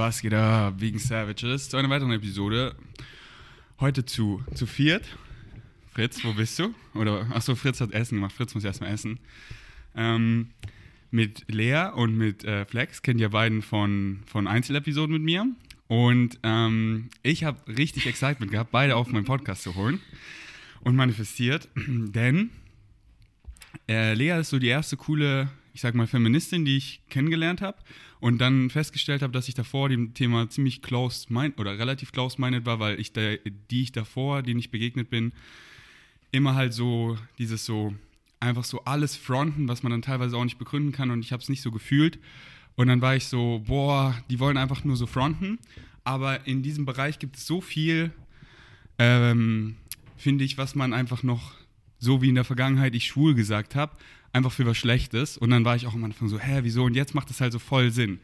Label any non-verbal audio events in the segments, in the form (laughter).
Was geht ab, wegen Savages? Zu einer weiteren Episode. Heute zu, zu viert. Fritz, wo bist du? Oder, achso, Fritz hat Essen gemacht. Fritz muss erstmal essen. Ähm, mit Lea und mit äh, Flex kennt ihr beiden von, von Einzelepisoden mit mir. Und ähm, ich habe richtig Excitement gehabt, beide auf meinen Podcast zu holen und manifestiert. (clears throat) Denn äh, Lea ist so die erste coole, ich sag mal, Feministin, die ich kennengelernt habe und dann festgestellt habe, dass ich davor dem Thema ziemlich close mind oder relativ close minded war, weil ich da, die ich davor, denen ich begegnet bin, immer halt so dieses so einfach so alles fronten, was man dann teilweise auch nicht begründen kann und ich habe es nicht so gefühlt. Und dann war ich so, boah, die wollen einfach nur so fronten. Aber in diesem Bereich gibt es so viel, ähm, finde ich, was man einfach noch, so wie in der Vergangenheit ich schwul gesagt habe, einfach für was Schlechtes. Und dann war ich auch am Anfang so, hä, wieso? Und jetzt macht das halt so voll Sinn.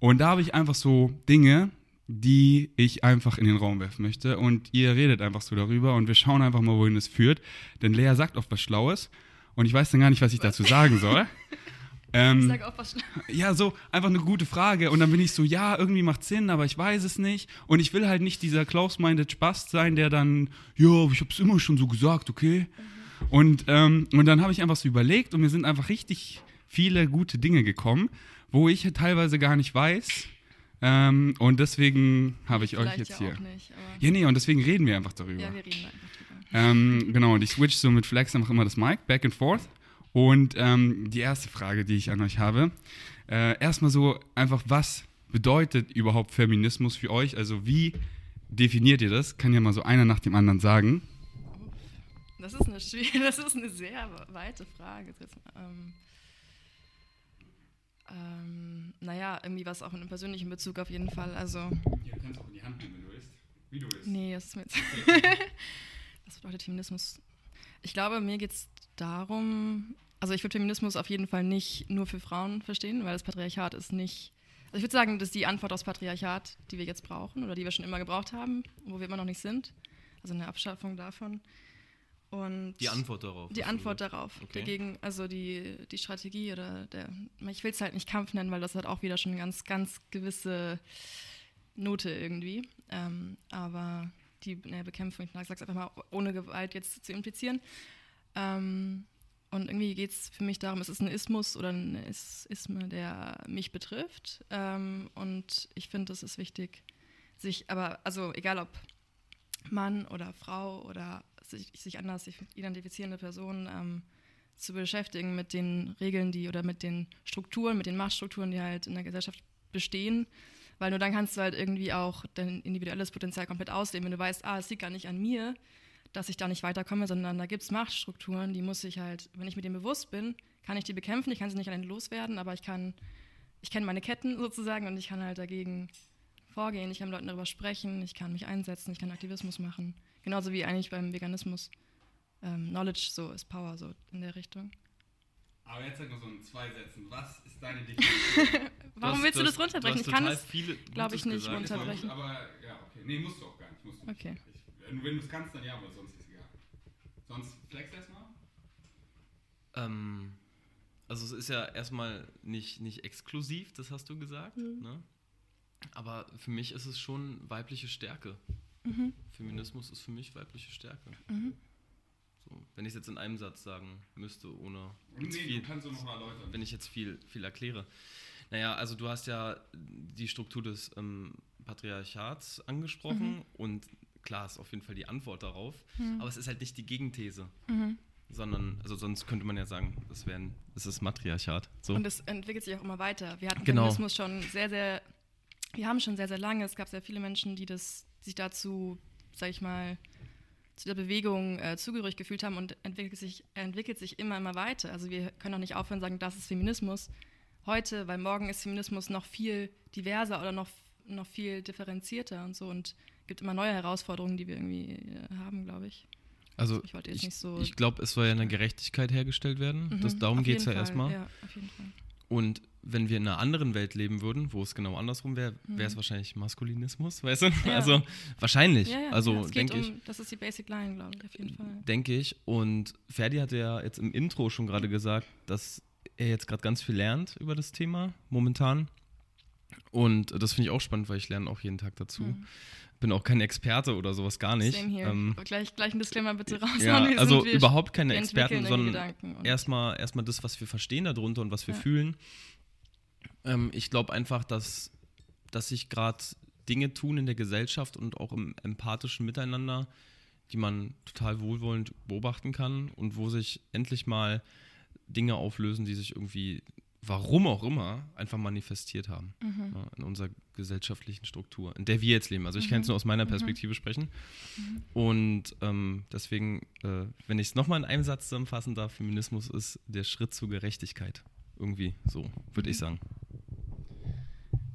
Und da habe ich einfach so Dinge, die ich einfach in den Raum werfen möchte. Und ihr redet einfach so darüber und wir schauen einfach mal, wohin es führt. Denn Lea sagt oft was Schlaues und ich weiß dann gar nicht, was ich dazu sagen soll. (laughs) Ähm, ich sag auch was Schlaues. Ja, so einfach eine gute Frage. Und dann bin ich so, ja, irgendwie macht Sinn, aber ich weiß es nicht. Und ich will halt nicht dieser close-minded Spast sein, der dann, ja, ich hab's immer schon so gesagt, okay. Mhm. Und, ähm, und dann habe ich einfach so überlegt und mir sind einfach richtig viele gute Dinge gekommen, wo ich teilweise gar nicht weiß, ähm, und deswegen habe ich Vielleicht euch jetzt ja hier. Nicht, ja, nee, und deswegen reden wir einfach darüber. Ja, wir reden einfach drüber. Ähm, genau, und ich switch so mit Flex einfach immer das Mic, back and forth. Und ähm, die erste Frage, die ich an euch habe, äh, erstmal so einfach, was bedeutet überhaupt Feminismus für euch? Also wie definiert ihr das? Kann ja mal so einer nach dem anderen sagen. Das ist eine, (laughs) das ist eine sehr weite Frage. Ähm, ähm, naja, irgendwie was auch in einem persönlichen Bezug auf jeden Fall. Also, ja, du kannst auch in die Hand nehmen, wenn du willst. Wie du willst. Nee, das ist mir jetzt. was (laughs) bedeutet Feminismus? Ich glaube, mir geht es darum, also ich würde Feminismus auf jeden Fall nicht nur für Frauen verstehen, weil das Patriarchat ist nicht. Also ich würde sagen, das ist die Antwort aufs Patriarchat, die wir jetzt brauchen oder die wir schon immer gebraucht haben, wo wir immer noch nicht sind. Also eine Abschaffung davon. Und die Antwort darauf. Die Antwort darauf. Okay. Dagegen, also die, die Strategie oder der, ich will es halt nicht Kampf nennen, weil das hat auch wieder schon eine ganz, ganz gewisse Note irgendwie. Ähm, aber die ne, Bekämpfung, ich sage es einfach mal, ohne Gewalt jetzt zu implizieren. Ähm, und irgendwie geht es für mich darum, es ist ein Ismus oder ein Is Isme, der mich betrifft. Ähm, und ich finde, es ist wichtig, sich, aber also egal ob Mann oder Frau oder sich, sich anders identifizierende Person ähm, zu beschäftigen mit den Regeln, die oder mit den Strukturen, mit den Machtstrukturen, die halt in der Gesellschaft bestehen. Weil nur dann kannst du halt irgendwie auch dein individuelles Potenzial komplett ausleben, wenn du weißt, ah, es liegt gar nicht an mir, dass ich da nicht weiterkomme, sondern da gibt es Machtstrukturen, die muss ich halt, wenn ich mir dem bewusst bin, kann ich die bekämpfen, ich kann sie nicht allein loswerden, aber ich kann, ich kenne meine Ketten (laughs) sozusagen und ich kann halt dagegen vorgehen, ich kann mit Leuten darüber sprechen, ich kann mich einsetzen, ich kann Aktivismus machen. Genauso wie eigentlich beim Veganismus. Ähm, Knowledge so ist Power, so in der Richtung. Aber jetzt sag mal so in zwei Sätzen. Was ist deine (laughs) Definition? Warum willst du das runterbrechen? Ich kann es, glaube ich, nicht gesagt. runterbrechen. Gut, aber ja, okay. Nee, musst du auch gar nicht. Musst du okay. Nicht. Ich, wenn du es kannst, dann ja, aber sonst ist es egal. Sonst flex erstmal. Ähm, also es ist ja erstmal nicht, nicht exklusiv, das hast du gesagt. Mhm. Ne? Aber für mich ist es schon weibliche Stärke. Mhm. Feminismus ist für mich weibliche Stärke. Mhm. So, wenn ich es jetzt in einem Satz sagen müsste, ohne nee, viel, kannst du noch mal wenn ich jetzt viel, viel erkläre. Naja, also du hast ja die Struktur des ähm, Patriarchats angesprochen mhm. und klar ist auf jeden Fall die Antwort darauf, mhm. aber es ist halt nicht die Gegenthese. Mhm. Sondern, also sonst könnte man ja sagen, das, wäre das ist Matriarchat. So. Und es entwickelt sich auch immer weiter. Wir hatten genau. Feminismus schon sehr, sehr, wir haben schon sehr, sehr lange, es gab sehr viele Menschen, die das sich dazu, sag ich mal, zu der Bewegung äh, zugehörig gefühlt haben und entwickelt sich, entwickelt sich immer, immer weiter. Also wir können auch nicht aufhören zu sagen, das ist Feminismus heute, weil morgen ist Feminismus noch viel diverser oder noch, noch viel differenzierter und so und gibt immer neue Herausforderungen, die wir irgendwie äh, haben, glaube ich. Also ich, ich, so ich glaube, es soll ja eine Gerechtigkeit hergestellt werden. Mhm, das, darum geht es ja Fall. erstmal. Ja, auf jeden Fall. Und wenn wir in einer anderen Welt leben würden, wo es genau andersrum wäre, wäre es mhm. wahrscheinlich Maskulinismus, weißt du? Ja. Also wahrscheinlich. Ja, ja, also denke um, ich. Das ist die Basic Line, glaube ich, auf jeden Fall. Denke ich. Und Ferdi hatte ja jetzt im Intro schon gerade gesagt, dass er jetzt gerade ganz viel lernt über das Thema momentan. Und das finde ich auch spannend, weil ich lerne auch jeden Tag dazu. Mhm. Bin auch kein Experte oder sowas gar nicht. Same here. Ähm, gleich, gleich ein Disclaimer bitte raus. Ja, also überhaupt keine Experten, sondern erstmal erst das, was wir verstehen darunter und was wir ja. fühlen. Ähm, ich glaube einfach, dass, dass sich gerade Dinge tun in der Gesellschaft und auch im empathischen Miteinander, die man total wohlwollend beobachten kann und wo sich endlich mal Dinge auflösen, die sich irgendwie, warum auch immer, einfach manifestiert haben mhm. ja, in unserer gesellschaftlichen Struktur, in der wir jetzt leben. Also ich mhm. kann jetzt nur aus meiner mhm. Perspektive mhm. sprechen. Und ähm, deswegen, äh, wenn ich es nochmal in einem Satz zusammenfassen darf, Feminismus ist der Schritt zur Gerechtigkeit. Irgendwie so, würde ich mhm. sagen.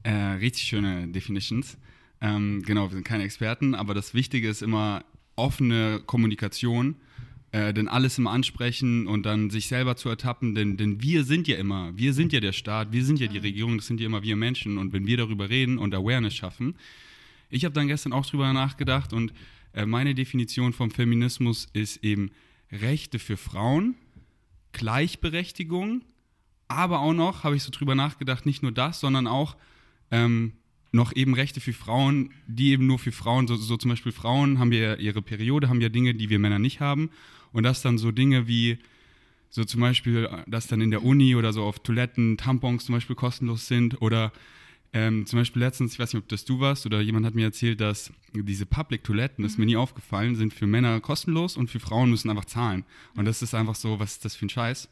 Äh, richtig schöne Definitions. Ähm, genau, wir sind keine Experten, aber das Wichtige ist immer offene Kommunikation, äh, denn alles immer ansprechen und dann sich selber zu ertappen, denn, denn wir sind ja immer, wir sind ja der Staat, wir sind ja die Regierung, das sind ja immer wir Menschen und wenn wir darüber reden und Awareness schaffen. Ich habe dann gestern auch drüber nachgedacht und äh, meine Definition vom Feminismus ist eben Rechte für Frauen, Gleichberechtigung, aber auch noch, habe ich so drüber nachgedacht, nicht nur das, sondern auch ähm, noch eben Rechte für Frauen, die eben nur für Frauen, so, so, zum Beispiel Frauen haben ja ihre Periode, haben ja Dinge, die wir Männer nicht haben. Und das dann so Dinge wie, so zum Beispiel, dass dann in der Uni oder so auf Toiletten Tampons zum Beispiel kostenlos sind oder ähm, zum Beispiel letztens, ich weiß nicht, ob das du warst oder jemand hat mir erzählt, dass diese Public-Toiletten, das ist mir nie aufgefallen, sind für Männer kostenlos und für Frauen müssen einfach zahlen. Und das ist einfach so, was ist das für ein Scheiß?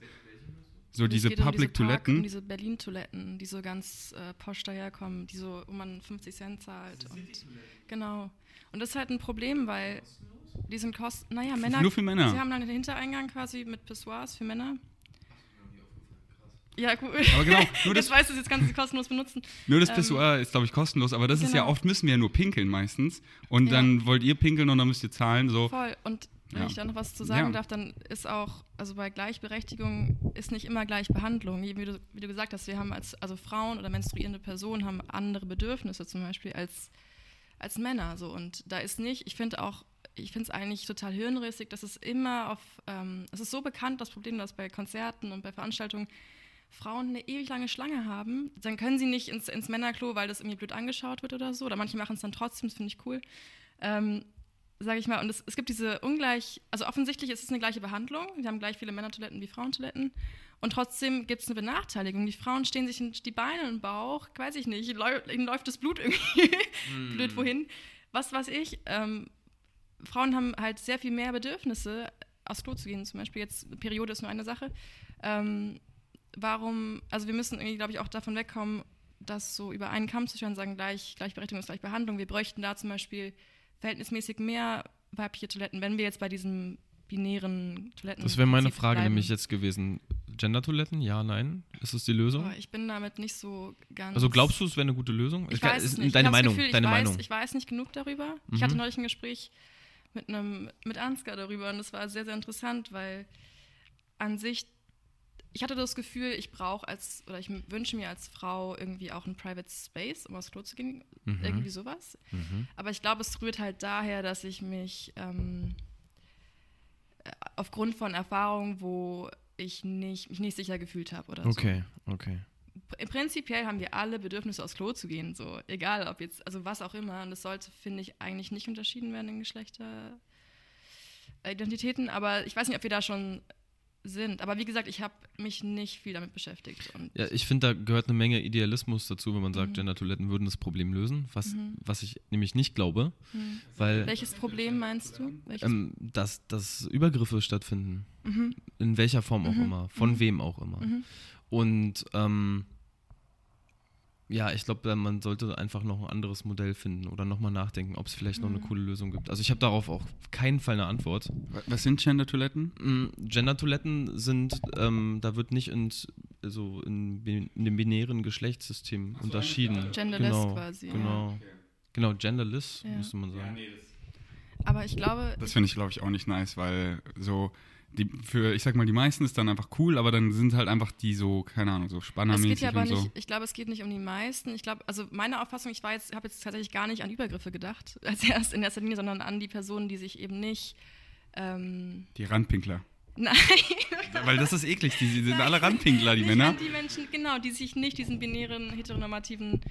So diese Public-Toiletten. Um diese Berlin-Toiletten, die so ganz äh, posch daherkommen, die so, wo man 50 Cent zahlt. Und, genau. Und das ist halt ein Problem, weil die sind kosten. Naja, Männer. Nur für Männer. Sie haben dann den Hintereingang quasi mit Pissoirs für Männer. Ja, cool. Aber genau, nur (laughs) das, jetzt weißt du jetzt kannst du es kostenlos benutzen. Nur das ähm, Pissoir ist, glaube ich, kostenlos, aber das genau. ist ja genau. oft, müssen wir ja nur pinkeln meistens. Und ja. dann wollt ihr pinkeln und dann müsst ihr zahlen. So. Voll. Und wenn ja. ich da noch was zu sagen ja. darf, dann ist auch, also bei Gleichberechtigung ist nicht immer Gleichbehandlung. Wie du, wie du gesagt hast, wir haben als, also Frauen oder menstruierende Personen haben andere Bedürfnisse zum Beispiel als, als Männer. So. Und da ist nicht, ich finde auch, ich finde es eigentlich total hirnrissig, dass es immer auf, ähm, es ist so bekannt, das Problem, dass bei Konzerten und bei Veranstaltungen Frauen eine ewig lange Schlange haben, dann können sie nicht ins, ins Männerklo, weil das irgendwie blöd angeschaut wird oder so. Oder manche machen es dann trotzdem, das finde ich cool. Ähm, sage ich mal, und es, es, gibt diese ungleich, also offensichtlich ist es eine gleiche Behandlung. Wir haben gleich viele Männertoiletten wie Frauentoiletten. Und trotzdem gibt es eine Benachteiligung. Die Frauen stehen sich in die Beine und Bauch, weiß ich nicht, ihnen läuft das Blut irgendwie mm. (laughs) blöd wohin. Was weiß ich. Ähm, Frauen haben halt sehr viel mehr Bedürfnisse, aufs Klo zu gehen. Zum Beispiel jetzt, Periode ist nur eine Sache. Ähm, warum, also wir müssen irgendwie, glaube ich, auch davon wegkommen, dass so über einen Kamm zu scheren, sagen, gleich, Gleichberechtigung ist gleich Behandlung. Wir bräuchten da zum Beispiel verhältnismäßig mehr weibliche Toiletten, wenn wir jetzt bei diesen binären Toiletten. Das wäre meine Frage bleiben. nämlich jetzt gewesen. Gender-Toiletten? Ja, nein? Ist das die Lösung? Oh, ich bin damit nicht so ganz. Also glaubst du, es wäre eine gute Lösung? Ich, ich weiß es nicht. Deine Meinung. Gefühl, deine ich, Meinung. Weiß, ich weiß nicht genug darüber. Mhm. Ich hatte neulich ein Gespräch mit einem mit Ansgar darüber und das war sehr, sehr interessant, weil an sich ich hatte das Gefühl, ich brauche als, oder ich wünsche mir als Frau irgendwie auch ein Private Space, um aufs Klo zu gehen, mhm. irgendwie sowas. Mhm. Aber ich glaube, es rührt halt daher, dass ich mich ähm, äh, aufgrund von Erfahrungen, wo ich nicht, mich nicht sicher gefühlt habe oder okay, so. Okay, okay. Prinzipiell haben wir alle Bedürfnisse, aufs Klo zu gehen, so egal ob jetzt, also was auch immer. Und das sollte, finde ich, eigentlich nicht unterschieden werden in Geschlechteridentitäten. Aber ich weiß nicht, ob wir da schon sind. Aber wie gesagt, ich habe mich nicht viel damit beschäftigt. ja, ich finde, da gehört eine Menge Idealismus dazu, wenn man sagt, mhm. Gender-Toiletten würden das Problem lösen, was, mhm. was ich nämlich nicht glaube. Mhm. Weil, Welches Problem meinst du? Ähm, dass, dass Übergriffe stattfinden. Mhm. In welcher Form auch mhm. immer, von mhm. wem auch immer. Und ähm, ja, ich glaube, man sollte einfach noch ein anderes Modell finden oder nochmal nachdenken, ob es vielleicht noch eine mhm. coole Lösung gibt. Also ich habe darauf auch keinen Fall eine Antwort. Was sind Gender-Toiletten? Mm, Gender-Toiletten sind, ähm, da wird nicht in, also in, in dem binären Geschlechtssystem so, unterschieden. Genderless genau, quasi. Genau, ja. genau genderless, ja. müsste man sagen. Ja, nee, Aber ich glaube... Das finde ich, glaube ich, auch nicht nice, weil so die für, ich sag mal, die meisten ist dann einfach cool, aber dann sind halt einfach die so, keine Ahnung, so spannermäßig es geht ja aber so. Nicht, ich glaube, es geht nicht um die meisten. Ich glaube, also meine Auffassung, ich jetzt, habe jetzt tatsächlich gar nicht an Übergriffe gedacht, (laughs) als erst in erster Linie, sondern an die Personen, die sich eben nicht. Ähm die Randpinkler. Nein. Weil das ist eklig, die, die sind Nein. alle (laughs) Randpinkler, die Männer. Die Menschen, genau, die sich nicht diesen binären, heteronormativen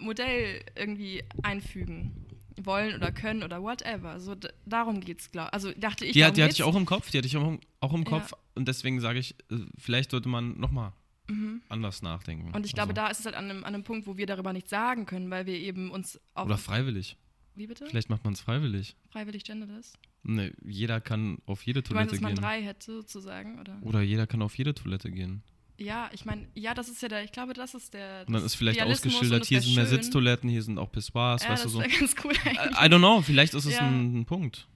Modell irgendwie einfügen wollen oder können oder whatever. So darum geht's, glaube Also dachte ich. Die, die hatte ich auch im Kopf, die hatte ich auch, auch im Kopf ja. und deswegen sage ich, äh, vielleicht sollte man nochmal mhm. anders nachdenken. Und ich glaube, also. da ist es halt an einem, an einem Punkt, wo wir darüber nichts sagen können, weil wir eben uns auch. Oder freiwillig. Wie bitte? Vielleicht macht man es freiwillig. Freiwillig genderless? Nee, jeder kann auf jede Toilette gehen. Du meinst, dass man drei hätte, sozusagen, oder? Oder jeder kann auf jede Toilette gehen. Ja, ich meine, ja, das ist ja der, ich glaube, das ist der. Und dann ist vielleicht ausgeschildert, hier sind mehr Sitztoiletten, hier sind auch Pissoirs, ja, weißt du so. Das ganz cool eigentlich. I don't know, vielleicht ist es ja. ein, ein, Punkt.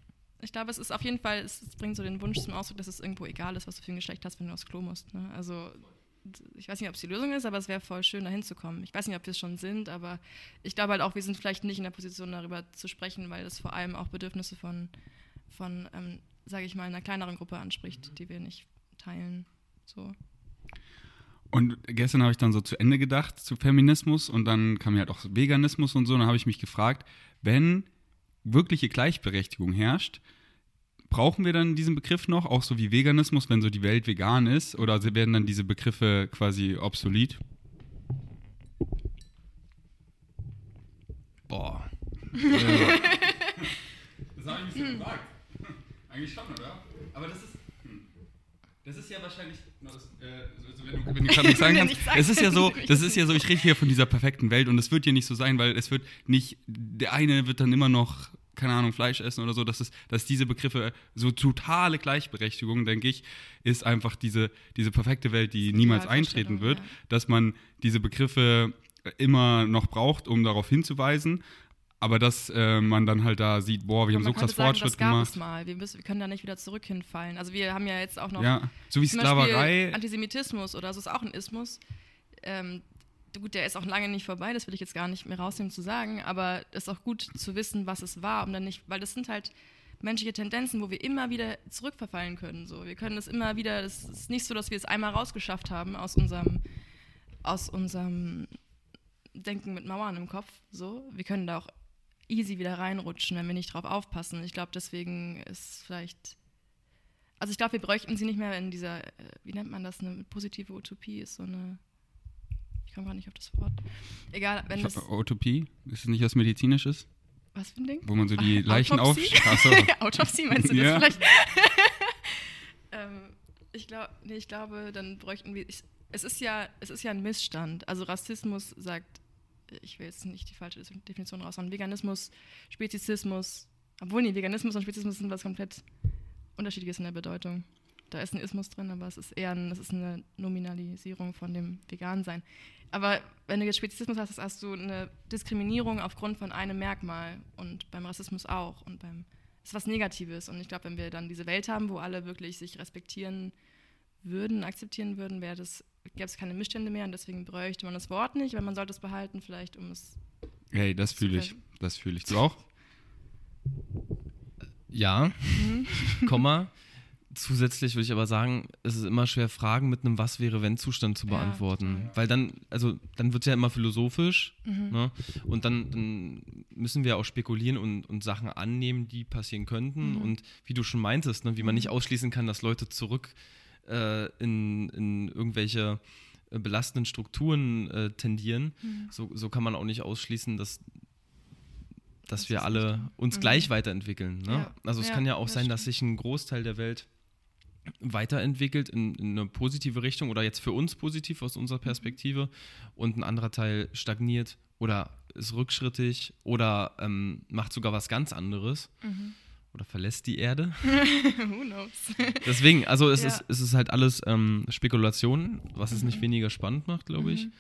Ich glaube, es ist auf jeden Fall, es, es, bringt so den Wunsch zum Ausdruck, dass es irgendwo egal ist, was du für ein Geschlecht hast, wenn du aufs Klo musst. Ne? Also, ich weiß nicht, ob es die Lösung ist, aber es wäre voll schön, da hinzukommen. Ich weiß nicht, ob wir es schon sind, aber ich glaube halt auch, wir sind vielleicht nicht in der Position, darüber zu sprechen, weil das vor allem auch Bedürfnisse von, von ähm, sage ich mal, einer kleineren Gruppe anspricht, die wir nicht teilen. So. Und gestern habe ich dann so zu Ende gedacht zu Feminismus und dann kam ja halt auch Veganismus und so. Und dann habe ich mich gefragt, wenn wirkliche Gleichberechtigung herrscht, brauchen wir dann diesen Begriff noch, auch so wie Veganismus, wenn so die Welt vegan ist? Oder werden dann diese Begriffe quasi obsolet? Boah. (laughs) das habe ich nicht so gesagt. Eigentlich schon, oder? Aber das ist. Das ist ja wahrscheinlich äh, wenn du, wenn du (laughs) gerade nicht sagen kannst, es ist ja so, das ist ja so, ich rede hier von dieser perfekten Welt und es wird ja nicht so sein, weil es wird nicht, der eine wird dann immer noch, keine Ahnung, Fleisch essen oder so, dass, es, dass diese Begriffe, so totale Gleichberechtigung, denke ich, ist einfach diese, diese perfekte Welt, die niemals eintreten wird, ja. dass man diese Begriffe immer noch braucht, um darauf hinzuweisen, aber dass äh, man dann halt da sieht, boah, wir haben so krass sagen, Fortschritt das gab gemacht. Mal. Wir, müssen, wir können da nicht wieder zurück hinfallen. Also wir haben ja jetzt auch noch ja, so wie Sklaverei. Antisemitismus oder so ist auch ein Ismus. Ähm, gut, der ist auch lange nicht vorbei, das will ich jetzt gar nicht mehr rausnehmen zu sagen, aber es ist auch gut zu wissen, was es war, um dann nicht, weil das sind halt menschliche Tendenzen, wo wir immer wieder zurückverfallen können. So. Wir können es immer wieder, es ist nicht so, dass wir es einmal rausgeschafft haben aus unserem, aus unserem Denken mit Mauern im Kopf. So. Wir können da auch easy wieder reinrutschen, wenn wir nicht drauf aufpassen. Ich glaube, deswegen ist vielleicht. Also ich glaube, wir bräuchten sie nicht mehr in dieser, äh, wie nennt man das, eine positive Utopie ist so eine. Ich komme gar nicht auf das Wort. Egal, wenn das. Utopie? Ist es nicht was Medizinisches? Was für ein Ding? Wo man so die Leichen auf. So. (laughs) Autopsie meinst du das ja. vielleicht? (laughs) ähm, ich, glaub, nee, ich glaube, dann bräuchten wir. Ich, es, ist ja, es ist ja ein Missstand. Also Rassismus sagt ich will jetzt nicht die falsche Definition raushauen, Veganismus, Spezizismus, obwohl nee, Veganismus und Spezizismus sind was komplett unterschiedliches in der Bedeutung. Da ist ein Ismus drin, aber es ist eher ein, das ist eine Nominalisierung von dem Vegansein. Aber wenn du jetzt Spezizismus hast, hast du eine Diskriminierung aufgrund von einem Merkmal und beim Rassismus auch und beim ist was Negatives und ich glaube, wenn wir dann diese Welt haben, wo alle wirklich sich respektieren würden, akzeptieren würden, wäre das gäbe es keine Missstände mehr und deswegen bräuchte man das Wort nicht, weil man sollte es behalten, vielleicht um es. Hey, das fühle ich. Das fühle ich. Du auch? Ja, mhm. (laughs) Komma. (laughs) Zusätzlich würde ich aber sagen, es ist immer schwer, Fragen mit einem Was wäre, wenn Zustand zu beantworten. Ja, Weil dann, also dann wird es ja immer philosophisch mhm. ne? und dann, dann, müssen wir auch spekulieren und, und Sachen annehmen, die passieren könnten. Mhm. Und wie du schon meintest, ne? wie man nicht mhm. ausschließen kann, dass Leute zurück äh, in, in irgendwelche äh, belastenden Strukturen äh, tendieren, mhm. so, so kann man auch nicht ausschließen, dass, dass das wir alle uns mhm. gleich weiterentwickeln. Ne? Ja. Also es ja, kann ja auch das sein, stimmt. dass sich ein Großteil der Welt weiterentwickelt in, in, eine positive Richtung oder jetzt für uns positiv aus unserer Perspektive und ein anderer Teil stagniert oder ist rückschrittig oder ähm, macht sogar was ganz anderes. Mhm oder verlässt die Erde. (laughs) Who knows? Deswegen, also es, ja. ist, es ist halt alles ähm, Spekulation, was es nicht weniger spannend macht, glaube ich. Mhm.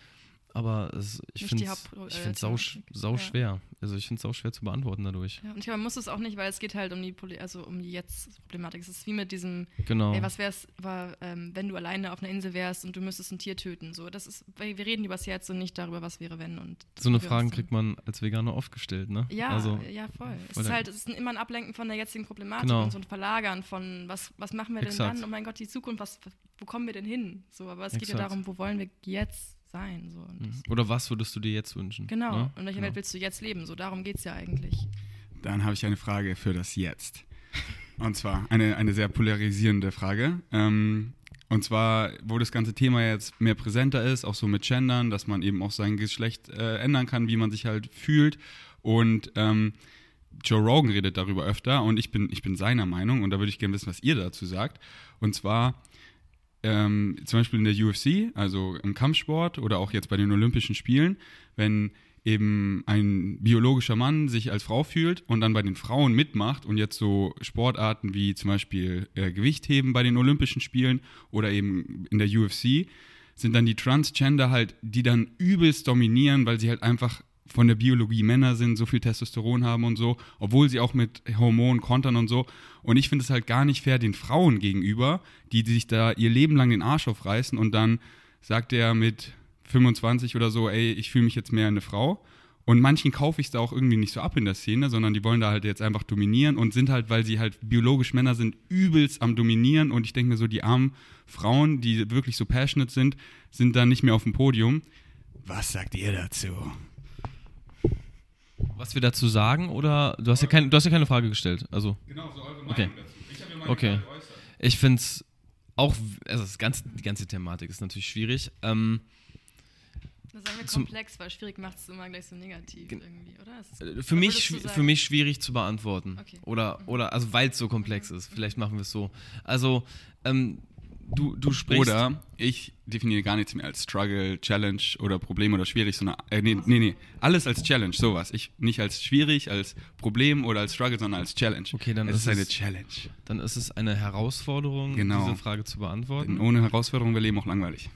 Aber es, ich finde es äh, sau, sau schwer. Also ich finde es sau schwer zu beantworten dadurch. Ja, und ich glaube, man muss es auch nicht, weil es geht halt um die, Poli also um die Jetzt-Problematik. Es ist wie mit diesem, genau. ey, was wär's, war, ähm, wenn du alleine auf einer Insel wärst und du müsstest ein Tier töten. So, das ist, wir reden über das Jetzt und nicht darüber, was wäre, wenn. Und so eine Frage kriegt man als Veganer oft gestellt, ne? Ja, also, ja, voll. Es ist halt, es ist immer ein Ablenken von der jetzigen Problematik genau. und so ein Verlagern von, was, was machen wir denn Exakt. dann? Oh mein Gott, die Zukunft, was, wo kommen wir denn hin? So, aber es Exakt. geht ja darum, wo wollen wir jetzt sein. So. Mhm. Oder was würdest du dir jetzt wünschen? Genau. Ja? In welcher genau. Welt willst du jetzt leben? So darum geht es ja eigentlich. Dann habe ich eine Frage für das Jetzt. Und zwar eine, eine sehr polarisierende Frage. Ähm, und zwar, wo das ganze Thema jetzt mehr präsenter ist, auch so mit Gendern, dass man eben auch sein Geschlecht äh, ändern kann, wie man sich halt fühlt. Und ähm, Joe Rogan redet darüber öfter und ich bin, ich bin seiner Meinung und da würde ich gerne wissen, was ihr dazu sagt. Und zwar ähm, zum Beispiel in der UFC, also im Kampfsport oder auch jetzt bei den Olympischen Spielen, wenn eben ein biologischer Mann sich als Frau fühlt und dann bei den Frauen mitmacht und jetzt so Sportarten wie zum Beispiel äh, Gewichtheben bei den Olympischen Spielen oder eben in der UFC, sind dann die Transgender halt, die dann übelst dominieren, weil sie halt einfach von der Biologie Männer sind, so viel Testosteron haben und so, obwohl sie auch mit Hormonen kontern und so. Und ich finde es halt gar nicht fair den Frauen gegenüber, die, die sich da ihr Leben lang den Arsch aufreißen und dann sagt er mit 25 oder so, ey, ich fühle mich jetzt mehr eine Frau. Und manchen kaufe ich es da auch irgendwie nicht so ab in der Szene, sondern die wollen da halt jetzt einfach dominieren und sind halt, weil sie halt biologisch Männer sind, übelst am Dominieren. Und ich denke mir so, die armen Frauen, die wirklich so passionate sind, sind dann nicht mehr auf dem Podium. Was sagt ihr dazu? Was wir dazu sagen oder du hast ja, kein, du hast ja keine Frage gestellt. Also. Genau, so eure Meinung Okay. dazu. Ich habe ja meine Okay. Geäußert. Ich finde es auch, also das ganze, die ganze Thematik ist natürlich schwierig. Ähm, Das sagen wir Zum- komplex, weil schwierig macht es immer gleich so negativ Gen- irgendwie, oder? Äh, oder Für mich, für mich schwierig zu beantworten. Okay. Oder, Mhm. oder also weil es so komplex ist. Vielleicht machen wir es so. Also, ähm, du, du sprichst. Oder ich definiere gar nichts mehr als Struggle, Challenge oder Problem oder schwierig, sondern äh, nee, nee, nee, alles als Challenge, sowas. Ich nicht als schwierig, als Problem oder als Struggle, sondern als Challenge. Okay, dann es ist ist eine es- Challenge. Dann ist es eine Herausforderung, Genau. diese Frage zu beantworten. Denn ohne Herausforderung wäre Leben auch langweilig.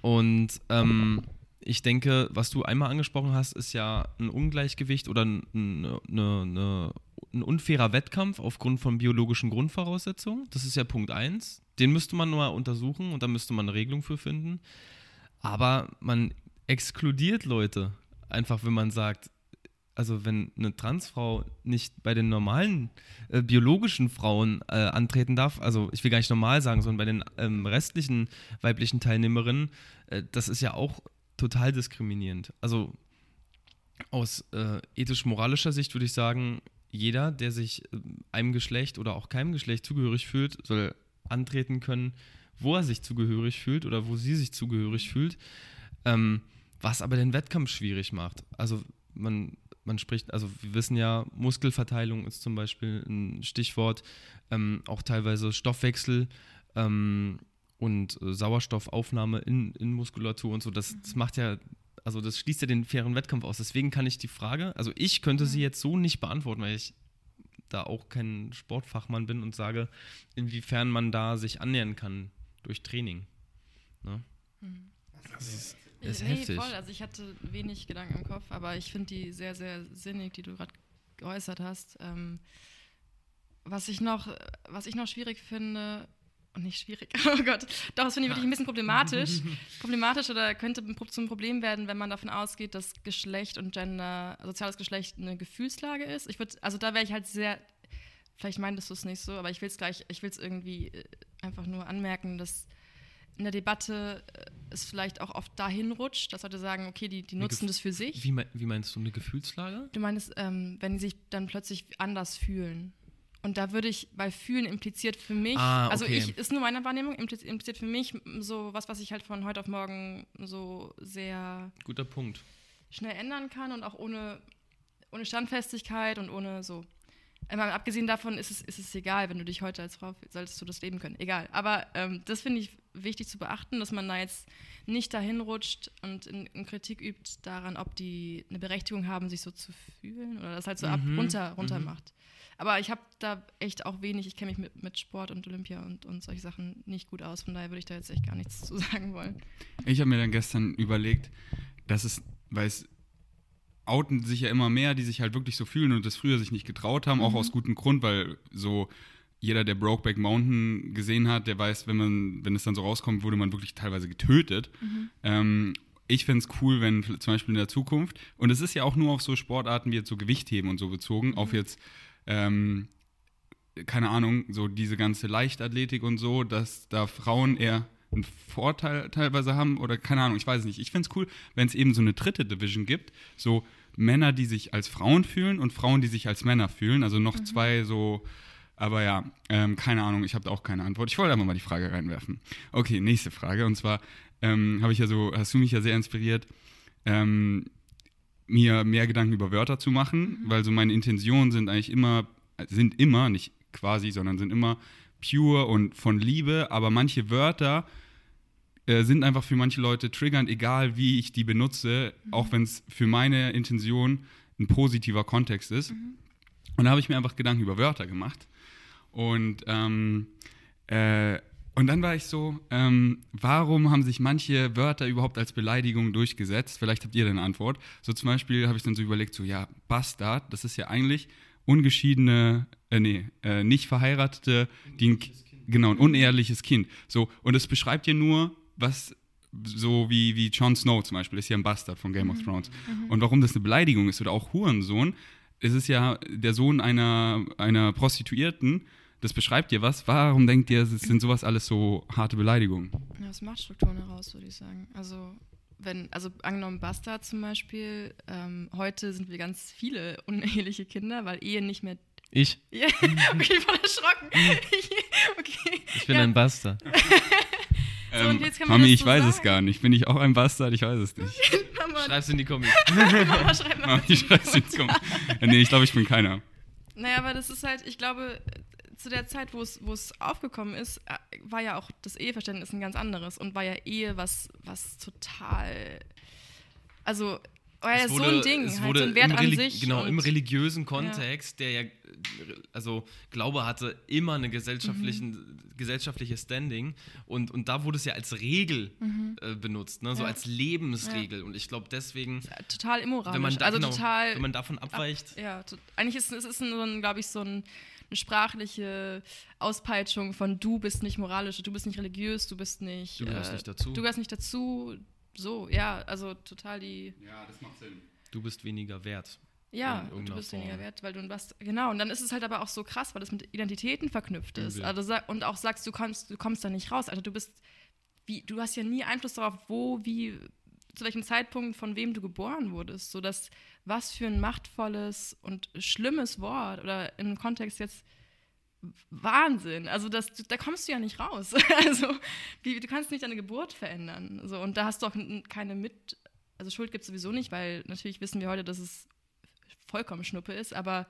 Und ähm, ich denke, was du einmal angesprochen hast, ist ja ein Ungleichgewicht oder ein, eine, eine, ein unfairer Wettkampf aufgrund von biologischen Grundvoraussetzungen. Das ist ja Punkt 1. Den müsste man nur untersuchen und da müsste man eine Regelung für finden. Aber man exkludiert Leute einfach, wenn man sagt, also wenn eine Transfrau nicht bei den normalen äh, biologischen Frauen äh, antreten darf, also ich will gar nicht normal sagen, sondern bei den ähm, restlichen weiblichen Teilnehmerinnen, äh, das ist ja auch total diskriminierend. Also aus äh, ethisch-moralischer Sicht würde ich sagen, jeder, der sich äh, einem Geschlecht oder auch keinem Geschlecht zugehörig fühlt, soll antreten können, wo er sich zugehörig fühlt oder wo sie sich zugehörig fühlt. Ähm, was aber den Wettkampf schwierig macht. Also man, man spricht, also wir wissen ja, Muskelverteilung ist zum Beispiel ein Stichwort, ähm, auch teilweise Stoffwechsel ähm, und äh, Sauerstoffaufnahme in, in Muskulatur und so. Das, das macht ja, also das schließt ja den fairen Wettkampf aus. Deswegen kann ich die Frage, also ich könnte sie jetzt so nicht beantworten, weil ich da auch kein Sportfachmann bin und sage, inwiefern man da sich annähern kann durch Training. Ne? Das ist, das ist nee, heftig. voll. Also ich hatte wenig Gedanken im Kopf, aber ich finde die sehr, sehr sinnig, die du gerade geäußert hast. Ähm, was ich noch, was ich noch schwierig finde, und nicht schwierig, (laughs) oh Gott, doch, das finde ich wirklich ein bisschen problematisch. (laughs) problematisch oder könnte zum Problem werden, wenn man davon ausgeht, dass Geschlecht und Gender, soziales Geschlecht eine Gefühlslage ist. Ich würde, also da wäre ich halt sehr, vielleicht meintest du es nicht so, aber ich will es gleich, ich will es irgendwie äh, einfach nur anmerken, dass in der Debatte äh, es vielleicht auch oft dahin rutscht, dass Leute sagen, okay, die, die nutzen das für sich. Wie, mei- wie meinst du eine Gefühlslage? Du meinst, ähm, wenn die sich dann plötzlich anders fühlen. Und da würde ich bei fühlen impliziert für mich, Ah, also okay. ich ist nur meine Wahrnehmung, impli- impliziert für mich so was, was ich halt von heute auf morgen so sehr Guter Punkt. schnell ändern kann und auch ohne, ohne Standfestigkeit und ohne so. Einmal abgesehen davon ist es, ist es egal, wenn du dich heute als Frau fühlst, solltest du das leben können. Egal. Aber ähm, das finde ich wichtig zu beachten, dass man da jetzt nicht dahin rutscht und in, in Kritik übt daran, ob die eine Berechtigung haben, sich so zu fühlen oder das halt so ab, Mhm, runter, runter mhm. macht. Aber ich habe da echt auch wenig, ich kenne mich mit, mit Sport und Olympia und, und solche Sachen nicht gut aus, von daher würde ich da jetzt echt gar nichts (laughs) zu sagen wollen. Ich habe mir dann gestern überlegt, dass es, weil es outen sich ja immer mehr, die sich halt wirklich so fühlen und das früher sich nicht getraut haben, auch aus gutem Grund, weil so jeder, der Brokeback Mountain gesehen hat, der weiß, wenn man, wenn es dann so rauskommt, wurde man wirklich teilweise getötet. Ähm, ich fände es cool, wenn zum Beispiel in der Zukunft, und es ist ja auch nur auf so Sportarten wie jetzt so Gewichtheben und so bezogen, auf jetzt, ähm, keine Ahnung, so diese ganze Leichtathletik und so, dass da Frauen eher einen Vorteil teilweise haben oder keine Ahnung, ich weiß es nicht. Ich fände es cool, wenn es eben so eine dritte Division gibt, so Männer, die sich als Frauen fühlen und Frauen, die sich als Männer fühlen, also noch zwei so Aber ja, ähm, keine Ahnung, ich habe auch keine Antwort. Ich wollte einfach mal die Frage reinwerfen. Okay, nächste Frage. Und zwar ähm, habe ich ja so, hast du mich ja sehr inspiriert, ähm, mir mehr Gedanken über Wörter zu machen, mhm. weil so meine Intentionen sind eigentlich immer, sind immer, nicht quasi, sondern sind immer pure und von Liebe, aber manche Wörter äh, sind einfach für manche Leute triggernd, egal wie ich die benutze, mhm. auch wenn es für meine Intention ein positiver Kontext ist. Mhm. Und da habe ich mir einfach Gedanken über Wörter gemacht. Und, ähm, äh, und dann war ich so, ähm, warum haben sich manche Wörter überhaupt als Beleidigung durchgesetzt? Vielleicht habt ihr da eine Antwort. So zum Beispiel habe ich dann so überlegt, so ja, Bastard, das ist ja eigentlich ungeschiedene, äh, nee, äh, nicht verheiratete, die ein, genau, ein unehrliches Kind. So, und es beschreibt ja nur, was so wie, wie Jon Snow zum Beispiel, ist ja ein Bastard von Game mhm. of Thrones. Mhm. Und warum das eine Beleidigung ist oder auch Hurensohn, es ist ja der Sohn einer, einer Prostituierten das beschreibt dir was. Warum denkt ihr, es sind sowas alles so harte Beleidigungen? Ja, aus Machtstrukturen heraus, würde ich sagen. Also, wenn, also angenommen Bastard zum Beispiel, ähm, heute sind wir ganz viele uneheliche Kinder, weil Ehe nicht mehr. Ich? (laughs) Ja, okay, voll erschrocken. (laughs) okay. Ich bin ja. ein Bastard. (laughs) Ähm, Mami, ich so weiß sagen. es gar nicht. Bin ich auch ein Bastard? Ich weiß es nicht. Schreib's in die Kommis. Mama, schreib mal Mami, schreib's in die Kommis. nee, ich glaube, ich bin keiner. Naja, aber das ist halt, ich glaube, zu der Zeit, wo es, wo es aufgekommen ist, äh, war ja auch das Eheverständnis ein ganz anderes und war ja Ehe was, was total, also war ja so ein Ding, halt so ein Wert an sich. Genau, im religiösen Kontext, ja. der ja, also Glaube hatte immer eine gesellschaftlichen, mhm. gesellschaftliche Standing und, und da wurde es ja als Regel mhm. äh, benutzt, ne? so ja. als Lebensregel. Ja. Und ich glaube deswegen. Total immoralisch. Wenn man da, also genau, total. Wenn man davon abweicht. Ab, ja, eigentlich ist es ist so ein, glaube ich, so ein eine sprachliche Auspeitschung von du bist nicht moralisch, du bist nicht religiös, du bist nicht. Du gehörst äh, nicht dazu. Du gehörst nicht dazu. So, ja, also total die. Ja, das macht Sinn. Du bist weniger wert. Ja, du bist Form. weniger wert, weil du was. Genau, und dann ist es halt aber auch so krass, weil das mit Identitäten verknüpft ist. Also, und auch sagst, du kommst, du kommst da nicht raus. Also du bist. Wie, du hast ja nie Einfluss darauf, wo, wie, zu welchem Zeitpunkt von wem du geboren wurdest. So dass was für ein machtvolles und schlimmes Wort oder im Kontext jetzt Wahnsinn. Also das, da kommst du ja nicht raus. (laughs) Also wie, du kannst nicht deine Geburt verändern. So, und da hast du auch keine mit, also Schuld gibt es sowieso nicht, weil natürlich wissen wir heute, dass es vollkommen Schnuppe ist, aber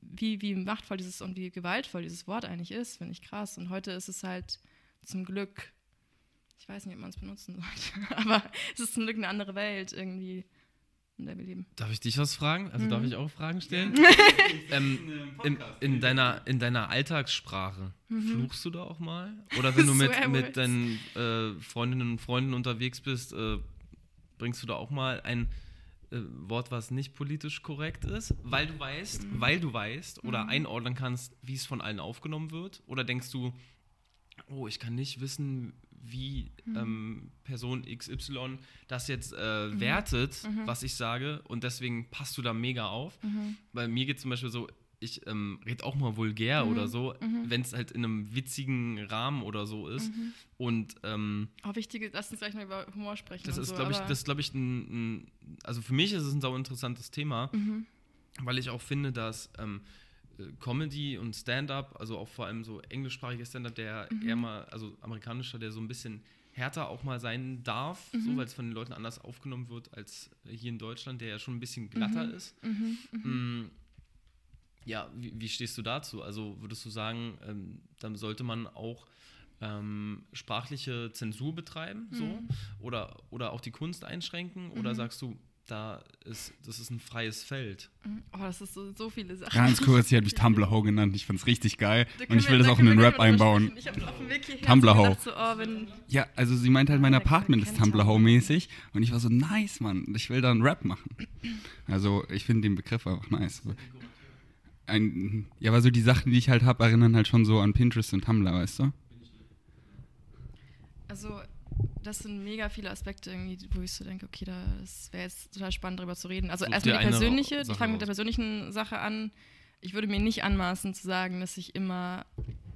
wie, wie machtvoll dieses und wie gewaltvoll dieses Wort eigentlich ist, finde ich krass. Und heute ist es halt zum Glück, ich weiß nicht, ob man es benutzen sollte, (laughs) aber es ist zum Glück eine andere Welt irgendwie in wir leben. Darf ich dich was fragen? Also mhm. darf ich auch Fragen stellen? (laughs) ähm, in, in, deiner, in deiner Alltagssprache, mhm. fluchst du da auch mal? Oder (laughs) wenn du mit, mit deinen äh, Freundinnen und Freunden unterwegs bist, äh, bringst du da auch mal ein äh, Wort, was nicht politisch korrekt ist, weil du weißt, mhm. weil du weißt oder mhm. einordnen kannst, wie es von allen aufgenommen wird? Oder denkst du, oh, ich kann nicht wissen, wie mhm. ähm, Person XY das jetzt äh, mhm. wertet, mhm. was ich sage, und deswegen passt du da mega auf. Mhm. Bei mir geht es zum Beispiel so, ich ähm, rede auch mal vulgär mhm. oder so, mhm. wenn es halt in einem witzigen Rahmen oder so ist. Und ähm, oh, wichtig, lass uns gleich mal über Humor sprechen. Das ist, so, glaube ich, das glaube ich, ein, ein, also für mich ist es ein sau interessantes Thema, weil ich auch finde, dass ähm, äh, Comedy und Stand-up, also auch vor allem so englischsprachiger Stand-up, der mhm. eher mal, also amerikanischer, der so ein bisschen härter auch mal sein darf, mhm. so weil es von den Leuten anders aufgenommen wird als hier in Deutschland, der ja schon ein bisschen glatter mhm. ist. Mhm. mhm. Mm, ja, wie, wie, stehst du dazu? Also würdest du sagen, ähm, dann sollte man auch ähm, sprachliche Zensur betreiben, so mhm. oder, oder auch die Kunst einschränken? Oder mhm. sagst du, da ist, das ist ein freies Feld. Mhm. Oh, das ist so, so viele Sachen. Ganz kurz, sie hat mich (laughs) Tumblr Ho genannt. Ich fand's richtig geil. Und ich will das auch in den Rap einbauen. Ich hab auf dem Weg hierher Tumblr Ho. So, oh, ja, also sie meint halt, mein Apartment ist Tumblr Ho mäßig. Und ich war so, nice, Mann. Ich will da einen Rap machen. Also, ich finde den Begriff einfach nice. Ein, ja, aber so die Sachen, die ich halt habe, erinnern halt schon so an Pinterest und Tumblr, weißt du? Also, das sind mega viele Aspekte irgendwie, wo ich so denke, okay, das wäre jetzt total spannend darüber zu reden. Also erstmal die persönliche, ich fange mit der persönlichen Sache an. Ich würde mir nicht anmaßen zu sagen, dass ich immer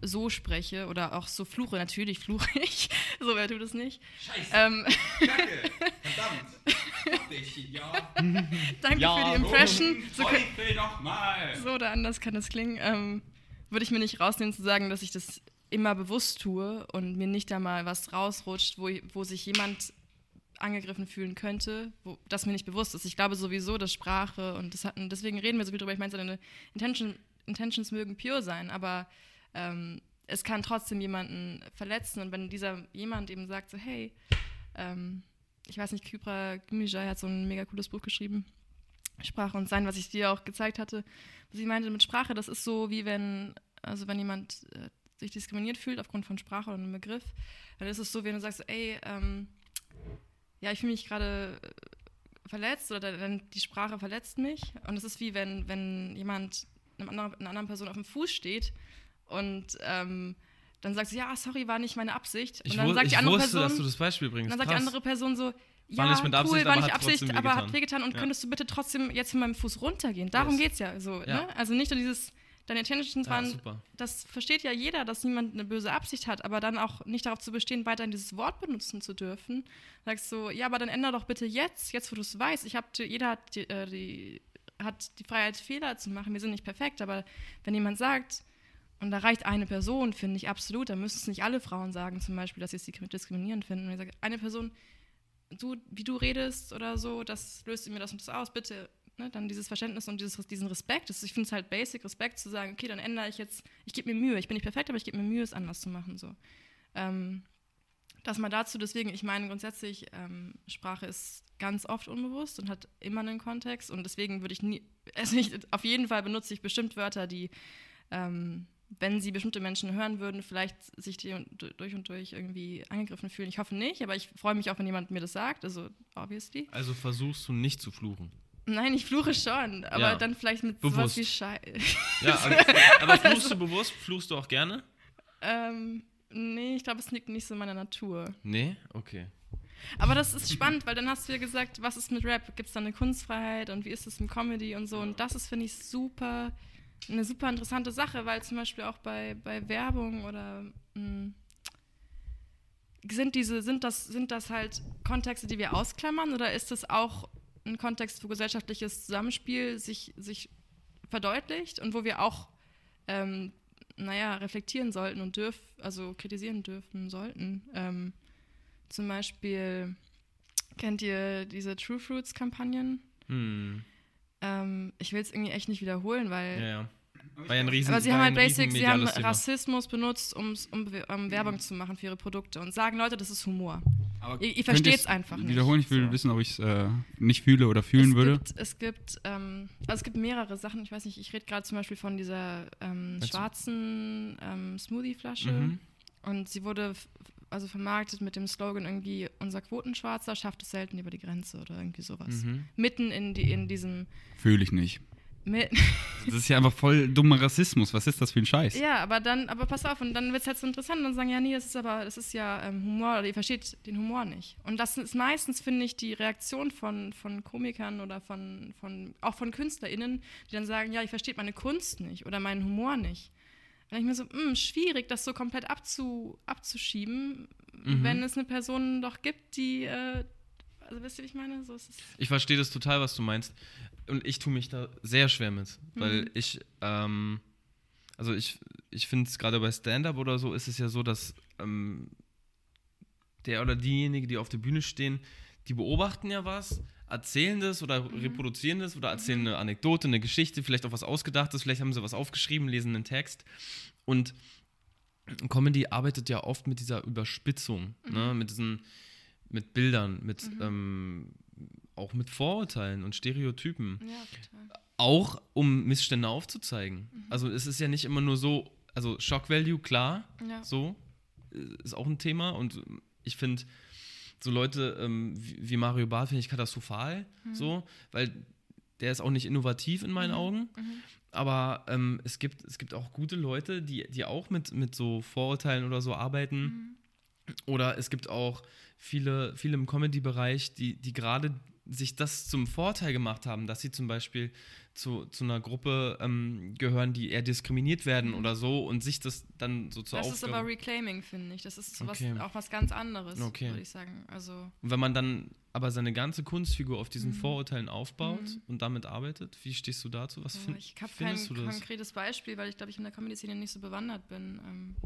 so spreche oder auch so fluche. Natürlich fluche (laughs) ich. so, wer tut es nicht? Scheiße. Ähm. Kacke. (laughs) Verdammt. ja. Danke ja, für die Impression. So, so oder anders kann es klingen. Ähm, würde ich mir nicht rausnehmen zu sagen, dass ich das immer bewusst tue und mir nicht da mal was rausrutscht, wo, wo sich jemand angegriffen fühlen könnte, wo, das mir nicht bewusst ist. Ich glaube sowieso, dass Sprache und das hatten, deswegen reden wir so viel drüber. Ich meine, Intention, Intentions mögen pure sein, aber ähm, es kann trotzdem jemanden verletzen. Und wenn dieser jemand eben sagt, so, hey, ähm, ich weiß nicht, Kypra Gmijay hat so ein mega cooles Buch geschrieben, Sprache und Sein, was ich dir auch gezeigt hatte. Was ich meinte mit Sprache, das ist so, wie wenn, also wenn jemand äh, sich diskriminiert fühlt aufgrund von Sprache oder einem Begriff, dann ist es so, wenn du sagst, ey, ähm, ja, ich fühle mich gerade äh, verletzt oder dann die Sprache verletzt mich. Und es ist wie wenn, wenn jemand einer anderen, einer anderen Person auf dem Fuß steht und ähm, dann sagt sie, ja, sorry, war nicht meine Absicht. Und ich dann sagt die andere wusste, Person, dass du das Beispiel bringst. dann sagt Krass. die andere Person so, ja, War nicht mit Absicht, cool, war aber nicht hat Absicht, aber hat wehgetan und Ja. könntest du bitte trotzdem jetzt von meinem Fuß runtergehen. Darum Yes. geht es ja so. Ja. Ne? Also nicht nur dieses, deine Intentions Ja, waren, super. das versteht ja jeder, dass niemand eine böse Absicht hat, aber dann auch nicht darauf zu bestehen, weiterhin dieses Wort benutzen zu dürfen. Sagst du, ja, aber dann änder doch bitte jetzt, jetzt wo du es weißt. Ich habe, jeder hat die, äh, die, hat die Freiheit, Fehler zu machen. Wir sind nicht perfekt, aber wenn jemand sagt, und da reicht eine Person, finde ich absolut, dann müssen es nicht alle Frauen sagen, zum Beispiel, dass sie es diskriminierend finden. Und ich sage, eine Person, du, wie du redest oder so, das löst mir das und das aus, bitte. Ne, dann dieses Verständnis und dieses, diesen Respekt. Das, ich finde es halt basic, Respekt zu sagen, okay, dann ändere ich jetzt, ich gebe mir Mühe. Ich bin nicht perfekt, aber ich gebe mir Mühe, es anders zu machen. So. Ähm, das mal dazu, deswegen, ich meine grundsätzlich, ähm, Sprache ist ganz oft unbewusst und hat immer einen Kontext und deswegen würde ich nie, (laughs) also ich, auf jeden Fall benutze ich bestimmt Wörter, die, ähm, wenn sie bestimmte Menschen hören würden, vielleicht sich die durch und durch irgendwie angegriffen fühlen. Ich hoffe nicht, aber ich freue mich auch, wenn jemand mir das sagt, also obviously. Also versuchst du nicht zu fluchen. Nein, ich fluche schon, aber Ja. dann vielleicht mit Bewusst. sowas wie Schei. Ja, aber, (laughs) aber fluchst du bewusst? Fluchst du auch gerne? ähm, nee, ich glaube, es liegt nicht so in meiner Natur. Nee? Okay. Aber das ist spannend, weil dann hast du ja gesagt, was ist mit Rap? Gibt es da eine Kunstfreiheit und wie ist es mit Comedy und so? Und das ist, finde ich, super, eine super interessante Sache, weil zum Beispiel auch bei, bei Werbung oder mh, sind diese, sind das, sind das halt Kontexte, die wir ausklammern oder ist das auch ein Kontext, wo gesellschaftliches Zusammenspiel sich, sich verdeutlicht und wo wir auch ähm, naja, reflektieren sollten und dürfen, also kritisieren dürfen sollten. Ähm, zum Beispiel, kennt ihr diese True Fruits-Kampagnen? Hm. Ähm, ich will es irgendwie echt nicht wiederholen, weil. Ja, ja. War ja ein riesen Aber sie haben halt Basics, sie haben. Rassismus benutzt, um, um Werbung zu machen für ihre Produkte und sagen, Leute, das ist Humor. Aber ihr könnt versteht's ihr's einfach nicht, Wiederholen, ich will so. wissen, ob ich es äh, nicht fühle oder fühlen es würde. Gibt, es gibt, ähm, also es gibt mehrere Sachen. Ich weiß nicht, ich rede gerade zum Beispiel von dieser ähm, schwarzen ähm, Smoothie-Flasche. Mhm. Und sie wurde also vermarktet mit dem Slogan irgendwie, unser Quotenschwarzer schafft es selten über die Grenze oder irgendwie sowas. Mhm. Mitten in, die, in diesem... Fühle ich nicht. Das ist ja einfach voll dummer Rassismus. Was ist das für ein Scheiß? ja, aber dann, aber pass auf, und dann wird es halt so interessant und dann sagen, ja, nee, das ist aber, das ist ja ähm, Humor, oder ihr versteht den Humor nicht. Und das ist meistens, finde ich, die Reaktion von, von Komikern oder von, von, auch von KünstlerInnen, die dann sagen, ja, ihr versteht meine Kunst nicht oder meinen Humor nicht. Und dann ich mir so, mh, schwierig, das so komplett abzu, abzuschieben, Mhm. wenn es eine Person doch gibt, die, äh, also wisst ihr, wie ich meine? So. Ich verstehe das total, was du meinst. Und ich tue mich da sehr schwer mit. Weil Mhm. ich, ähm, also ich, ich finde es gerade bei Stand-Up oder so, ist es ja so, dass ähm, der oder diejenige, die auf der Bühne stehen, die beobachten ja was, erzählen das oder Mhm. reproduzieren das oder erzählen eine Anekdote, eine Geschichte, vielleicht auch was Ausgedachtes, vielleicht haben sie was aufgeschrieben, lesen einen Text. Und Comedy arbeitet ja oft mit dieser Überspitzung, ne? mit diesen, mit Bildern, mit ähm, auch mit Vorurteilen und Stereotypen. Ja, total. Auch um Missstände aufzuzeigen. Also es ist ja nicht immer nur so, also Shock Value, klar, Ja. so, äh, ist auch ein Thema. Und ich finde, so Leute ähm, wie, wie Mario Barth finde ich katastrophal, so, weil der ist auch nicht innovativ in meinen Augen. Aber ähm, es, gibt, es gibt auch gute Leute, die, die auch mit, mit so Vorurteilen oder so arbeiten. Oder es gibt auch viele, viele im Comedy-Bereich, die, die gerade sich das zum Vorteil gemacht haben, dass sie zum Beispiel zu, zu einer Gruppe ähm, gehören, die eher diskriminiert werden oder so und sich das dann so zur Das Aufgabe... ist aber Reclaiming, finde ich. Das ist Okay. was, auch was ganz anderes, Okay. würde ich sagen. Also, Und wenn man dann aber seine ganze Kunstfigur auf diesen Mhm. Vorurteilen aufbaut Mhm. und damit arbeitet, wie stehst du dazu? Was oh, fin- ich habe kein konkretes Beispiel, weil ich glaube, ich in der Comedy-Szene nicht so bewandert bin. Ähm,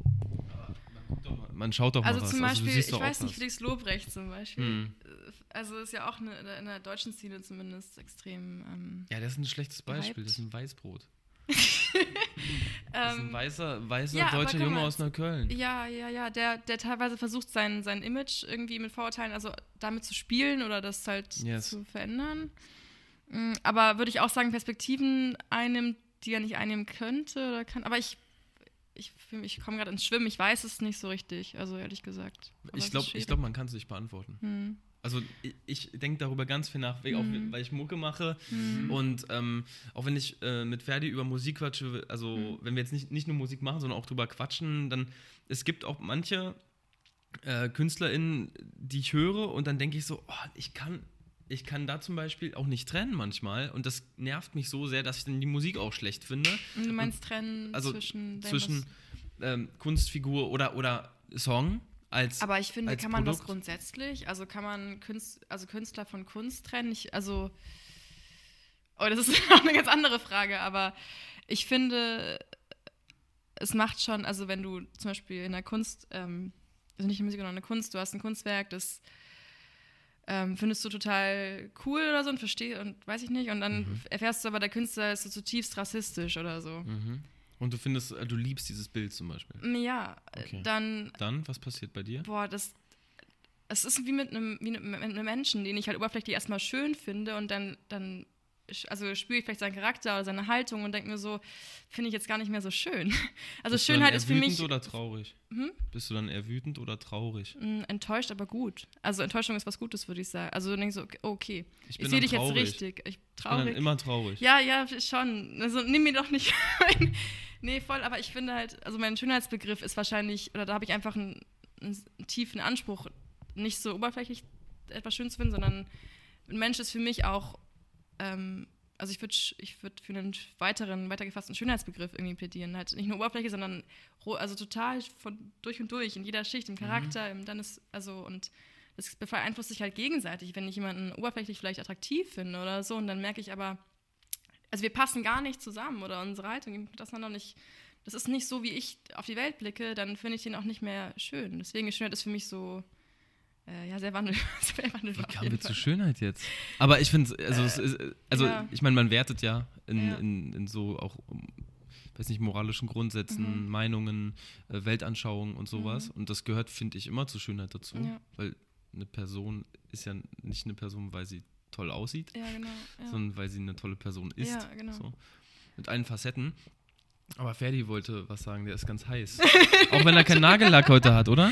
Man schaut doch also mal was. zum du Beispiel, siehst ich weiß nicht, was. Felix Lobrecht zum Beispiel. Hm. Äh, Also ist ja auch eine, in der deutschen Szene zumindest extrem. Ähm, Ja, das ist ein schlechtes Beispiel. Gehypt. Das ist ein Weißbrot. (laughs) Das ist ein ähm, weißer, weißer ja, deutscher Junge aus Neukölln. Ja, ja, ja, der, der teilweise versucht, sein, sein Image irgendwie mit Vorurteilen, also damit zu spielen oder das halt Yes. zu verändern. Mm, Aber würde ich auch sagen, Perspektiven einnimmt, die er nicht einnehmen könnte oder kann. Aber ich, ich, ich komme gerade ins Schwimmen, ich weiß es nicht so richtig, also ehrlich gesagt. Aber Ich glaube, glaub, man kann es nicht beantworten. Hm. Also ich, ich denke darüber ganz viel nach, weil- auch, Mhm. weil ich Mucke mache Hm. und ähm, auch wenn ich äh, mit Ferdi über Musik quatsche, also Mhm. wenn wir jetzt nicht, nicht nur Musik machen, sondern auch drüber quatschen, dann es gibt auch manche äh, KünstlerInnen, die ich höre und dann denke ich so, oh, ich kann ich kann da zum Beispiel auch nicht trennen manchmal und das nervt mich so sehr, dass ich dann die Musik auch schlecht finde. Und Du meinst trennen Also zwischen. zwischen ähm, Kunstfigur oder, oder Song als Aber ich finde, kann man das Produkt? grundsätzlich? Also kann man Künst, also Künstler von Kunst trennen? Ich, also, oh, das ist (laughs) auch eine ganz andere Frage, aber ich finde, es macht schon, also wenn du zum Beispiel in der Kunst, ähm, also nicht in der Musik, sondern in der Kunst, du hast ein Kunstwerk, das ähm, findest du total cool oder so und verstehst und weiß ich nicht, und dann Mhm. erfährst du aber, der Künstler ist so zutiefst rassistisch oder so. Mhm. Und du findest, äh, du liebst dieses Bild zum Beispiel. Ja, Okay. dann Dann, was passiert bei dir? boah, das, es ist wie mit einem, wie mit einem Menschen, den ich halt oberflächlich erstmal schön finde und dann, dann also spüre ich vielleicht seinen Charakter oder seine Haltung und denke mir so, finde ich jetzt gar nicht mehr so schön. (laughs) Also Bist du dann Schönheit eher ist für wütend mich oder traurig? Hm? Bist du dann eher wütend oder traurig? mh, enttäuscht, aber gut. Also Enttäuschung ist was Gutes, würde ich sagen. Also du denkst so, okay, Ich ich, sehe dann dich jetzt traurig. richtig. Ich, Ich bin dann traurig. immer traurig. Ja, ja, schon. Also nimm mir doch nicht (laughs) mein. Nee, voll, aber ich finde halt, also mein Schönheitsbegriff ist wahrscheinlich, oder da habe ich einfach einen, einen tiefen Anspruch, nicht so oberflächlich etwas schön zu finden, sondern ein Mensch ist für mich auch, ähm, also ich würde ich würd für einen weiteren, weitergefassten Schönheitsbegriff irgendwie plädieren. Halt nicht nur Oberfläche, sondern also total von durch und durch, in jeder Schicht, im Charakter, im, dann ist, also und das beeinflusst sich halt gegenseitig, wenn ich jemanden oberflächlich vielleicht attraktiv finde oder so und dann merke ich aber, also wir passen gar nicht zusammen oder unsere Haltung, das noch nicht, das ist nicht so, wie ich auf die Welt blicke, dann finde ich den auch nicht mehr schön. Deswegen ist Schönheit ist für mich so, äh, ja, sehr (laughs) wandelbar. sehr wandelbar Wie kamen wir zu. Schönheit jetzt? Aber ich finde, also, es ist, also ja. ich meine, man wertet ja in, Ja. In, in so auch, um, weiß nicht, moralischen Grundsätzen, Mhm. Meinungen, äh, Weltanschauungen und sowas. Mhm. Und das gehört, finde ich, immer zu Schönheit dazu. Ja. Weil eine Person ist ja nicht eine Person, weil sie toll aussieht, Ja, genau. Ja, sondern weil sie eine tolle Person ist. ja genau. So. Mit allen Facetten. Aber Ferdi wollte was sagen, der ist ganz heiß. (laughs) Auch wenn er keinen Nagellack heute hat, oder?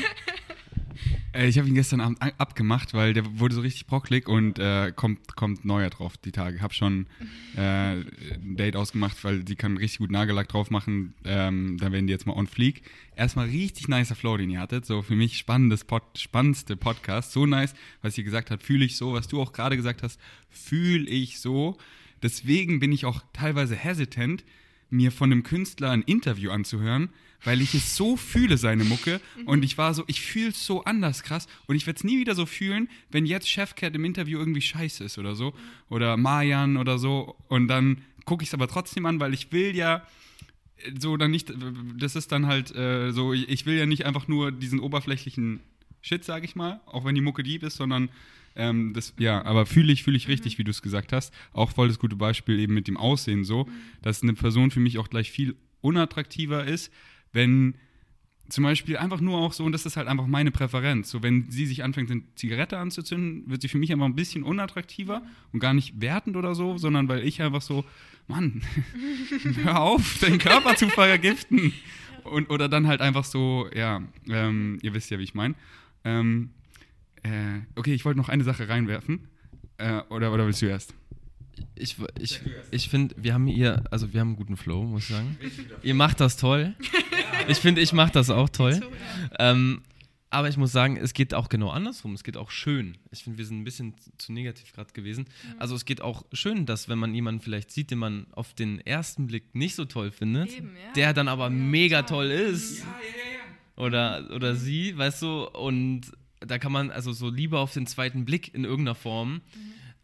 Äh, ich habe ihn gestern Abend abgemacht, weil der wurde so richtig brocklig und äh, kommt, kommt neuer drauf die Tage. Hab schon äh, ein Date ausgemacht, weil die kann richtig gut Nagellack drauf machen. Ähm, da werden die jetzt mal on fleek. Erstmal richtig nicer Flow, den ihr hattet. So für mich spannendes Pod, spannendste Podcast. So nice, was ihr gesagt habt, fühle ich so. Was du auch gerade gesagt hast, fühle ich so. Deswegen bin ich auch teilweise hesitant, mir von einem Künstler ein Interview anzuhören, weil ich es so fühle, seine Mucke. Und ich war so, ich fühle es so anders krass. Und ich werde es nie wieder so fühlen, wenn jetzt Chefcat im Interview irgendwie scheiße ist oder so. Oder Marjan oder so. Und dann gucke ich es aber trotzdem an, weil ich will ja äh, so dann nicht, das ist dann halt äh, so, ich will ja nicht einfach nur diesen oberflächlichen Shit, sage ich mal, auch wenn die Mucke deep ist, sondern ähm, das, ja, aber fühle ich, fühle ich richtig, wie du es gesagt hast. Auch voll das gute Beispiel eben mit dem Aussehen so, dass eine Person für mich auch gleich viel unattraktiver ist, wenn zum Beispiel einfach nur auch so, und das ist halt einfach meine Präferenz, so wenn sie sich anfängt, eine Zigarette anzuzünden, wird sie für mich einfach ein bisschen unattraktiver und gar nicht wertend oder so, sondern weil ich einfach so, Mann, (laughs) hör auf, deinen Körper zu vergiften. Und, oder dann halt einfach so, ja, ähm, ihr wisst ja, wie ich meine. Ähm, äh, okay, ich wollte noch eine Sache reinwerfen. Äh, oder, oder willst du erst? Ich, ich, ich finde, wir haben hier, also wir haben einen guten Flow, muss ich sagen. Ihr macht das toll. (laughs) Ich finde, ich mache das auch toll. Ähm, aber ich muss sagen, es geht auch genau andersrum. Es geht auch schön. Ich finde, wir sind ein bisschen zu negativ gerade gewesen. Mhm. Also es geht auch schön, dass wenn man jemanden vielleicht sieht, den man auf den ersten Blick nicht so toll findet, Eben, ja. der dann aber ja, mega toll, toll ist. Ja. Oder, oder sie, weißt du, und da kann man also so lieber auf den zweiten Blick in irgendeiner Form. Mhm.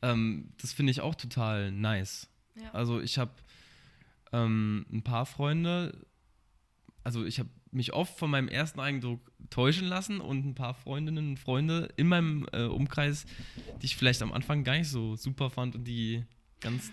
Ähm, das finde ich auch total nice. Ja. Also ich habe ähm, ein paar Freunde, also ich habe mich oft von meinem ersten Eindruck täuschen lassen und ein paar Freundinnen und Freunde in meinem äh, Umkreis, die ich vielleicht am Anfang gar nicht so super fand und die ganz,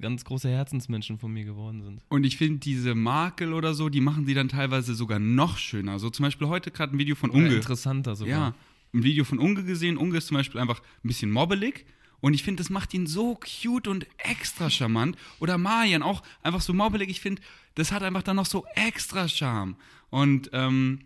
ganz große Herzensmenschen von mir geworden sind. Und ich finde, diese Makel oder so, die machen sie dann teilweise sogar noch schöner. So zum Beispiel heute gerade ein Video von Unge. interessanter sogar. Ja, ein Video von Unge gesehen. Unge ist zum Beispiel einfach ein bisschen mobbelig. Und ich finde, das macht ihn so cute und extra charmant. Oder Marian auch einfach so mobbelig. Ich finde, das hat einfach dann noch so extra Charme. Und ähm,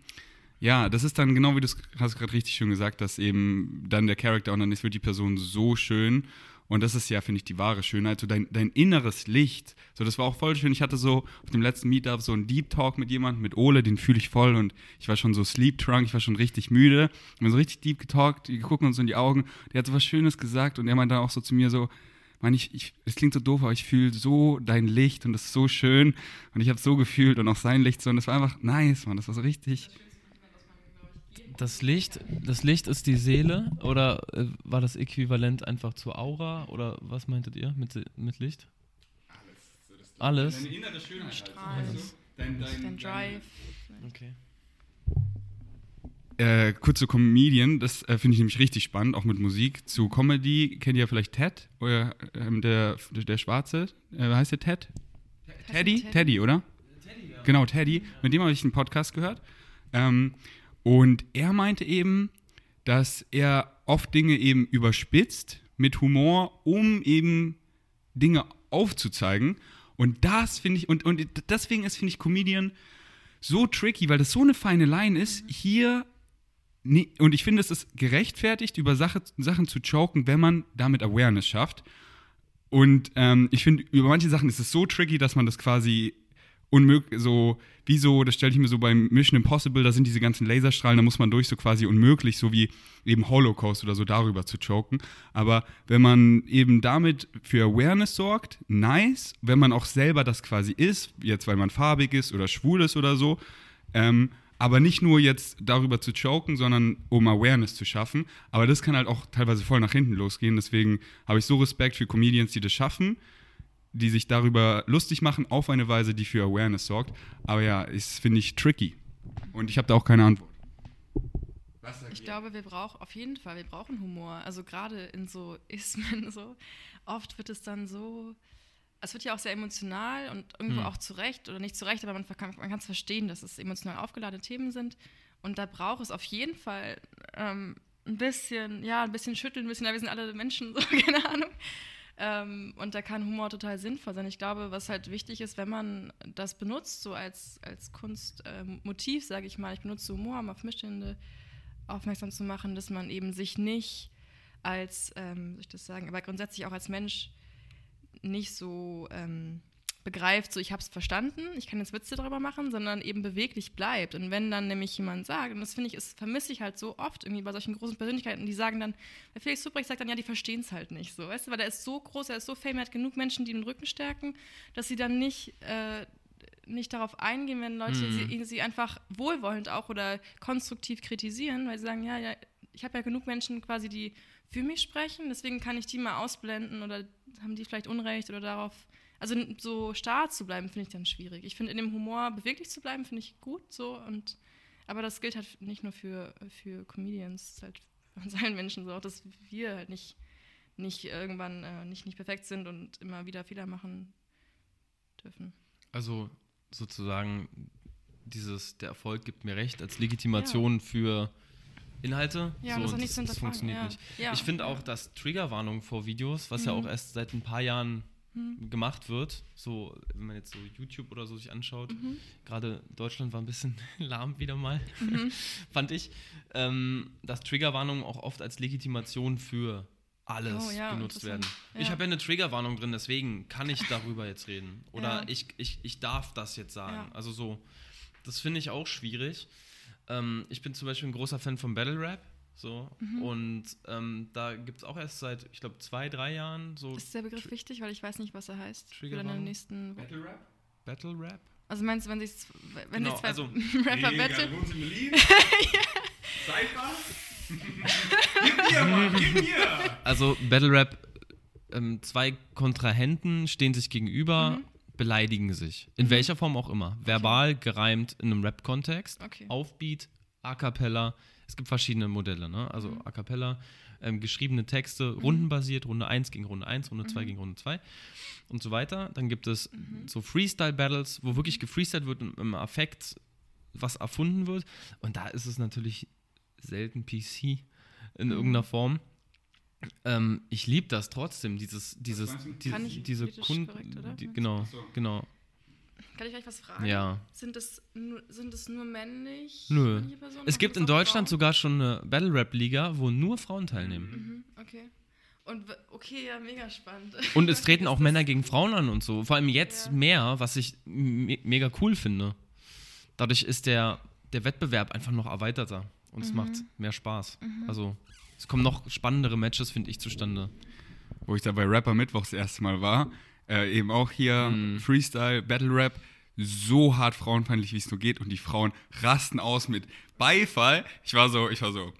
ja, das ist dann genau wie du hast gerade richtig schön gesagt, dass eben dann der Charakter und dann ist, wird die Person so schön. Und das ist ja, finde ich, die wahre Schönheit, so dein, dein inneres Licht. So, das war auch voll schön. Ich hatte so auf dem letzten Meetup so einen Deep Talk mit jemandem, mit Ole, den fühle ich voll und ich war schon so sleep drunk, ich war schon richtig müde. Wir haben so richtig deep getalkt, wir gucken uns in die Augen. Der hat so was Schönes gesagt und er meinte dann auch so zu mir so, Mann, ich, es klingt so doof, aber ich fühle so dein Licht und das ist so schön und ich habe so gefühlt und auch sein Licht so und das war einfach nice, Mann, das war so richtig das Licht, das Licht ist die Seele oder äh, war das äquivalent einfach zur Aura oder was meintet ihr mit, mit Licht? Alles. So Alles. Deine innere Schönheit. Strahlen. Also, dein, dein, dein Drive. Okay. Äh, kurz zu Comedian, das äh, finde ich nämlich richtig spannend, auch mit Musik. Zu Comedy kennt ihr vielleicht Ted, oder ähm, der, der Schwarze, äh, heißt der Ted? Teddy? Teddy, Teddy oder? Teddy, ja. Genau, Teddy. Mit dem habe ich einen Podcast gehört. Ähm, und er meinte eben, dass er oft Dinge eben überspitzt mit Humor, um eben Dinge aufzuzeigen. Und das finde ich, und, und deswegen ist, finde ich, Comedian so tricky, weil das so eine feine Line ist, hier, und ich finde, es ist gerechtfertigt, über Sache, Sachen zu choken, wenn man damit Awareness schafft. Und ähm, ich finde, über manche Sachen ist es so tricky, dass man das quasi unmöglich, so, wie so, das stelle ich mir so beim Mission Impossible, da sind diese ganzen Laserstrahlen, da muss man durch so quasi unmöglich, so wie eben Holocaust oder so darüber zu choken. Aber wenn man eben damit für Awareness sorgt, nice. Wenn man auch selber das quasi ist, jetzt weil man farbig ist oder schwul ist oder so, ähm, aber nicht nur jetzt darüber zu choken, sondern um Awareness zu schaffen. Aber das kann halt auch teilweise voll nach hinten losgehen. Deswegen habe ich so Respekt für Comedians, die das schaffen die sich darüber lustig machen, auf eine Weise, die für Awareness sorgt. Aber ja, ist, finde ich, tricky. Und ich habe da auch keine Antwort. Ich glaube, wir brauchen auf jeden Fall, wir brauchen Humor. Also gerade in so Ismen so. Oft wird es dann so, es wird ja auch sehr emotional und irgendwo hm. auch zu Recht oder nicht zu Recht, aber man, man kann es verstehen, dass es emotional aufgeladene Themen sind. Und da braucht es auf jeden Fall ähm, ein bisschen, ja, ein bisschen schütteln, ein bisschen, ja, wir sind alle Menschen, (laughs) so, keine Ahnung. Ähm, und da kann Humor total sinnvoll sein. Ich glaube, was halt wichtig ist, wenn man das benutzt, so als, als Kunstmotiv, ähm, sage ich mal, ich benutze Humor, um auf Missstände aufmerksam zu machen, dass man eben sich nicht als, ähm, soll ich das sagen, aber grundsätzlich auch als Mensch nicht so ähm, begreift, so ich habe es verstanden, ich kann jetzt Witze darüber machen, sondern eben beweglich bleibt. Und wenn dann nämlich jemand sagt, und das finde ich, das vermisse ich halt so oft irgendwie bei solchen großen Persönlichkeiten, die sagen dann, der Felix Lobrecht sagt dann, ja, die verstehen es halt nicht so, weißt du, weil er ist so groß, er ist so fame, er hat genug Menschen, die den Rücken stärken, dass sie dann nicht, äh, nicht darauf eingehen, wenn Leute mhm. sie, sie, einfach wohlwollend auch oder konstruktiv kritisieren, weil sie sagen, ja, ja, ich habe ja genug Menschen quasi, die für mich sprechen, deswegen kann ich die mal ausblenden oder haben die vielleicht Unrecht oder darauf also so starr zu bleiben, finde ich dann schwierig. Ich finde, in dem Humor beweglich zu bleiben, finde ich gut so. Und, aber das gilt halt nicht nur für, für Comedians, halt (laughs) von allen Menschen so, auch dass wir halt nicht, nicht irgendwann äh, nicht, nicht perfekt sind und immer wieder Fehler machen dürfen. Also sozusagen dieses, der Erfolg gibt mir recht, als Legitimation ja. für Inhalte. Ja, so, das, das, das funktioniert ja. nicht. Ja. Ich finde auch, dass Triggerwarnung vor Videos, was mhm. ja auch erst seit ein paar Jahren mhm. gemacht wird. So, wenn man jetzt so YouTube oder so sich anschaut. Mhm. Gerade Deutschland war ein bisschen (laughs) lahm wieder mal, mhm. (laughs) fand ich. Ähm, dass Triggerwarnungen auch oft als Legitimation für alles oh, ja, genutzt werden. Ja. Ich habe ja eine Triggerwarnung drin, deswegen kann ich darüber jetzt reden. Oder ja. ich, ich, ich darf das jetzt sagen. Also so, das finde ich auch schwierig. Ähm, ich bin zum Beispiel ein großer Fan von Battle Rap. So. Mhm. Und ähm, da gibt es auch erst seit, ich glaube, zwei, drei Jahren so. Ist der Begriff wichtig, weil ich weiß nicht, was er heißt. Trigger Für nächsten Battle Rap? Battle Rap? Also meinst du, wenn sich wenn genau, zwei also, (laughs) Rapper battle? (laughs) Gib mir! Also Battle Rap, ähm, zwei Kontrahenten stehen sich gegenüber, mhm. beleidigen sich. In mhm. welcher Form auch immer. Verbal, okay. gereimt, in einem Rap-Kontext, okay. Aufbeat, A Cappella, es gibt verschiedene Modelle, ne? also mhm. A Cappella, ähm, geschriebene Texte, mhm. rundenbasiert, Runde 1 gegen Runde 1, Runde 2 mhm. gegen Runde 2 und so weiter. Dann gibt es mhm. so Freestyle-Battles, wo wirklich gefreestylt wird und im Affekt was erfunden wird. Und da ist es natürlich selten PC in mhm. irgendeiner Form. Ähm, ich liebe das trotzdem, dieses, dieses, die, diese Kunden. Die, genau, so. genau. Kann ich vielleicht was fragen? Ja. Sind es nur, sind es nur männlich? Nö. Es gibt in Deutschland Frauen? sogar schon eine Battle Rap Liga, wo nur Frauen teilnehmen. Mhm, okay. Und okay, ja, mega spannend. Und es (laughs) treten auch Männer gegen Frauen an und so. Vor allem jetzt ja. mehr, was ich me mega cool finde. Dadurch ist der, der Wettbewerb einfach noch erweiterter und mhm. es macht mehr Spaß. Mhm. Also es kommen noch spannendere Matches, finde ich, zustande. Wo ich da bei Rapper Mittwoch das erste Mal war, äh, eben auch hier mhm. Freestyle, Battle Rap, so hart frauenfeindlich, wie es nur geht. Und die Frauen rasten aus mit Beifall. Ich war so, ich war so,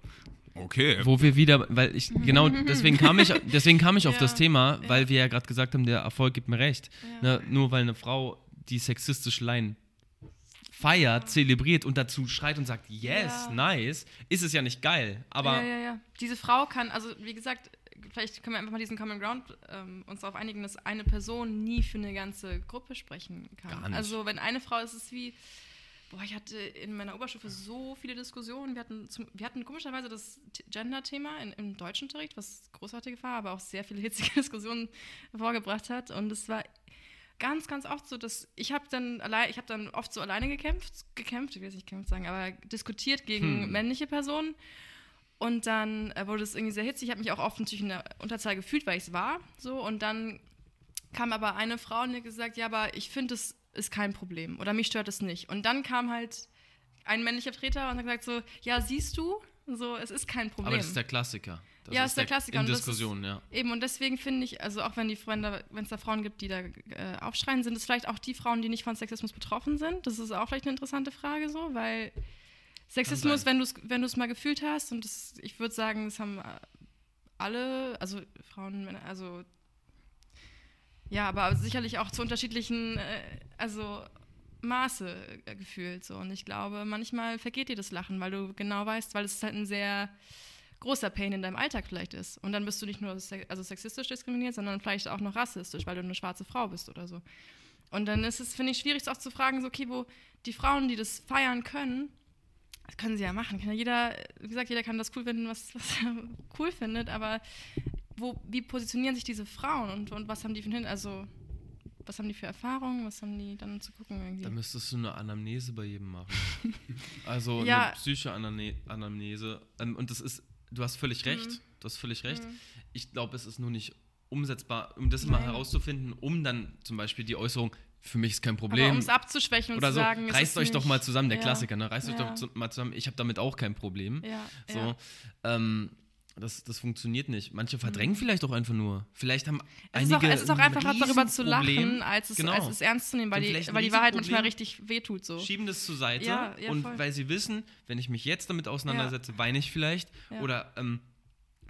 okay. Wo wir wieder, weil ich, genau, deswegen kam ich, (laughs) deswegen kam ich auf ja, das Thema, weil ja. wir ja gerade gesagt haben, der Erfolg gibt mir recht. Ja. Ne, nur weil eine Frau die sexistische Line feiert, zelebriert und dazu schreit und sagt, yes, nice, ist es ja nicht geil. Aber ja, ja, ja. Diese Frau kann, also wie gesagt, vielleicht können wir einfach mal diesen Common Ground ähm, uns darauf einigen, dass eine Person nie für eine ganze Gruppe sprechen kann. Gar nicht. Also wenn eine Frau ist es wie, boah, ich hatte in meiner Oberstufe so viele Diskussionen. Wir hatten, zum, wir hatten komischerweise das Gender-Thema im deutschen Unterricht, was großartig war, aber auch sehr viele hitzige (laughs) Diskussionen hervorgebracht hat. Und es war ganz, ganz oft so, dass ich habe dann allein, ich habe dann oft so alleine gekämpft, gekämpft, ich will nicht kämpft sagen, aber diskutiert gegen hm. männliche Personen. Und dann äh, wurde es irgendwie sehr hitzig. Ich habe mich auch oft natürlich in der Unterzahl gefühlt, weil ich es war. So. Und dann kam aber eine Frau und hat gesagt, ja, aber ich finde, es ist kein Problem. Oder mich stört es nicht. Und dann kam halt ein männlicher Vertreter und hat gesagt so, ja, siehst du, so, es ist kein Problem. Aber das ist der Klassiker. Das ja, ist der, der Klassiker. In Diskussionen, ja. Eben, und deswegen finde ich, also auch wenn die Freunde, wenn es da Frauen gibt, die da äh, aufschreien, sind es vielleicht auch die Frauen, die nicht von Sexismus betroffen sind. Das ist auch vielleicht eine interessante Frage so, weil Sexismus, wenn du es wenn mal gefühlt hast, und das, ich würde sagen, das haben alle, also Frauen, Männer, also ja, aber sicherlich auch zu unterschiedlichen, äh, also Maße äh, gefühlt so. Und ich glaube, manchmal vergeht dir das Lachen, weil du genau weißt, weil es halt ein sehr großer Pain in deinem Alltag vielleicht ist. Und dann bist du nicht nur also sexistisch diskriminiert, sondern vielleicht auch noch rassistisch, weil du eine schwarze Frau bist oder so. Und dann ist es, finde ich, schwierig auch zu fragen, so, okay, wo die Frauen, die das feiern können, das können sie ja machen. Kann ja jeder, wie gesagt, jeder kann das cool finden, was, was er (laughs) cool findet, aber wo, wie positionieren sich diese Frauen und, und was haben die für hin? Also, was haben die für Erfahrungen? Was haben die dann zu gucken? Irgendwie? Da müsstest du eine Anamnese bei jedem machen. (laughs) also ja. eine psychische Anamnese. Ähm, und das ist, du hast völlig recht. Mhm. Du hast völlig recht. Mhm. Ich glaube, es ist nur nicht umsetzbar, um das Nein. mal herauszufinden, um dann zum Beispiel die Äußerung, für mich ist kein Problem. um es abzuschwächen und Oder zu sagen, so, reißt euch doch mal zusammen, der ja. Klassiker, ne? reißt ja. euch doch mal zusammen, ich habe damit auch kein Problem. Ja. So, ähm, das, das funktioniert nicht. Manche verdrängen mhm. vielleicht auch einfach nur. Vielleicht haben es einige. Ist auch, es ist auch einfacher, darüber zu lachen, als es, genau. als es ernst zu nehmen, weil, die, weil die Wahrheit manchmal richtig wehtut. So. Schieben das zur Seite und voll. weil sie wissen, wenn ich mich jetzt damit auseinandersetze, weine ich vielleicht. Oder ähm,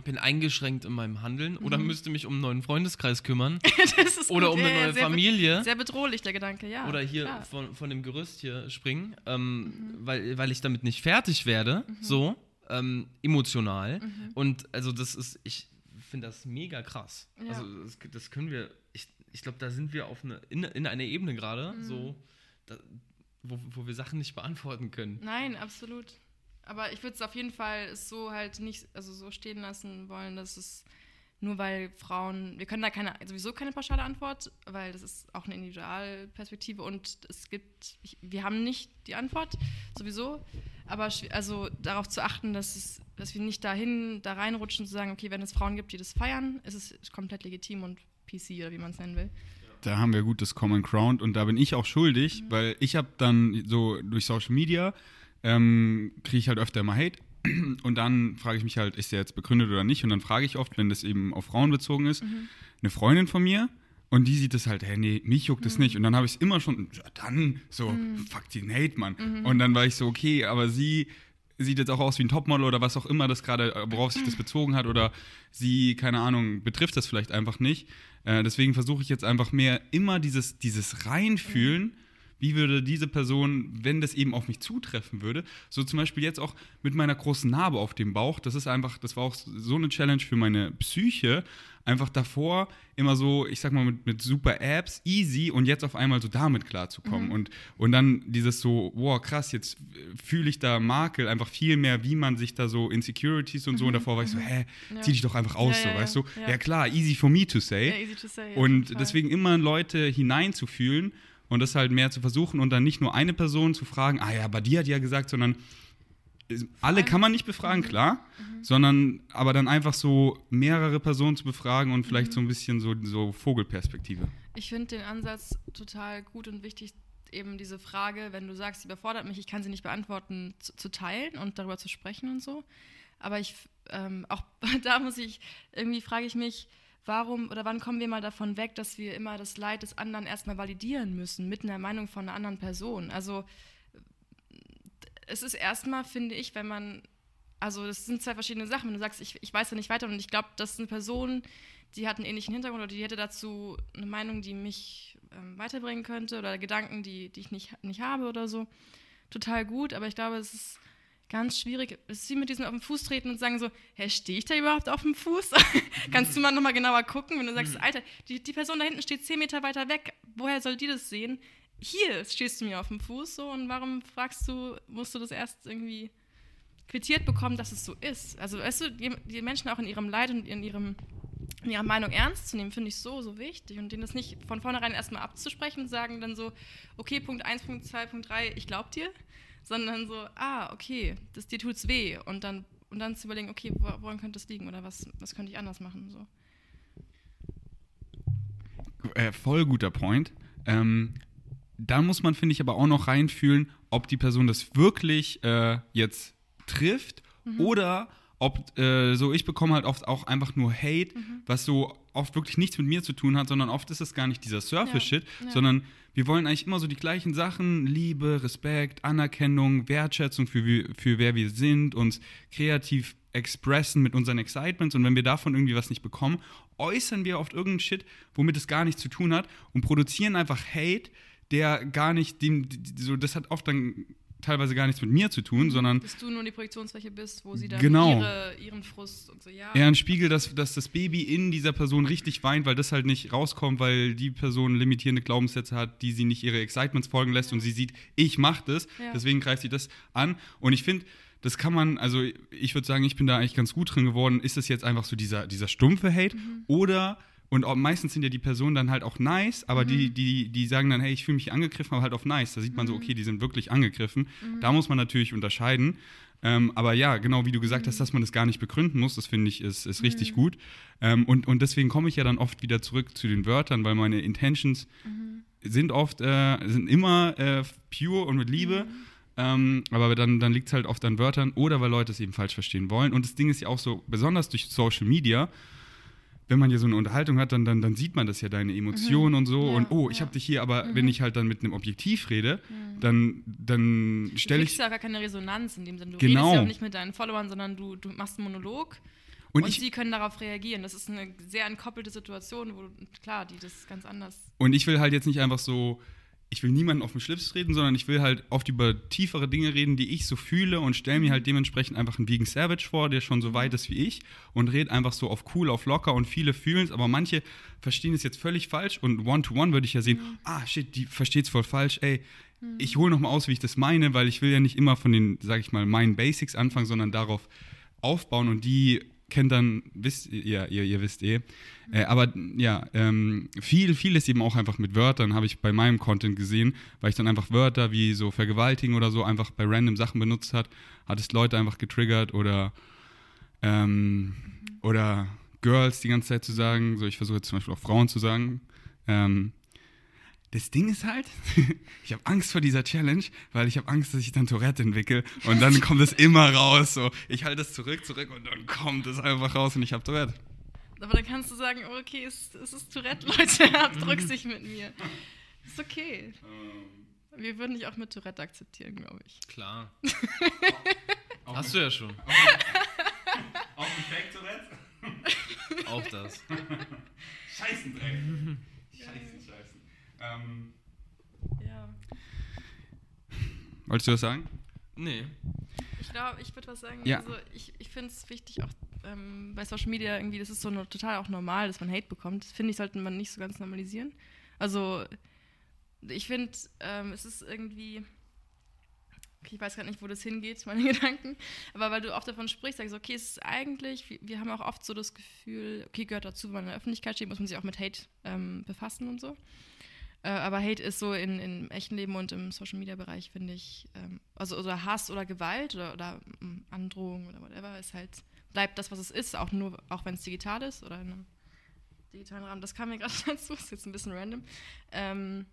bin eingeschränkt in meinem Handeln mhm. oder müsste mich um einen neuen Freundeskreis kümmern (laughs) oder gut. um eine neue sehr Familie. Sehr bedrohlich, der Gedanke, ja. Oder hier von, von dem Gerüst hier springen, ähm, mhm. weil, weil ich damit nicht fertig werde, mhm. so ähm, emotional. Mhm. Und also das ist, ich finde das mega krass. Ja. Also das, das, können wir, ich, ich glaube, da sind wir auf eine, in, in einer Ebene gerade, mhm. so, da, wo, wo wir Sachen nicht beantworten können. Nein, absolut. Aber ich würde es auf jeden Fall so halt nicht, also so stehen lassen wollen, dass es nur weil Frauen, wir können da keine, sowieso keine pauschale Antwort, weil das ist auch eine Individualperspektive und es gibt, wir haben nicht die Antwort, sowieso, aber also darauf zu achten, dass, es, dass wir nicht dahin, da reinrutschen, zu sagen, okay, wenn es Frauen gibt, die das feiern, ist es komplett legitim und PC oder wie man es nennen will. Da haben wir gutes Common Ground und da bin ich auch schuldig, mhm. weil ich habe dann so durch Social Media ähm, kriege ich halt öfter mal Hate. (clears throat) Und dann frage ich mich halt, ist der jetzt begründet oder nicht? Und dann frage ich oft, wenn das eben auf Frauen bezogen ist, mhm. eine Freundin von mir, und die sieht es halt, hey, nee, mich juckt es mhm. nicht. Und dann habe ich es immer schon, ja, dann, so, mhm. fuck den Hate, Mann. Mhm. Und dann war ich so, okay, aber sie sieht jetzt auch aus wie ein Topmodel oder was auch immer das gerade, worauf sich das bezogen hat. Oder sie, keine Ahnung, betrifft das vielleicht einfach nicht. Äh, deswegen versuche ich jetzt einfach mehr immer dieses, dieses Reinfühlen. Mhm wie würde diese Person, wenn das eben auf mich zutreffen würde, so zum Beispiel jetzt auch mit meiner großen Narbe auf dem Bauch, das ist einfach, das war auch so eine Challenge für meine Psyche, einfach davor immer so, ich sag mal, mit, mit super Apps, easy und jetzt auf einmal so damit klarzukommen. Mhm. Und, und dann dieses so, wow, krass, jetzt fühle ich da Makel einfach viel mehr, wie man sich da so Insecurities und so. Und mhm. davor war ich so, mhm. hä, ja. zieh dich doch einfach aus, ja, so, ja, weißt du? Ja. klar, easy for me to say. To say und deswegen immer Leute hineinzufühlen und das halt mehr zu versuchen und dann nicht nur eine Person zu fragen, ah ja, aber die hat ja gesagt, sondern alle kann man nicht befragen, mhm. klar, mhm. sondern aber dann einfach so mehrere Personen zu befragen und vielleicht mhm. so ein bisschen so, so Vogelperspektive. Ich finde den Ansatz total gut und wichtig, eben diese Frage, wenn du sagst, sie überfordert mich, ich kann sie nicht beantworten, zu, zu teilen und darüber zu sprechen und so. Aber ich, ähm, auch (laughs) da muss ich, irgendwie frage ich mich, warum oder wann kommen wir mal davon weg, dass wir immer das Leid des anderen erstmal validieren müssen mit einer Meinung von einer anderen Person? Also es ist erstmal, finde ich, wenn man, also das sind zwei verschiedene Sachen. Wenn du sagst, ich, ich weiß ja nicht weiter und ich glaube, das ist eine Person, die hat einen ähnlichen Hintergrund oder die hätte dazu eine Meinung, die mich ähm, weiterbringen könnte oder Gedanken, die, die ich nicht, nicht habe oder so. Total gut, aber ich glaube, es ist ganz schwierig. Es ist wie mit diesem auf den Fuß treten und sagen so, hä, stehe ich da überhaupt auf dem Fuß? (laughs) Kannst du mal nochmal genauer gucken, wenn du sagst, mhm. Alter, die, die Person da hinten steht zehn Meter weiter weg, woher soll die das sehen? Hier stehst du mir auf dem Fuß so und warum fragst du, musst du das erst irgendwie quittiert bekommen, dass es so ist? Also weißt du, die, die Menschen auch in ihrem Leid und in ihrem in ihrer Meinung ernst zu nehmen, finde ich so, so wichtig. Und denen das nicht von vornherein erstmal abzusprechen und sagen dann so, okay, Punkt 1, Punkt 2, Punkt 3, ich glaub dir, sondern so, ah, okay, das, dir tut's weh. Und dann, und dann zu überlegen, okay, woran könnte das liegen oder was, was könnte ich anders machen? So. Äh, voll guter Point. Ähm, da muss man, finde ich, aber auch noch reinfühlen, ob die Person das wirklich äh, jetzt trifft mhm. oder ob äh, so ich bekomme halt oft auch einfach nur Hate, mhm. was so oft wirklich nichts mit mir zu tun hat, sondern oft ist es gar nicht dieser Surface-Shit, ja, ja. sondern wir wollen eigentlich immer so die gleichen Sachen, Liebe, Respekt, Anerkennung, Wertschätzung für, für wer wir sind, uns kreativ expressen mit unseren Excitements und wenn wir davon irgendwie was nicht bekommen, äußern wir oft irgendeinen Shit, womit es gar nichts zu tun hat und produzieren einfach Hate, der gar nicht, dem, so, das hat oft dann teilweise gar nichts mit mir zu tun, sondern. Dass du nur die Projektionsfläche bist, wo sie dann genau. ihre, ihren Frust und so, ja. Eher ein Spiegel, dass, dass das Baby in dieser Person richtig weint, weil das halt nicht rauskommt, weil die Person limitierende Glaubenssätze hat, die sie nicht ihre Excitements folgen lässt ja. und sie sieht, ich mach das, ja. deswegen greift sie das an. Und ich finde, das kann man, also ich würde sagen, ich bin da eigentlich ganz gut drin geworden. Ist das jetzt einfach so dieser, dieser stumpfe Hate mhm. oder und auch, meistens sind ja die Personen dann halt auch nice, aber mhm. die, die, die sagen dann, hey, ich fühle mich angegriffen, aber halt auf nice. Da sieht man mhm. so, okay, die sind wirklich angegriffen. Mhm. Da muss man natürlich unterscheiden. Ähm, aber ja, genau wie du gesagt hast, mhm. dass man das gar nicht begründen muss, das finde ich ist, ist richtig mhm. gut. Ähm, und, und deswegen komme ich ja dann oft wieder zurück zu den Wörtern, weil meine Intentions mhm. sind oft, äh, sind immer äh, pure und mit Liebe. Ähm, aber dann, dann liegt es halt oft an Wörtern oder weil Leute es eben falsch verstehen wollen. Und das Ding ist ja auch so, besonders durch Social Media, wenn man ja so eine Unterhaltung hat, dann, dann, dann sieht man das ja, deine Emotionen mhm. und so. Ja, und oh, ich ja. habe dich hier, aber mhm. wenn ich halt dann mit einem Objektiv rede, mhm. dann, dann stelle ich. Du kriegst ja gar keine Resonanz in dem Sinne. Du genau. redest ja auch nicht mit deinen Followern, sondern du, du machst einen Monolog. Und, und ich, sie können darauf reagieren. Das ist eine sehr entkoppelte Situation, wo, klar, die das ganz anders. Und ich will halt jetzt nicht einfach so ich will niemanden auf den Schlips treten, sondern ich will halt oft über tiefere Dinge reden, die ich so fühle und stelle mir halt dementsprechend einfach einen Vegan Savage vor, der schon so weit ist wie ich und rede einfach so auf cool, auf locker und viele fühlen es, aber manche verstehen es jetzt völlig falsch und One-to-One -one würde ich ja sehen, mhm. ah shit, die versteht es voll falsch, ey, mhm. ich hole nochmal aus, wie ich das meine, weil ich will ja nicht immer von den, sag ich mal, meinen Basics anfangen, sondern darauf aufbauen und die kennt dann, wisst ihr, ihr, ihr wisst eh. Äh, aber ja, ähm, viel, viel ist eben auch einfach mit Wörtern, habe ich bei meinem Content gesehen, weil ich dann einfach Wörter wie so Vergewaltigen oder so einfach bei random Sachen benutzt hat, hat es Leute einfach getriggert oder, ähm, mhm. oder Girls die ganze Zeit zu sagen, so ich versuche jetzt zum Beispiel auch Frauen zu sagen. Ähm, das Ding ist halt, (laughs) ich habe Angst vor dieser Challenge, weil ich habe Angst, dass ich dann Tourette entwickle und dann kommt es immer raus. So, ich halte es zurück, zurück und dann kommt es einfach raus und ich habe Tourette. Aber dann kannst du sagen, oh, okay, es, es ist Tourette, (laughs) Leute, habt Rücksicht mit mir. Ist okay. Wir würden dich auch mit Tourette akzeptieren, glaube ich. Klar. (laughs) Hast du ja schon. Auch mit Fake Tourette? Auch das. Scheißendreck. Scheißen, scheißen. Ähm, Ja. wolltest du was sagen? Nee. Ich glaube, ich würde was sagen. Ja. Also ich, ich finde es wichtig, auch ähm, bei Social Media irgendwie, das ist so no, total auch normal, dass man Hate bekommt. Das finde ich, sollte man nicht so ganz normalisieren. Also ich finde, ähm, es ist irgendwie, ich weiß gerade nicht, wo das hingeht, (laughs) meine Gedanken, aber weil du oft davon sprichst, sagst du, okay, es ist eigentlich, wir, wir haben auch oft so das Gefühl, okay, gehört dazu, wenn man in der Öffentlichkeit steht, muss man sich auch mit Hate ähm, befassen und so. Äh, aber Hate ist so in, im echten Leben und im Social Media Bereich, finde ich, ähm, also oder Hass oder Gewalt oder, oder ähm, Androhung oder whatever, ist halt, bleibt das, was es ist, auch nur, auch wenn es digital ist oder in einem digitalen Rahmen. Das kam mir (laughs) gerade dazu, ist jetzt ein bisschen random. Ähm,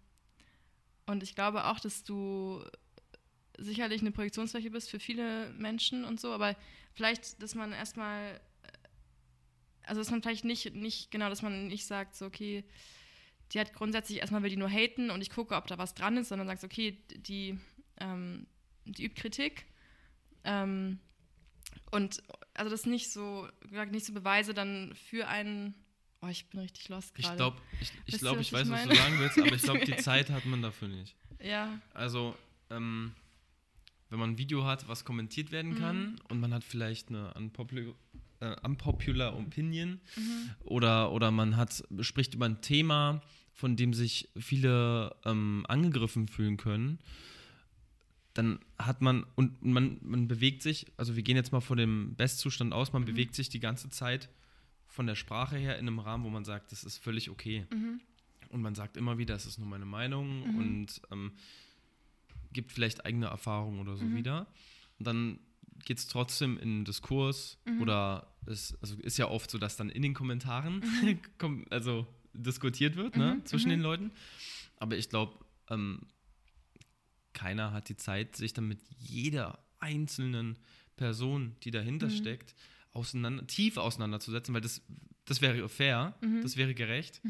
und ich glaube auch, dass du sicherlich eine Projektionsfläche bist für viele Menschen und so, aber vielleicht, dass man erstmal, also dass man vielleicht nicht, nicht, genau, dass man nicht sagt, so, okay, die hat grundsätzlich erstmal will die nur haten und ich gucke, ob da was dran ist, sondern sagst, okay, die, ähm, die übt Kritik. Ähm, und also das nicht so, nicht so Beweise dann für einen. Oh, ich bin richtig lost Ich gerade. glaube, ich, ich, glaub, ich weiß, ich was du sagen willst, aber ich glaube, die (laughs) Zeit hat man dafür nicht. Ja, Also, ähm, wenn man ein Video hat, was kommentiert werden kann und man hat vielleicht eine unpopular, äh, unpopular Opinion. Oder, oder man hat, spricht über ein Thema, von dem sich viele ähm, angegriffen fühlen können, dann hat man, und man, man bewegt sich, also wir gehen jetzt mal von dem Bestzustand aus, man bewegt sich die ganze Zeit von der Sprache her in einem Rahmen, wo man sagt, das ist völlig okay. Und man sagt immer wieder, es ist nur meine Meinung und ähm, gibt vielleicht eigene Erfahrungen oder so wieder. Und dann geht es trotzdem in den Diskurs oder es also ist ja oft so, dass dann in den Kommentaren (laughs) kom- also diskutiert wird ne, zwischen den Leuten. Aber ich glaube, ähm, keiner hat die Zeit, sich dann mit jeder einzelnen Person, die dahinter steckt, auseinander, tief auseinanderzusetzen, weil das, das wäre fair, das wäre gerecht.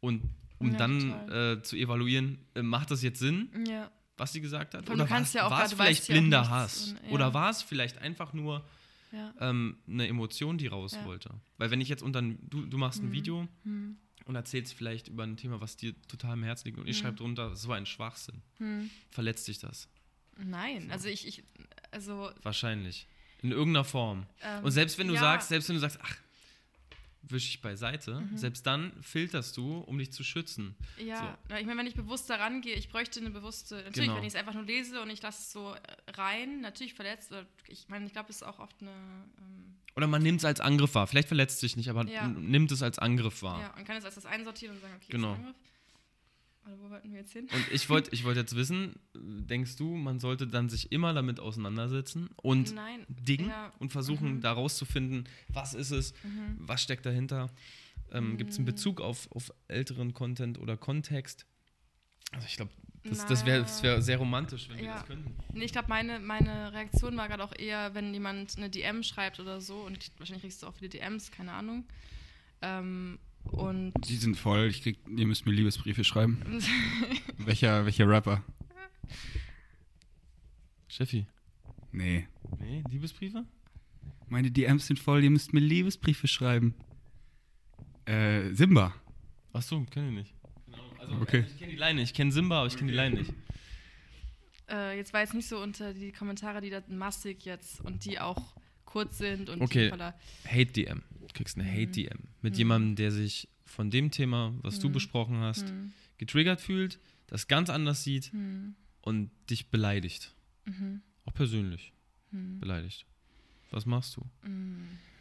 Und um Ja, dann äh, zu evaluieren, äh, macht das jetzt Sinn, ja. Was sie gesagt hat? Oder war ja war es vielleicht ja blinder nichts Hass? und- ja. Oder war es vielleicht einfach nur ja. ähm, eine Emotion, die raus Ja. wollte? Weil wenn ich jetzt unter du, du machst ein Mhm. Video Hm. und erzählst vielleicht über ein Thema, was dir total am Herzen liegt und ich Mhm. schreibe drunter, so ein Schwachsinn. Hm. Verletzt dich das? Nein, also ich, ich also Wahrscheinlich. In irgendeiner Form. ähm, Und selbst wenn du ja, sagst, selbst wenn du sagst, ach, wisch ich beiseite, Mhm. selbst dann filterst du, um dich zu schützen. Ja, na, ich meine, wenn ich bewusst daran gehe, ich bräuchte eine bewusste, natürlich, Genau. wenn ich es einfach nur lese und ich lasse es so äh, rein, natürlich verletzt, oder ich meine, ich glaube, es ist auch oft eine, ähm, Oder man nimmt es als Angriff wahr. Vielleicht verletzt dich nicht, aber Ja. nimmt es als Angriff wahr. ja, und kann es als das einsortieren und sagen, okay, Genau. ist ein Angriff. Oder wo wollten wir jetzt hin? Und ich wollte (laughs) ich wollt jetzt wissen, denkst du, man sollte dann sich immer damit auseinandersetzen und Nein. dingen Ja. und versuchen, Mhm. da rauszufinden, was ist es, Mhm. was steckt dahinter? Ähm, Gibt es einen Mhm. Bezug auf, auf älteren Content oder Kontext? Also ich glaube, das, das wäre wär sehr romantisch, wenn wir ja. das könnten. Nee, ich glaube, meine, meine Reaktion war gerade auch eher, wenn jemand eine DM schreibt oder so und wahrscheinlich kriegst du auch viele DMs, keine Ahnung. Ähm, und Die sind voll. Ich krieg, ihr müsst mir Liebesbriefe schreiben. (laughs) welcher, welcher Rapper? Steffi. Nee. Nee, Liebesbriefe? Meine DMs sind voll, ihr müsst mir Liebesbriefe schreiben. Äh, Simba. Ach so, kenne ich nicht. Also, Okay. Ich kenne die Line, ich kenne Simba, aber ich kenne die Line nicht. (laughs) äh, jetzt war jetzt nicht so unter die Kommentare, die da massig jetzt und die auch kurz sind und Okay. voller. Hate-DM. Du kriegst eine Mhm. Hate-DM. Mit Mhm. jemandem, der sich von dem Thema, was du Mhm. besprochen hast, Hm, getriggert fühlt, das ganz anders sieht hm, und dich beleidigt. mhm, Auch persönlich beleidigt. Was machst du?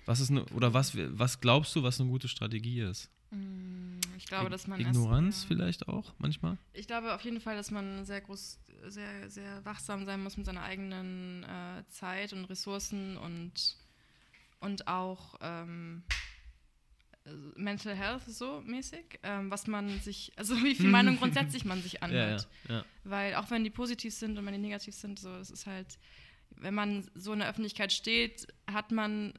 Was ist eine, oder was, was glaubst du, was eine gute Strategie ist? Hm. Ich glaube, dass man Ignoranz erst, äh, vielleicht auch manchmal? Ich glaube auf jeden Fall, dass man sehr groß, sehr, sehr wachsam sein muss mit seiner eigenen äh, Zeit und Ressourcen und, und auch ähm, Mental Health so mäßig, ähm, was man sich, also (laughs) wie viel Meinung (laughs) grundsätzlich man sich anhört. Ja, ja, ja. Weil auch wenn die positiv sind und wenn die negativ sind, so, das ist halt, wenn man so in der Öffentlichkeit steht, hat man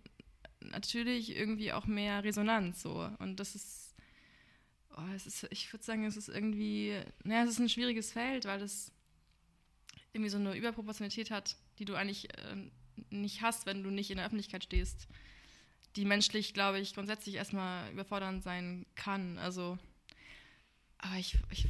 natürlich irgendwie auch mehr Resonanz so. Und das ist, oh, es ist ich würde sagen, es ist irgendwie, naja, es ist ein schwieriges Feld, weil das irgendwie so eine Überproportionalität hat, die du eigentlich äh, nicht hast, wenn du nicht in der Öffentlichkeit stehst die menschlich, glaube ich, grundsätzlich erstmal überfordernd sein kann. Also, aber ich. Ich,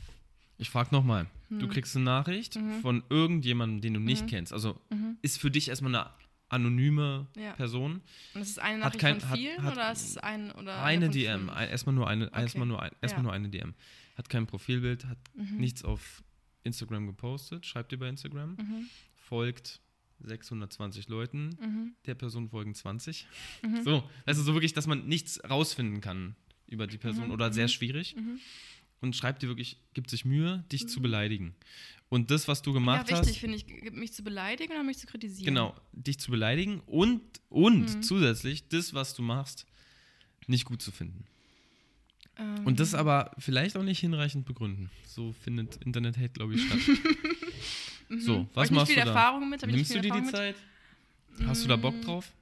ich frage nochmal. Hm. Du kriegst eine Nachricht mhm. von irgendjemandem, den du nicht mhm. kennst. Also mhm. ist für dich erstmal eine anonyme ja. Person. Und ist es eine Nachricht kein, von vielen hat, oder ist es ein oder eine DM? Ein, erstmal nur eine, okay. erstmal nur, ein, erstmal ja. nur eine DM. Hat kein Profilbild, hat mhm. nichts auf Instagram gepostet, schreibt dir bei Instagram, mhm. folgt 620 Leuten, mhm. der Person folgen 20. Mhm. So, also so wirklich, dass man nichts rausfinden kann über die Person mhm. oder sehr mhm. schwierig. Und schreibt dir wirklich, gibt sich Mühe, dich zu beleidigen. Und das, was du gemacht ja, wichtig, finde ich, mich zu beleidigen oder mich zu kritisieren. Genau, dich zu beleidigen und, und zusätzlich das, was du machst, nicht gut zu finden. Ähm. Und das aber vielleicht auch nicht hinreichend begründen. So findet Internet-Hate, glaube (laughs) ich, statt. Mhm. So, was machst du da? Erfahrung mit? Nimmst du dir die Zeit? Hast du da Bock mm. drauf?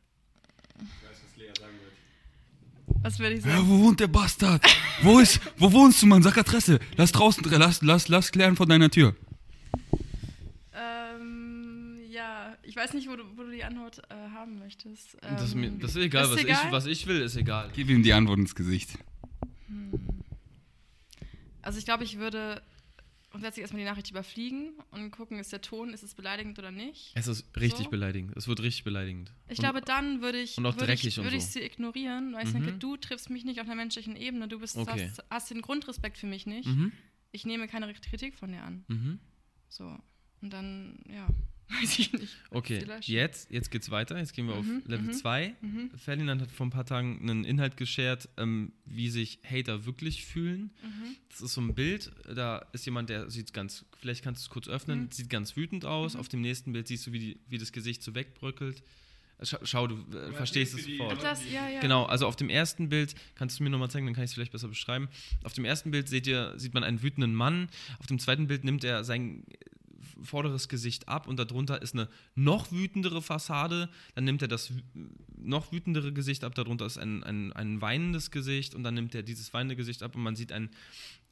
Ich weiß, was Lea sagen wird. Was würde ich sagen? Ja, wo wohnt der Bastard? wo ist, wo wohnst du, Mann? Sag Adresse. Lass draußen, lass, lass, lass klären vor deiner Tür. Ähm, ja, ich weiß nicht, wo du, wo du die Antwort äh, haben möchtest. Ähm, das, ist mir, das ist egal, ist was, egal? Ich, was ich will, ist egal. Gib ihm die Antwort ins Gesicht. Hm. Also ich glaube, ich würde grundsätzlich erstmal die Nachricht überfliegen und gucken, ist der Ton, ist es beleidigend oder nicht. Es ist richtig so. beleidigend. Es wird richtig beleidigend. Ich und, glaube, dann würde ich, und auch würd ich, würd ich sie ignorieren, weil ich mhm. denke, du triffst mich nicht auf einer menschlichen Ebene, du bist, okay. hast, hast, den Grundrespekt für mich nicht. Mhm. Ich nehme keine Kritik von dir an. Mhm. So. Und dann, ja. Weiß ich nicht. Okay, jetzt, jetzt geht's weiter. Jetzt gehen wir mhm, auf Level 2. Mhm, mhm. Ferdinand hat vor ein paar Tagen einen Inhalt geshared, ähm, wie sich Hater wirklich fühlen. Mhm. Das ist so ein Bild, da ist jemand, der sieht ganz, vielleicht kannst du es kurz öffnen, mhm. sieht ganz wütend aus. Mhm. Auf dem nächsten Bild siehst du, wie, die, wie das Gesicht so wegbröckelt. Schau, schau du äh, verstehst es sofort. Das, ja, ja. Genau, also auf dem ersten Bild, kannst du mir nochmal zeigen, dann kann ich es vielleicht besser beschreiben. Auf dem ersten Bild seht ihr, sieht man einen wütenden Mann. Auf dem zweiten Bild nimmt er sein vorderes Gesicht ab und darunter ist eine noch wütendere Fassade. Dann nimmt er das noch wütendere Gesicht ab, darunter ist ein, ein, ein weinendes Gesicht und dann nimmt er dieses weinende Gesicht ab und man sieht einen,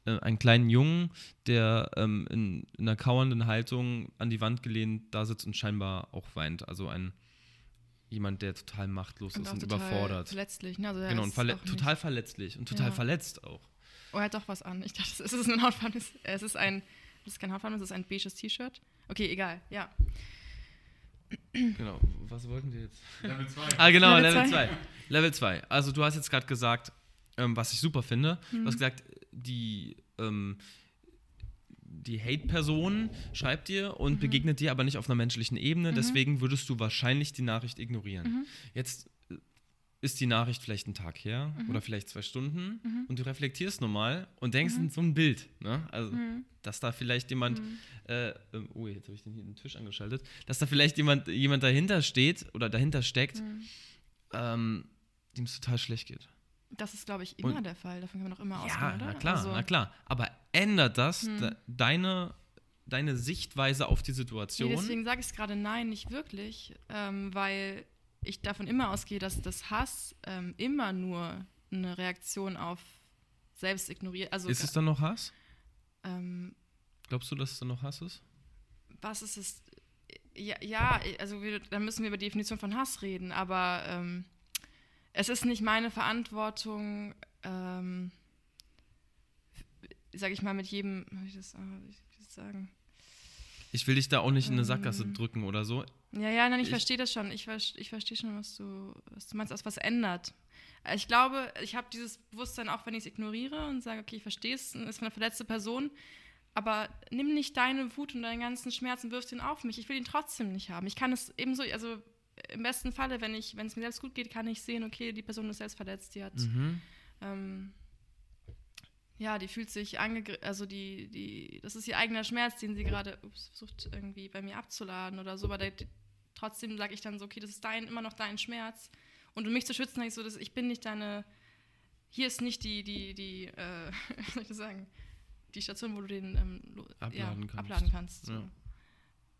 äh, einen kleinen Jungen, der ähm, in, in, einer kauernden Haltung an die Wand gelehnt da sitzt und scheinbar auch weint. Also ein jemand, der total machtlos und ist und überfordert. Verletzlich, ne? Also genau, und verle total verletzlich und total ja. verletzt auch. Oh, er hat doch was an. Ich dachte, es ist ein Hautfarben. Es ist ein das ist kein Hautfarben, das ist ein beiges T-Shirt. Okay, egal, ja. Genau, was wollten wir jetzt? Level 2. Ah, genau, Level 2. Level 2. Also, du hast jetzt gerade gesagt, ähm, was ich super finde. Mhm. Du hast gesagt, die, ähm, die Hate-Person schreibt dir und mhm. begegnet dir aber nicht auf einer menschlichen Ebene. Mhm. Deswegen würdest du wahrscheinlich die Nachricht ignorieren. Mhm. Jetzt ist die Nachricht vielleicht ein Tag her mhm. oder vielleicht zwei Stunden mhm. und du reflektierst nochmal und denkst mhm. in so ein Bild. Ne? Also, mhm. dass da vielleicht jemand, mhm. äh, ähm, oh, jetzt habe ich den hier den Tisch angeschaltet, dass da vielleicht jemand, jemand dahinter steht oder dahinter steckt, mhm. ähm, dem es total schlecht geht. Das ist, glaube ich, immer und, der Fall. Davon kann man auch immer ausgehen, ja, oder? Na klar, also, na klar. Aber ändert das de deine deine Sichtweise auf die Situation. Nee, deswegen sage ich es gerade nein, nicht wirklich, ähm, weil ich davon immer ausgehe, dass das Hass ähm, immer nur eine Reaktion auf selbst ignoriert. Also, ist es dann noch Hass? Ähm, Glaubst du, dass es dann noch Hass ist? Was ist es? Ja, ja also wir, dann müssen wir über die Definition von Hass reden, aber ähm, es ist nicht meine Verantwortung, ähm, sage ich mal, mit jedem, ich das, wie ich das sagen? Ich will dich da auch nicht in eine Sackgasse ähm. drücken oder so. Ja, ja, nein, ich, ich verstehe das schon. Ich, ich verstehe schon, was du, was du meinst, dass was ändert. Ich glaube, ich habe dieses Bewusstsein, auch wenn ich es ignoriere und sage, okay, ich verstehe es, ist eine verletzte Person, aber nimm nicht deine Wut und deinen ganzen Schmerz und wirf den auf mich. Ich will ihn trotzdem nicht haben. Ich kann es ebenso, also im besten Falle, wenn ich, wenn es mir selbst gut geht, kann ich sehen, okay, die Person ist selbst verletzt, die hat mhm. ähm, ja, die fühlt sich angegriffen, also die, die, das ist ihr eigener Schmerz, den sie gerade versucht irgendwie bei mir abzuladen oder so, aber der, trotzdem sage ich dann so, okay, das ist dein, immer noch dein Schmerz. Und um mich zu schützen, sage ich so, dass ich bin nicht deine, hier ist nicht die, die, die, äh, (laughs) was soll ich das sagen, die Station, wo du den ähm, abladen, ja, kannst. abladen kannst. So. Ja.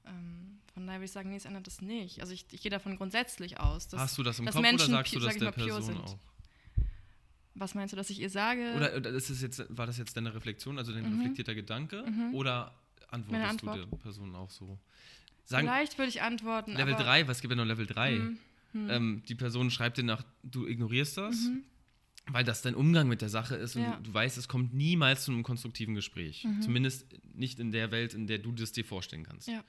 Ähm, von daher würde ich sagen, nee, es ändert das nicht. Also ich, ich gehe davon grundsätzlich aus. Dass, Hast du das im Kopf Menschen, oder sagst du das sag der Person auch? Was meinst du, dass ich ihr sage? Oder, ist jetzt, war das jetzt deine Reflexion, also dein mhm. reflektierter Gedanke? Mhm. Oder antwortest Antwort. du der Person auch so? Sagen, Vielleicht würde ich antworten. Level 3, was gibt es noch Level 3? Mhm. Ähm, die Person schreibt dir nach, du ignorierst das, mhm. weil das dein Umgang mit der Sache ist und ja. du, du, weißt, es kommt niemals zu einem konstruktiven Gespräch. Mhm. Zumindest nicht in der Welt, in der du das dir vorstellen kannst. Ja.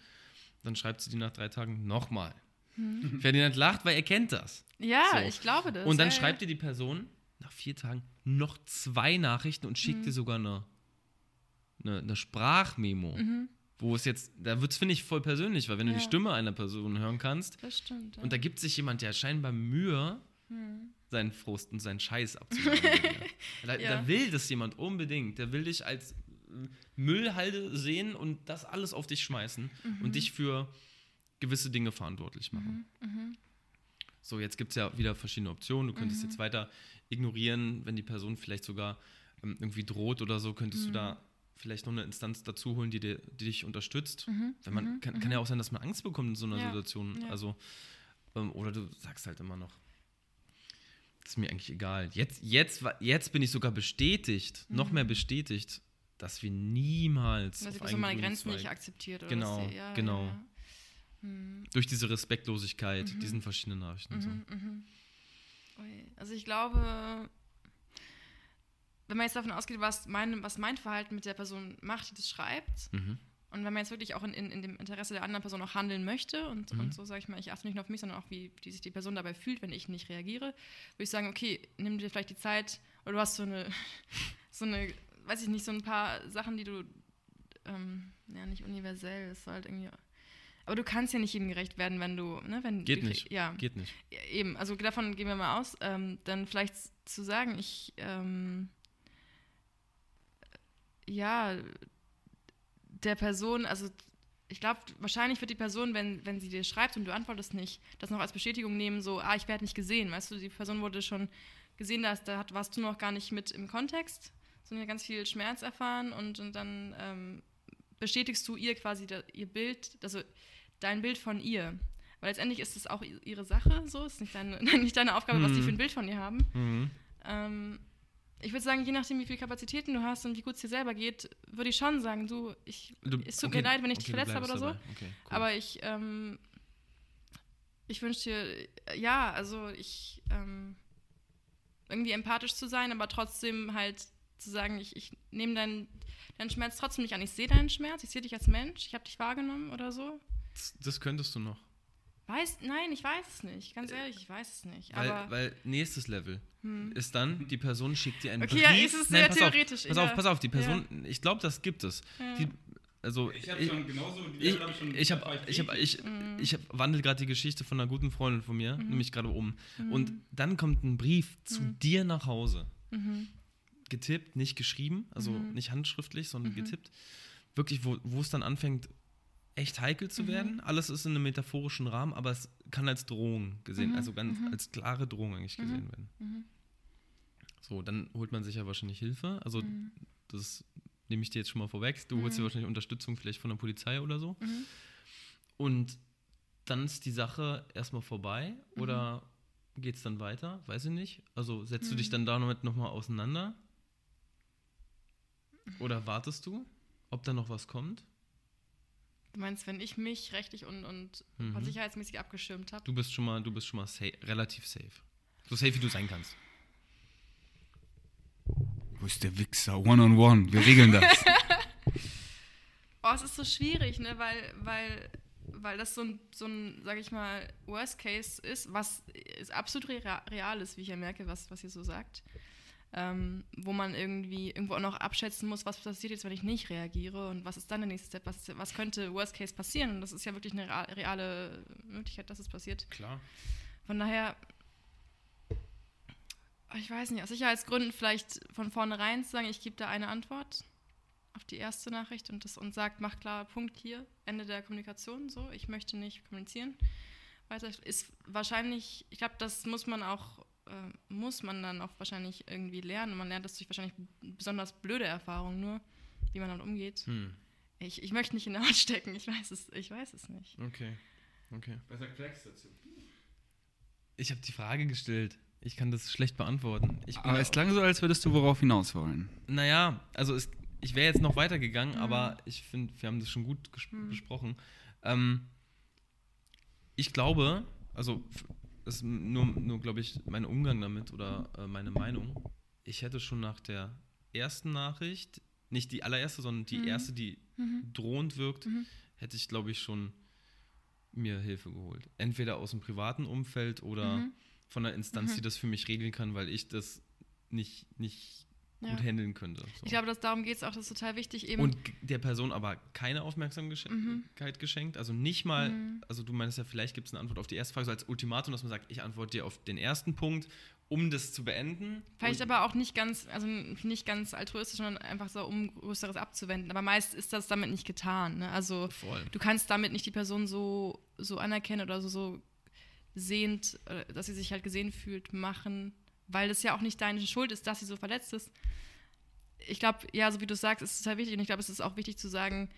Dann schreibt sie dir nach drei Tagen nochmal. Mhm. Ferdinand lacht, weil er kennt das. Ja, so. ich glaube das. Und dann ja, schreibt dir die Person nach vier Tagen noch zwei Nachrichten und schickt mhm. dir sogar eine, eine, eine Sprachmemo. Mhm. Wo es jetzt, da wird es, finde ich, voll persönlich, weil wenn ja. du die Stimme einer Person hören kannst das stimmt, ja. und da gibt sich jemand, der scheinbar Mühe, mhm. seinen Frust und seinen Scheiß (laughs) abzubauen. da, ja. da will das jemand unbedingt. Der will dich als Müllhalde sehen und das alles auf dich schmeißen mhm. und dich für gewisse Dinge verantwortlich machen. Mhm. mhm. So, jetzt gibt es ja wieder verschiedene Optionen. Du könntest mhm. jetzt weiter ignorieren, wenn die Person vielleicht sogar ähm, irgendwie droht oder so, könntest du mhm. da vielleicht noch eine Instanz dazu holen, die, die dich unterstützt. Mhm. Wenn man, kann, kann, ja auch sein, dass man Angst bekommt in so einer ja. Situation. Ja. Also, ähm, oder du sagst halt immer noch, das ist mir eigentlich egal. Jetzt, jetzt, jetzt bin ich sogar bestätigt, noch mehr bestätigt, dass wir niemals. Dass ich so meine Grenzen nicht akzeptiert oder Genau, ja, genau. Hm. Durch diese Respektlosigkeit, mhm. diesen verschiedenen Nachrichten. Mhm, so. mhm. Also ich glaube, wenn man jetzt davon ausgeht, was mein, was mein Verhalten mit der Person macht, die das schreibt, mhm. und wenn man jetzt wirklich auch in, in, in, dem Interesse der anderen Person auch handeln möchte und, und mhm. so sage ich mal, ich achte nicht nur auf mich, sondern auch, wie, wie sich die Person dabei fühlt, wenn ich nicht reagiere, würde ich sagen, okay, nimm dir vielleicht die Zeit, oder du hast so eine, (laughs) so eine weiß ich nicht, so ein paar Sachen, die du, ähm, ja, nicht universell, ist halt irgendwie. Aber du kannst ja nicht jedem gerecht werden, wenn du, ne, wenn Geht du, nicht. Ja. Geht nicht. Eben, also davon gehen wir mal aus, ähm, dann vielleicht zu sagen, ich, ähm, ja, der Person, also ich glaube, wahrscheinlich wird die Person, wenn, wenn sie dir schreibt und du antwortest nicht, das noch als Bestätigung nehmen, so, ah, ich werde nicht gesehen. Weißt du, die Person wurde schon gesehen, dass da warst du noch gar nicht mit im Kontext sondern ganz viel Schmerz erfahren und, und dann ähm, bestätigst du ihr quasi da, ihr Bild, also dein Bild von ihr. Weil letztendlich ist es auch ihre Sache, so ist nicht deine, (laughs) nicht deine Aufgabe, mhm. was die für ein Bild von ihr haben. Mhm. Ähm, ich würde sagen, je nachdem, wie viele Kapazitäten du hast und wie gut es dir selber geht, würde ich schon sagen, du, ich, du, es tut okay, mir leid, wenn ich okay, dich verletzt habe oder so. Okay, cool. Aber ich, ähm, ich wünsche dir, ja, also ich, ähm, irgendwie empathisch zu sein, aber trotzdem halt zu sagen, ich, ich nehme deinen, deinen Schmerz trotzdem nicht an. Ich sehe deinen Schmerz, ich sehe dich als Mensch, ich habe dich wahrgenommen oder so. Das, könntest du noch. Weiß, nein, ich weiß es nicht. Ganz ehrlich, ich weiß es nicht. Weil, aber weil nächstes Level hm. ist dann, die Person schickt dir einen okay, Brief. Okay, ja, ist es sehr nein, theoretisch. Auf, pass auf, pass auf, die Person, ja. ich glaube, das gibt es. Ja. Die, also ich habe schon genauso ich, ich schon ich habe ich habe ich, mhm. ich hab, wandel gerade die Geschichte von einer guten Freundin von mir mhm. nämlich gerade um mhm. und dann kommt ein Brief zu mhm. dir nach Hause mhm getippt, nicht geschrieben, also mhm. nicht handschriftlich, sondern mhm. getippt. Wirklich, wo es dann anfängt, echt heikel zu mhm. werden. Alles ist in einem metaphorischen Rahmen, aber es kann als Drohung gesehen, mhm. also ganz mhm. als klare Drohung eigentlich gesehen mhm. werden. So, dann holt man sich ja wahrscheinlich Hilfe. Also, das nehme ich dir jetzt schon mal vorweg. Du holst dir wahrscheinlich Unterstützung vielleicht von der Polizei oder so. Und dann ist die Sache erstmal vorbei oder geht es dann weiter? Weiß ich nicht. Also setzt du dich dann damit nochmal auseinander? Oder wartest du, ob da noch was kommt? Du meinst, wenn ich mich rechtlich und, und mhm. sicherheitsmäßig abgeschirmt habe? Du bist schon mal, du bist schon mal safe, relativ safe. So safe, wie du sein kannst. Wo ist der Wichser? One on one. Wir regeln das. (laughs) oh, es ist so schwierig, ne? Weil, weil, weil das so ein, so ein, sag ich mal, Worst Case ist, was ist absolut real ist, wie ich ja merke, was, was ihr so sagt ähm, wo man irgendwie irgendwo auch noch abschätzen muss, was passiert jetzt, wenn ich nicht reagiere und was ist dann der nächste Step, was, was könnte Worst Case passieren und das ist ja wirklich eine reale Möglichkeit, dass es passiert. Klar. Von daher, ich weiß nicht, aus Sicherheitsgründen vielleicht von vornherein zu sagen, ich gebe da eine Antwort auf die erste Nachricht und, das, und sagt, mach klar, Punkt hier, Ende der Kommunikation, so, ich möchte nicht kommunizieren. Weiter ist wahrscheinlich, ich glaube, das muss man auch äh, muss man dann auch wahrscheinlich irgendwie lernen. Man lernt das durch wahrscheinlich besonders blöde Erfahrungen nur, wie man damit umgeht. Hm. Ich, ich möchte nicht in der Haut stecken, ich weiß es, ich weiß es nicht. Okay. Okay. Was sagt Flex dazu? Ich habe die Frage gestellt. Ich kann das schlecht beantworten. aber es klang so, als würdest du worauf hinaus wollen. Naja, also es, ich wäre jetzt noch weitergegangen, mhm. aber ich finde, wir haben das schon gut mhm. besprochen. Ähm, ich glaube, also ist nur, nur glaube ich, mein Umgang damit oder äh, meine Meinung. Ich hätte schon nach der ersten Nachricht, nicht die allererste, sondern die mhm. erste, die mhm. drohend wirkt, mhm. hätte ich, glaube ich, schon mir Hilfe geholt. Entweder aus dem privaten Umfeld oder mhm. von einer Instanz, die das für mich regeln kann, weil ich das nicht, nicht ja. gut handeln könnte. So. Ich glaube, dass darum geht es auch, das ist total wichtig eben. Und der Person aber keine Aufmerksamkeit mhm. geschenkt. Also nicht mal, mhm. also du meinst ja, vielleicht gibt es eine Antwort auf die erste Frage, so als Ultimatum, dass man sagt, ich antworte dir auf den ersten Punkt, um das zu beenden. Vielleicht aber auch nicht ganz, also nicht ganz altruistisch, sondern einfach so, um Größeres abzuwenden. Aber meist ist das damit nicht getan. Ne? Also Voll. du kannst damit nicht die Person so, so anerkennen oder so, so sehend, dass sie sich halt gesehen fühlt, machen weil das ja auch nicht deine Schuld ist, dass sie so verletzt ist. Ich glaube, ja, so wie du sagst, ist es total wichtig und ich glaube, es ist auch wichtig zu sagen,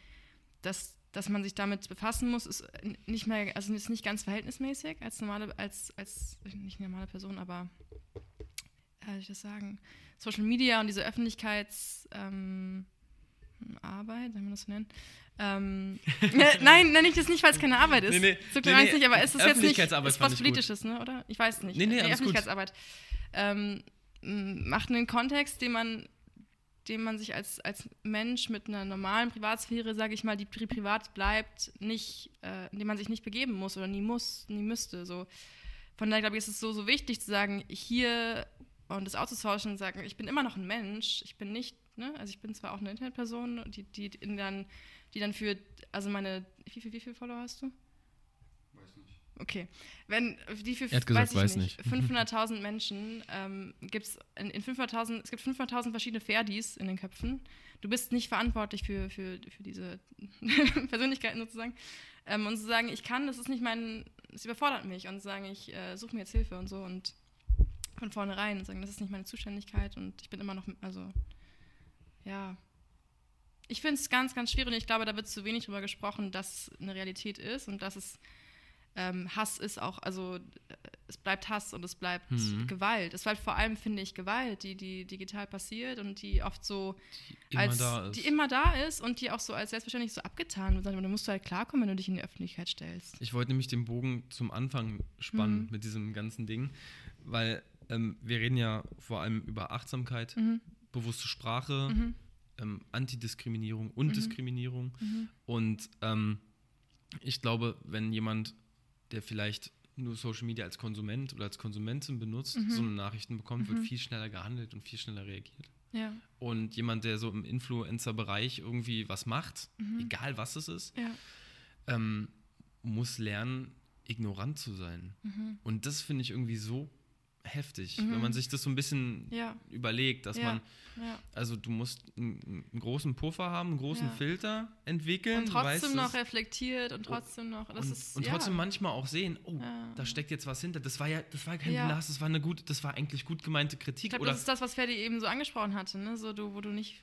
dass, dass man sich damit befassen muss, ist nicht mehr, also ist nicht ganz verhältnismäßig als normale, als, als nicht normale Person, aber wie soll ich das sagen? Social Media und diese Öffentlichkeitsarbeit, ähm, wenn man das so nennt, ähm, (laughs) nein, nenne ich das nicht, weil es keine Arbeit ist. Nee, nee, so klar nee, nee, nicht, aber ist es jetzt nicht ist was Politisches, ne, oder? Ich weiß nicht. Nee, nee, nee Öffentlichkeitsarbeit. Ähm, macht einen Kontext, den man, den man sich als, als Mensch mit einer normalen Privatsphäre, sage ich mal, die pri privat bleibt, nicht, äh, in dem man sich nicht begeben muss oder nie muss, nie müsste. So. Von daher glaube ich, ist es so, so wichtig zu sagen, hier und das auszutauschen und sagen, ich bin immer noch ein Mensch, ich bin nicht, ne, also ich bin zwar auch eine Internetperson, die, die in dann die dann für, also meine, wie viel, wie viel Follower hast du? Weiß nicht. Okay. Wenn, die für, er hat gesagt, weiß, nicht, nicht. (laughs) 500.000 Menschen ähm, gibt es in, in 500.000, es gibt 500.000 verschiedene Ferdis in den Köpfen. Du bist nicht verantwortlich für, für, für diese (laughs) Persönlichkeiten sozusagen. Ähm, und zu sagen, ich kann, das ist nicht mein, es überfordert mich. Und zu sagen, ich äh, suche mir jetzt Hilfe und so und von vornherein und sagen, das ist nicht meine Zuständigkeit und ich bin immer noch, also, ja, ich finde es ganz, ganz schwierig und ich glaube, da wird zu wenig drüber gesprochen, dass es eine Realität ist und dass es ähm, Hass ist auch, also äh, es bleibt Hass und es bleibt mhm. Gewalt. Es bleibt vor allem, finde ich, Gewalt, die, die digital passiert und die oft so die immer, als, da, ist. die immer da ist und die auch so als selbstverständlich so abgetan wird. Da musst du halt klarkommen, wenn du dich in die Öffentlichkeit stellst. Ich wollte nämlich den Bogen zum Anfang spannen mhm. mit diesem ganzen Ding, weil ähm, wir reden ja vor allem über Achtsamkeit, mhm. bewusste Sprache, mhm ähm, Antidiskriminierung und mhm. Diskriminierung. Mhm. Und ähm, ich glaube, wenn jemand, der vielleicht nur Social Media als Konsument oder als Konsumentin benutzt, mhm. so eine Nachrichten bekommt, wird mhm. viel schneller gehandelt und viel schneller reagiert. Ja. Und jemand, der so im Influencer-Bereich irgendwie was macht, egal was es ist, ja. ähm, muss lernen, ignorant zu sein. Und das finde ich irgendwie so heftig, mhm. wenn man sich das so ein bisschen ja. überlegt, dass ja. man, ja. also du musst einen, einen, großen Puffer haben, einen großen Filter entwickeln. Und trotzdem noch reflektiert und trotzdem noch, das und, ist, und trotzdem manchmal auch sehen, oh, da steckt jetzt was hinter. Das war ja, das war kein Glas, das war eine gut, das war eigentlich gut gemeinte Kritik. Ich glaube, das ist das, was Ferdi eben so angesprochen hatte, ne? so du, wo du nicht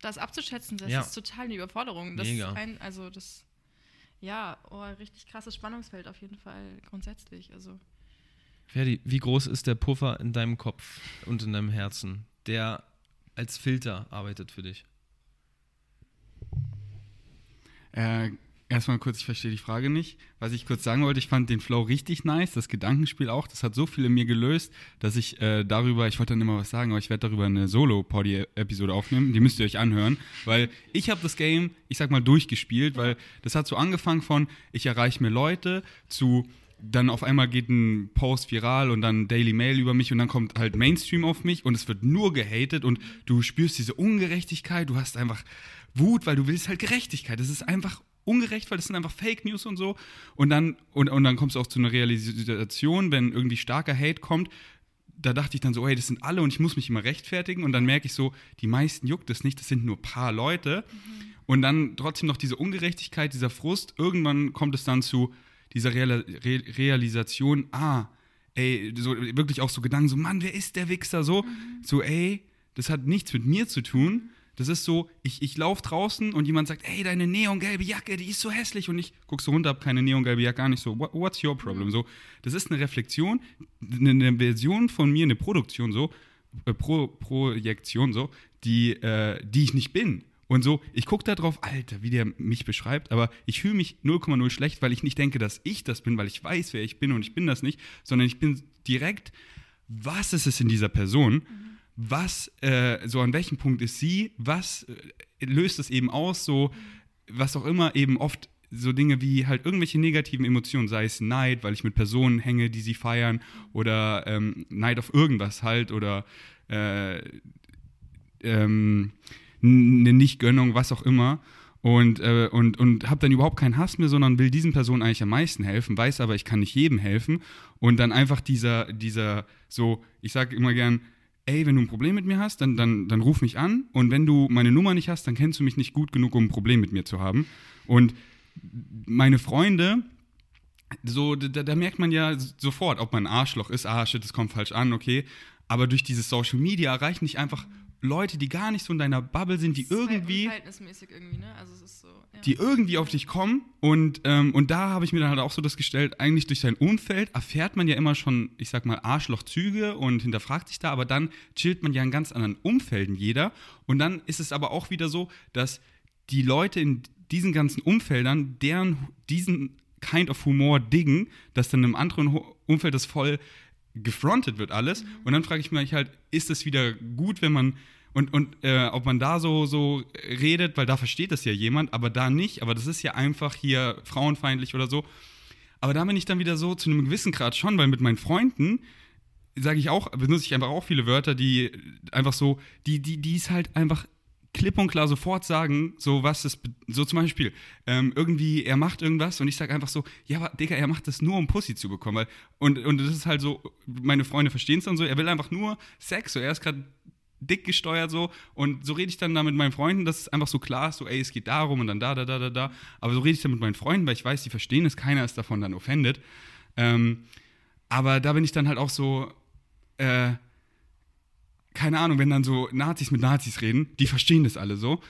das abzuschätzen, das ist total eine Überforderung. Das Mega. Ein, also das, ja, oh, richtig krasses Spannungsfeld auf jeden Fall grundsätzlich. Also Ferdi, wie groß ist der Puffer in deinem Kopf und in deinem Herzen, der als Filter arbeitet für dich? Äh, erstmal kurz, ich verstehe die Frage nicht. Was ich kurz sagen wollte, ich fand den Flow richtig nice, das Gedankenspiel auch. Das hat so viel in mir gelöst, dass ich äh, darüber, ich wollte dann immer was sagen, aber ich werde darüber eine Solo-Poddy-Episode aufnehmen. Die müsst ihr euch anhören, weil ich habe das Game, ich sag mal, durchgespielt, weil das hat so angefangen von, ich erreiche mir Leute zu dann auf einmal geht ein Post viral und dann Daily Mail über mich und dann kommt halt Mainstream auf mich und es wird nur gehatet und du spürst diese Ungerechtigkeit, du hast einfach Wut, weil du willst halt Gerechtigkeit. Das ist einfach ungerecht, weil das sind einfach Fake News und so. Und dann, und, und dann kommst du auch zu einer Realisation, wenn irgendwie starker Hate kommt, da dachte ich dann so, hey, das sind alle und ich muss mich immer rechtfertigen und dann merke ich so, die meisten juckt es nicht, das sind nur ein paar Leute. Mhm. Und dann trotzdem noch diese Ungerechtigkeit, dieser Frust, irgendwann kommt es dann zu, dieser Real Re Realisation, ah, ey, so wirklich auch so Gedanken, so, Mann, wer ist der Wichser? So, mhm. so, ey, das hat nichts mit mir zu tun. Das ist so, ich, ich laufe draußen und jemand sagt, ey, deine neongelbe Jacke, die ist so hässlich. Und ich gucke so runter, hab keine neongelbe Jacke, gar nicht so, what, what's your problem? So, das ist eine Reflexion, eine, eine Version von mir, eine Produktion so, äh, Pro, Projektion so, die, äh, die ich nicht bin. Und so, ich gucke da drauf, Alter, wie der mich beschreibt, aber ich fühle mich 0,0 schlecht, weil ich nicht denke, dass ich das bin, weil ich weiß, wer ich bin und ich bin das nicht, sondern ich bin direkt, was ist es in dieser Person? Mhm. Was, äh, so an welchem Punkt ist sie? Was äh, löst es eben aus? So, was auch immer, eben oft so Dinge wie halt irgendwelche negativen Emotionen, sei es Neid, weil ich mit Personen hänge, die sie feiern, oder ähm, Neid auf irgendwas halt, oder äh, ähm, eine Nichtgönnung, was auch immer. Und, äh, und, und habe dann überhaupt keinen Hass mehr, sondern will diesen Personen eigentlich am meisten helfen, weiß aber, ich kann nicht jedem helfen. Und dann einfach dieser, dieser so, ich sage immer gern, ey, wenn du ein Problem mit mir hast, dann, dann, dann ruf mich an. Und wenn du meine Nummer nicht hast, dann kennst du mich nicht gut genug, um ein Problem mit mir zu haben. Und meine Freunde, so, da, da merkt man ja sofort, ob man ein Arschloch ist. Ah, shit, das kommt falsch an, okay. Aber durch dieses Social Media erreichen nicht einfach Leute, die gar nicht so in deiner Bubble sind, die irgendwie, halt irgendwie ne? also so, ja. die irgendwie auf dich kommen und, ähm, und da habe ich mir dann halt auch so das gestellt, eigentlich durch sein Umfeld erfährt man ja immer schon, ich sag mal, Arschlochzüge und hinterfragt sich da, aber dann chillt man ja in ganz anderen Umfelden jeder und dann ist es aber auch wieder so, dass die Leute in diesen ganzen Umfeldern, deren diesen Kind of Humor diggen, dass dann im anderen Umfeld das voll gefrontet wird alles. Mhm. Und dann frage ich mich halt, ist es wieder gut, wenn man und, und äh, ob man da so, so redet, weil da versteht das ja jemand, aber da nicht. Aber das ist ja einfach hier frauenfeindlich oder so. Aber da bin ich dann wieder so zu einem gewissen Grad schon, weil mit meinen Freunden sage ich auch, benutze ich einfach auch viele Wörter, die einfach so, die, die, die ist halt einfach klipp und klar sofort sagen, so was ist, so zum Beispiel, ähm, irgendwie, er macht irgendwas und ich sage einfach so, ja, aber Digga, er macht das nur, um Pussy zu bekommen. Weil, und, und das ist halt so, meine Freunde verstehen es dann so, er will einfach nur Sex, so er ist gerade dick gesteuert so und so rede ich dann da mit meinen Freunden, dass es einfach so klar ist, so ey, es geht darum und dann da, da, da, da, da. Aber so rede ich dann mit meinen Freunden, weil ich weiß, die verstehen es, keiner ist davon dann offended. Ähm, aber da bin ich dann halt auch so, äh, keine Ahnung, wenn dann so Nazis mit Nazis reden, die verstehen das alle so.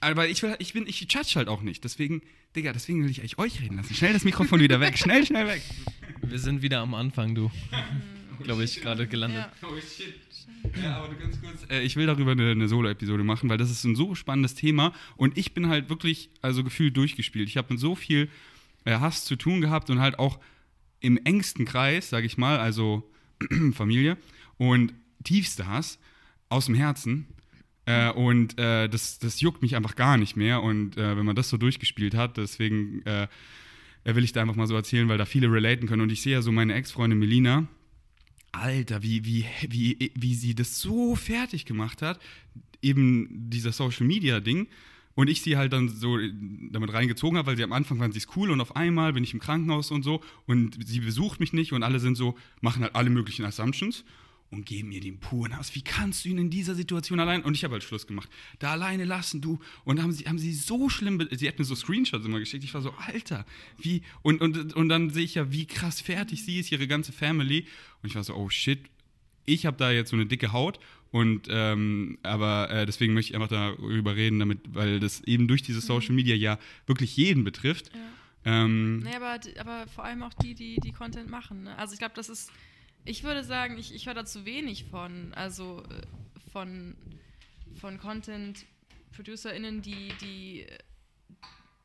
Aber ich, will, ich bin, ich judge halt auch nicht. Deswegen, Digga, deswegen will ich eigentlich euch reden lassen. Schnell das Mikrofon wieder weg. Schnell, schnell weg. Wir sind wieder am Anfang, du. Glaube ich, gerade gelandet. Ja. Oh shit. Ja, aber ganz kurz. Äh, ich will darüber eine, eine Solo-Episode machen, weil das ist ein so spannendes Thema und ich bin halt wirklich, also gefühlt durchgespielt. Ich habe mit so viel äh, Hass zu tun gehabt und halt auch im engsten Kreis, sage ich mal, also (clears throat) Familie. Und tiefste Hass aus dem Herzen. Äh, und äh, das, das juckt mich einfach gar nicht mehr. Und äh, wenn man das so durchgespielt hat, deswegen äh, will ich da einfach mal so erzählen, weil da viele relaten können. Und ich sehe ja so meine Ex-Freundin Melina. Alter, wie, wie, wie, wie sie das so fertig gemacht hat, eben dieser Social Media Ding. Und ich sie halt dann so damit reingezogen habe, weil sie am Anfang fand sie es cool und auf einmal bin ich im Krankenhaus und so und sie besucht mich nicht und alle sind so, machen halt alle möglichen Assumptions und geben mir den puren Hass. Wie kannst du ihn in dieser Situation allein? Und ich habe halt Schluss gemacht. Da alleine lassen du. Und haben sie, haben sie so schlimm, sie hat mir so Screenshots immer geschickt. Ich war so, Alter, wie? Und, und, und dann sehe ich ja, wie krass fertig sie ist, ihre ganze Family. Und ich war so, oh shit, ich habe da jetzt so eine dicke Haut. Und ähm, aber äh, deswegen möchte ich einfach darüber reden, damit, weil das eben durch diese Social Media ja wirklich jeden betrifft. Ja. Ähm, nee, aber, aber vor allem auch die, die, die Content machen. Ne? Also ich glaube, das ist ich würde sagen, ich, ich höre da zu wenig von, also äh, von, von Content-ProducerInnen, die, die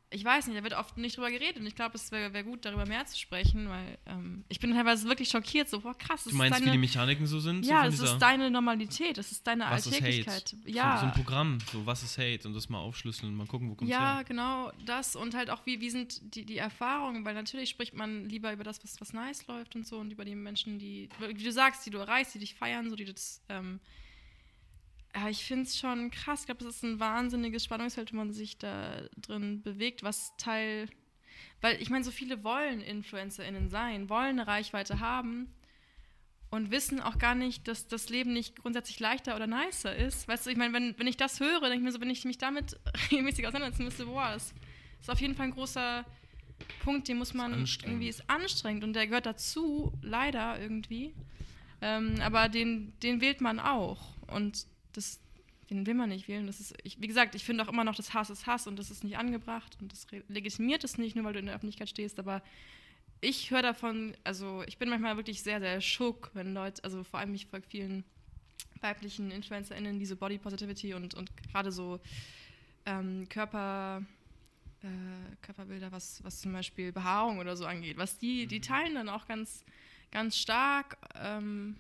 ich weiß nicht, da wird oft nicht drüber geredet und ich glaube, es wäre wär gut, darüber mehr zu sprechen, weil ähm, ich bin teilweise wirklich schockiert, so, boah, krass. Du meinst, deine, wie die Mechaniken so sind? Ja, so das ist deine Normalität, das ist deine was Alltäglichkeit. Ist Hate? Ja. So, so, ein Programm, so, was ist Hate und das mal aufschlüsseln und mal gucken, wo kommt ja, her. Ja, genau, das und halt auch, wie, wie sind die, die Erfahrungen, weil natürlich spricht man lieber über das, was, was nice läuft und so und über die Menschen, die, wie du sagst, die du erreichst, die dich feiern, so, die das, ähm, ja, ich finde es schon krass. Ich glaube, es ist ein wahnsinniges Spannungsfeld, wenn man sich da drin bewegt, was Teil. Weil ich meine, so viele wollen InfluencerInnen sein, wollen eine Reichweite haben und wissen auch gar nicht, dass das Leben nicht grundsätzlich leichter oder nicer ist. Weißt du, ich meine, wenn, wenn ich das höre, denke ich mir so, wenn ich mich damit (laughs) regelmäßig auseinandersetzen müsste, boah, das ist auf jeden Fall ein großer Punkt, den muss man irgendwie ist anstrengend und der gehört dazu, leider irgendwie. Ähm, aber den, den wählt man auch. Und das, den will man nicht wählen. Das ist, ich, wie gesagt, ich finde auch immer noch, das Hass ist Hass und das ist nicht angebracht und das legitimiert es nicht, nur weil du in der Öffentlichkeit stehst. Aber ich höre davon, also ich bin manchmal wirklich sehr, sehr schock, wenn Leute, also vor allem ich folge vielen weiblichen InfluencerInnen, diese Body Positivity und, und gerade so ähm, Körper, äh, Körperbilder, was, was zum Beispiel Behaarung oder so angeht, was die, die mhm. teilen dann auch ganz, ganz stark. Ähm,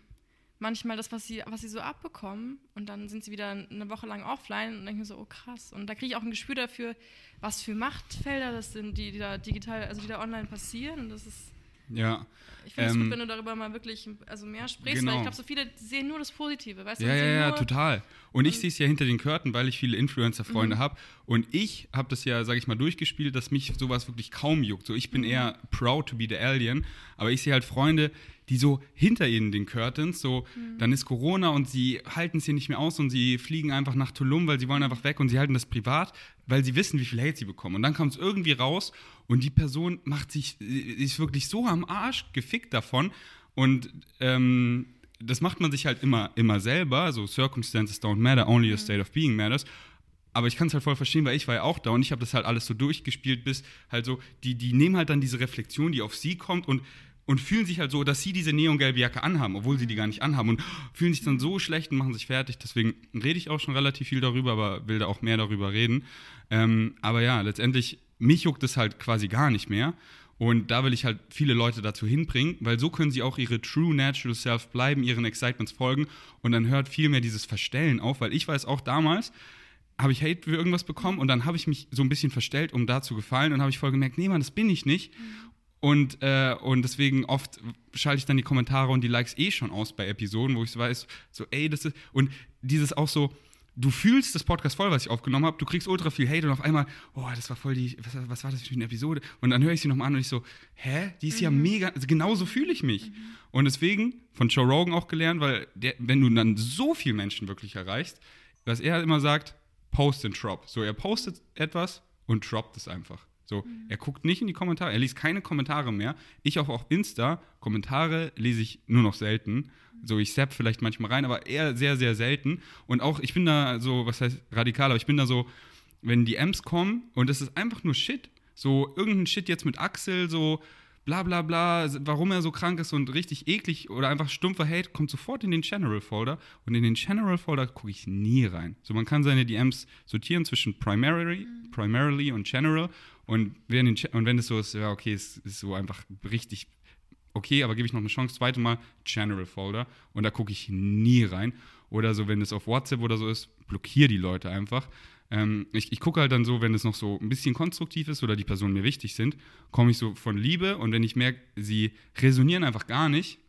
manchmal das, was sie, was sie so abbekommen und dann sind sie wieder eine Woche lang offline und denken so, oh krass. Und da kriege ich auch ein Gespür dafür, was für Machtfelder das sind, die, die da digital, also die da online passieren. Und das ist. Ja. Ich finde es ähm, gut, wenn du darüber mal wirklich also mehr sprichst, genau. weil ich glaube, so viele sehen nur das Positive, weißt ja, du? Ja, ja, total. Und ich sehe es ja hinter den Curtain, weil ich viele Influencer-Freunde mhm. habe. Und ich habe das ja, sage ich mal, durchgespielt, dass mich sowas wirklich kaum juckt. So, ich bin mhm. eher proud to be the alien, aber ich sehe halt Freunde, die so hinter ihnen den Curtains, so, mhm. dann ist Corona und sie halten es hier nicht mehr aus und sie fliegen einfach nach Tulum, weil sie wollen einfach weg und sie halten das privat, weil sie wissen, wie viel Hate sie bekommen. Und dann kommt es irgendwie raus und die Person macht sich, ist wirklich so am Arsch gefickt davon und ähm, das macht man sich halt immer, immer selber, so Circumstances don't matter, only your mhm. state of being matters aber ich kann es halt voll verstehen, weil ich war ja auch da und ich habe das halt alles so durchgespielt, bis halt so, die, die nehmen halt dann diese Reflexion, die auf sie kommt und und fühlen sich halt so, dass sie diese neongelbe Jacke anhaben, obwohl sie die gar nicht anhaben und fühlen sich dann so schlecht und machen sich fertig. Deswegen rede ich auch schon relativ viel darüber, aber will da auch mehr darüber reden. Ähm, aber ja, letztendlich, mich juckt es halt quasi gar nicht mehr. Und da will ich halt viele Leute dazu hinbringen, weil so können sie auch ihre True Natural Self bleiben, ihren Excitements folgen und dann hört viel mehr dieses Verstellen auf, weil ich weiß auch damals, habe ich Hate für irgendwas bekommen und dann habe ich mich so ein bisschen verstellt, um da zu gefallen und habe ich voll gemerkt, nee, Mann, das bin ich nicht. Mhm. Und, äh, und deswegen oft schalte ich dann die Kommentare und die Likes eh schon aus bei Episoden, wo ich so weiß, so, ey, das ist. Und dieses auch so, du fühlst das Podcast voll, was ich aufgenommen habe, du kriegst ultra viel Hate und auf einmal, oh, das war voll die, was, was war das für eine Episode? Und dann höre ich sie nochmal an und ich so, hä, die ist mhm. ja mega, also genauso fühle ich mich. Mhm. Und deswegen, von Joe Rogan auch gelernt, weil der, wenn du dann so viele Menschen wirklich erreichst, was er immer sagt, post and drop. So, er postet etwas und droppt es einfach. So, mhm. er guckt nicht in die Kommentare, er liest keine Kommentare mehr. Ich auch auf Insta, Kommentare lese ich nur noch selten. So, ich zapp vielleicht manchmal rein, aber eher sehr, sehr selten. Und auch, ich bin da so, was heißt radikal, aber ich bin da so, wenn die M's kommen und es ist einfach nur Shit, so irgendein Shit jetzt mit Axel, so bla bla bla, warum er so krank ist und richtig eklig oder einfach stumpfer Hate, kommt sofort in den General Folder und in den General Folder gucke ich nie rein. So, man kann seine DMs sortieren zwischen Primarily, mhm. Primarily und General und wenn, und wenn es so ist, ja, okay, es ist so einfach richtig okay, aber gebe ich noch eine Chance, zweite Mal General Folder und da gucke ich nie rein. Oder so, wenn es auf WhatsApp oder so ist, blockiere die Leute einfach. Ähm, ich, ich gucke halt dann so, wenn es noch so ein bisschen konstruktiv ist oder die Personen mir wichtig sind, komme ich so von Liebe und wenn ich merke, sie resonieren einfach gar nicht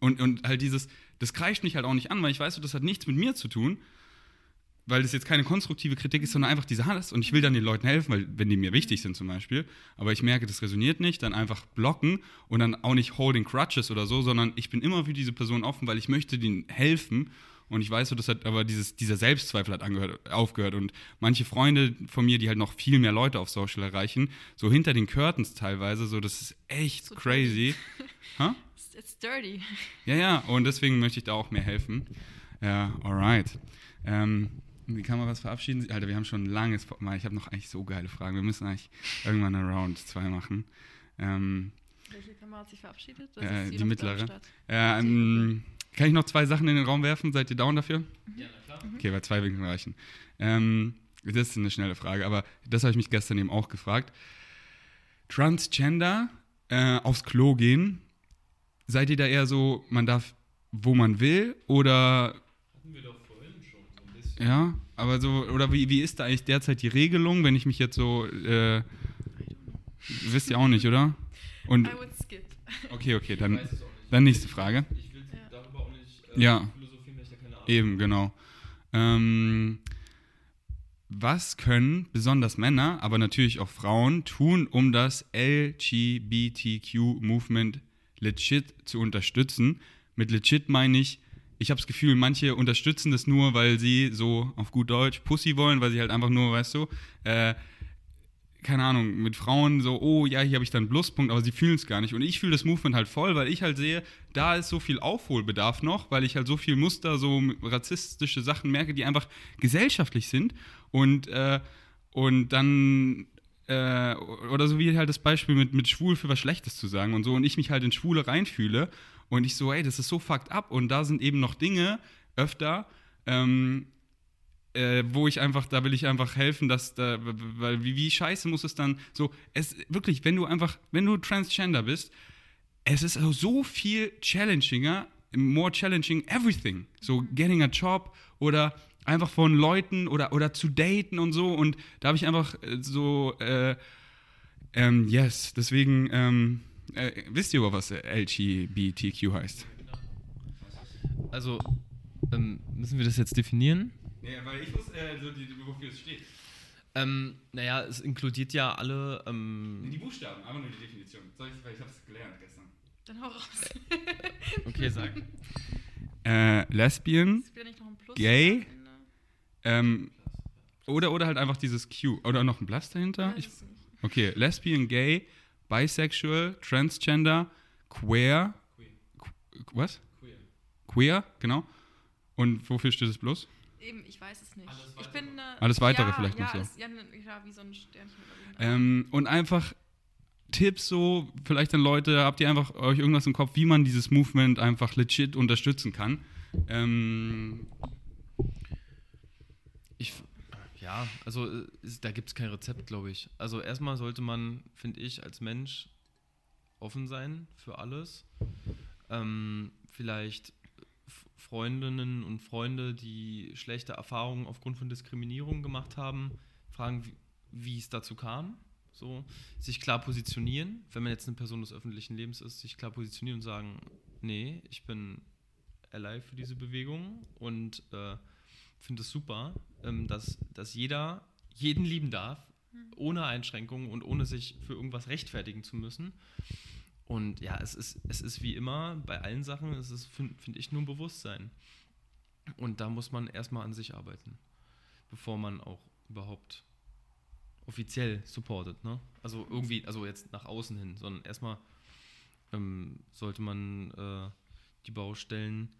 und, und halt dieses, das kreischt mich halt auch nicht an, weil ich weiß, das hat nichts mit mir zu tun, weil das jetzt keine konstruktive Kritik ist, sondern einfach diese Hass. Und ich will dann den Leuten helfen, weil wenn die mir wichtig sind zum Beispiel, aber ich merke, das resoniert nicht, dann einfach blocken und dann auch nicht holding crutches oder so, sondern ich bin immer für diese Person offen, weil ich möchte denen helfen. Und ich weiß so, das hat aber dieses, dieser Selbstzweifel hat angehört, aufgehört. Und manche Freunde von mir, die halt noch viel mehr Leute auf Social erreichen, so hinter den Curtains teilweise, so das ist echt so crazy. (laughs) huh? It's dirty. Ja, ja, und deswegen möchte ich da auch mehr helfen. Ja, alright. Ähm, die Kameras verabschieden. Alter, wir haben schon ein langes Mal. Ich habe noch eigentlich so geile Fragen. Wir müssen eigentlich irgendwann eine Round 2 machen. Ähm, Welche Kamera hat sich verabschiedet? Äh, die, die mittlere. Äh, ähm, kann ich noch zwei Sachen in den Raum werfen? Seid ihr down dafür? Mhm. Ja, na klar. Okay, weil zwei Winkel reichen. Ähm, das ist eine schnelle Frage, aber das habe ich mich gestern eben auch gefragt. Transgender äh, aufs Klo gehen, seid ihr da eher so, man darf, wo man will, oder ja, aber so, oder wie, wie ist da eigentlich derzeit die Regelung, wenn ich mich jetzt so, äh, wisst ihr auch nicht, oder? Und, I would skip. Okay, okay, dann, dann nächste Frage. Ich will darüber auch nicht äh, ja. philosophieren, weil ich da keine Ahnung Eben, genau. Ähm, was können besonders Männer, aber natürlich auch Frauen tun, um das LGBTQ-Movement legit zu unterstützen? Mit legit meine ich ich habe das Gefühl, manche unterstützen das nur, weil sie so auf gut Deutsch Pussy wollen, weil sie halt einfach nur, weißt du, äh, keine Ahnung, mit Frauen so, oh ja, hier habe ich dann Pluspunkt, aber sie fühlen es gar nicht. Und ich fühle das Movement halt voll, weil ich halt sehe, da ist so viel Aufholbedarf noch, weil ich halt so viel Muster, so rassistische Sachen merke, die einfach gesellschaftlich sind. Und, äh, und dann äh, oder so wie halt das Beispiel mit, mit schwul für was Schlechtes zu sagen und so und ich mich halt in Schwule reinfühle und ich so, ey, das ist so fucked up und da sind eben noch Dinge öfter, ähm, äh, wo ich einfach, da will ich einfach helfen, dass da, weil wie, wie scheiße muss es dann so, es wirklich, wenn du einfach, wenn du Transgender bist, es ist so viel challenginger, more challenging everything. So getting a job oder einfach von Leuten oder, oder zu daten und so. Und da habe ich einfach äh, so, äh, ähm, yes, deswegen, ähm, äh, wisst ihr über was LGBTQ heißt? Also, ähm, müssen wir das jetzt definieren? Nee, weil ich wusste, äh, so die, wofür es steht. Ähm, naja, es inkludiert ja alle. Ähm die Buchstaben, aber nur die Definition. Soll ich, weil ich habe es gelernt gestern. Dann hau raus. (laughs) okay, sag. Äh, Lesbian, Gay, ähm, oder, oder halt einfach dieses Q. Oder noch ein Plus dahinter? Ich, okay, Lesbian, Gay, Bisexual, Transgender, Queer. Queer. Was? Queer. Queer, genau. Und wofür steht es bloß? Eben, ich weiß es nicht. Alles ich bin, äh, alles weitere ja, vielleicht ja, noch so. Ist, ja, ja, wie so ein Sternchen. Ähm, und einfach Tipps so, vielleicht an Leute, habt ihr einfach euch irgendwas im Kopf, wie man dieses Movement einfach legit unterstützen kann? Ähm, ich, ja, also äh, da gibt es kein Rezept, glaube ich. Also erstmal sollte man, finde ich, als Mensch offen sein für alles. Ähm, vielleicht Freundinnen und Freunde, die schlechte Erfahrungen aufgrund von Diskriminierung gemacht haben, fragen, wie, es dazu kam. So, sich klar positionieren, wenn man jetzt eine Person des öffentlichen Lebens ist, sich klar positionieren und sagen, nee, ich bin ally für diese Bewegung und äh, finde es super, ähm, dass, dass jeder jeden lieben darf, mhm. ohne Einschränkungen und ohne sich für irgendwas rechtfertigen zu müssen. Und ja, es ist, es ist wie immer bei allen Sachen, es ist, finde find ich, nur ein Bewusstsein. Und da muss man erstmal an sich arbeiten, bevor man auch überhaupt offiziell supportet. Ne? Also irgendwie, also jetzt nach außen hin, sondern erstmal ähm, sollte man äh, die Baustellen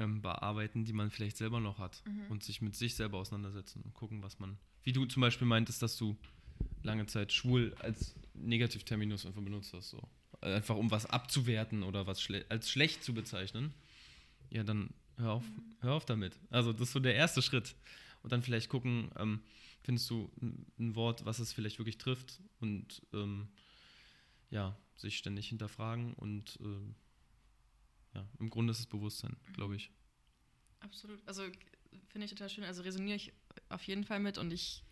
ähm, bearbeiten, die man vielleicht selber noch hat mhm. und sich mit sich selber auseinandersetzen und gucken, was man. Wie du zum Beispiel meintest, dass du lange Zeit schwul als Negativterminus einfach benutzt hast, so. Einfach um was abzuwerten oder was schle als schlecht zu bezeichnen. Ja, dann hör auf, mhm. hör auf damit. Also, das ist so der erste Schritt. Und dann vielleicht gucken, ähm, findest du ein, Wort, was es vielleicht wirklich trifft und ähm, ja, sich ständig hinterfragen und ähm, ja, im Grunde ist es Bewusstsein, glaube ich. Absolut. Also finde ich total schön. Also resoniere ich auf jeden Fall mit und ich,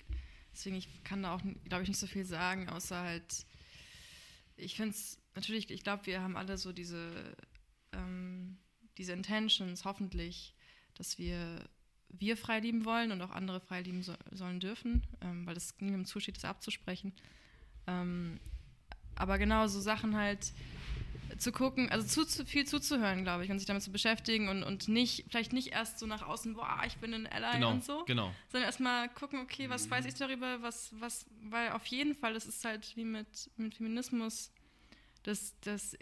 deswegen, ich kann da auch, glaube ich, nicht so viel sagen, außer halt, ich finde es, natürlich, ich glaube, wir haben alle so diese, ähm, diese Intentions, hoffentlich, dass wir wir frei lieben wollen und auch andere frei lieben so, sollen dürfen, ähm, weil es niemandem zusteht, das abzusprechen. Ähm, aber genau so Sachen halt, zu gucken, also zu, zu viel zuzuhören, glaube ich, und sich damit zu beschäftigen und, und nicht, vielleicht nicht erst so nach außen, boah, ich bin ein Ally genau, und so, genau. sondern erstmal gucken, okay, was weiß ich darüber, was, was, weil auf jeden Fall, das ist halt wie mit, mit Feminismus, dass, dass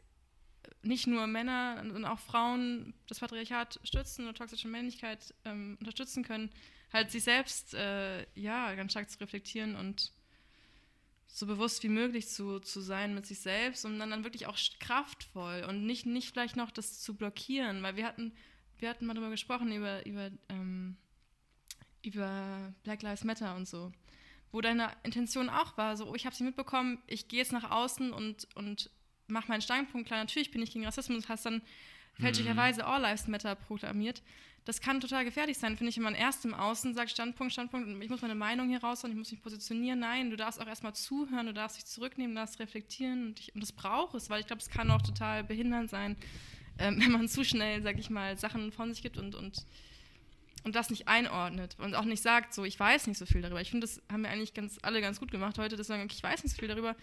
nicht nur Männer, sondern auch Frauen das Patriarchat stützen oder toxische Männlichkeit ähm, unterstützen können, halt sich selbst, äh, ja, ganz stark zu reflektieren und so bewusst wie möglich zu, zu sein mit sich selbst und dann, dann wirklich auch kraftvoll und nicht, nicht vielleicht noch das zu blockieren, weil wir hatten, wir hatten mal darüber gesprochen, über, über, ähm, über Black Lives Matter und so, wo deine Intention auch war, so, oh, ich habe sie mitbekommen, ich gehe jetzt nach außen und, und mache meinen Standpunkt klar, natürlich bin ich gegen Rassismus, hast dann fälschlicherweise mhm. All Lives Matter proklamiert das kann total gefährlich sein, finde ich, wenn man erst im Außen sagt, Standpunkt, Standpunkt, ich muss meine Meinung hier raushauen, ich muss mich positionieren. Nein, du darfst auch erstmal zuhören, du darfst dich zurücknehmen, du darfst reflektieren und, ich, und das braucht es, weil ich glaube, es kann auch total behindernd sein, ähm, (laughs) wenn man zu schnell, sag ich mal, Sachen von sich gibt und, und, und das nicht einordnet und auch nicht sagt, so, ich weiß nicht so viel darüber. Ich finde, das haben wir eigentlich ganz, alle ganz gut gemacht heute, dass sagen, okay, ich weiß nicht so viel darüber,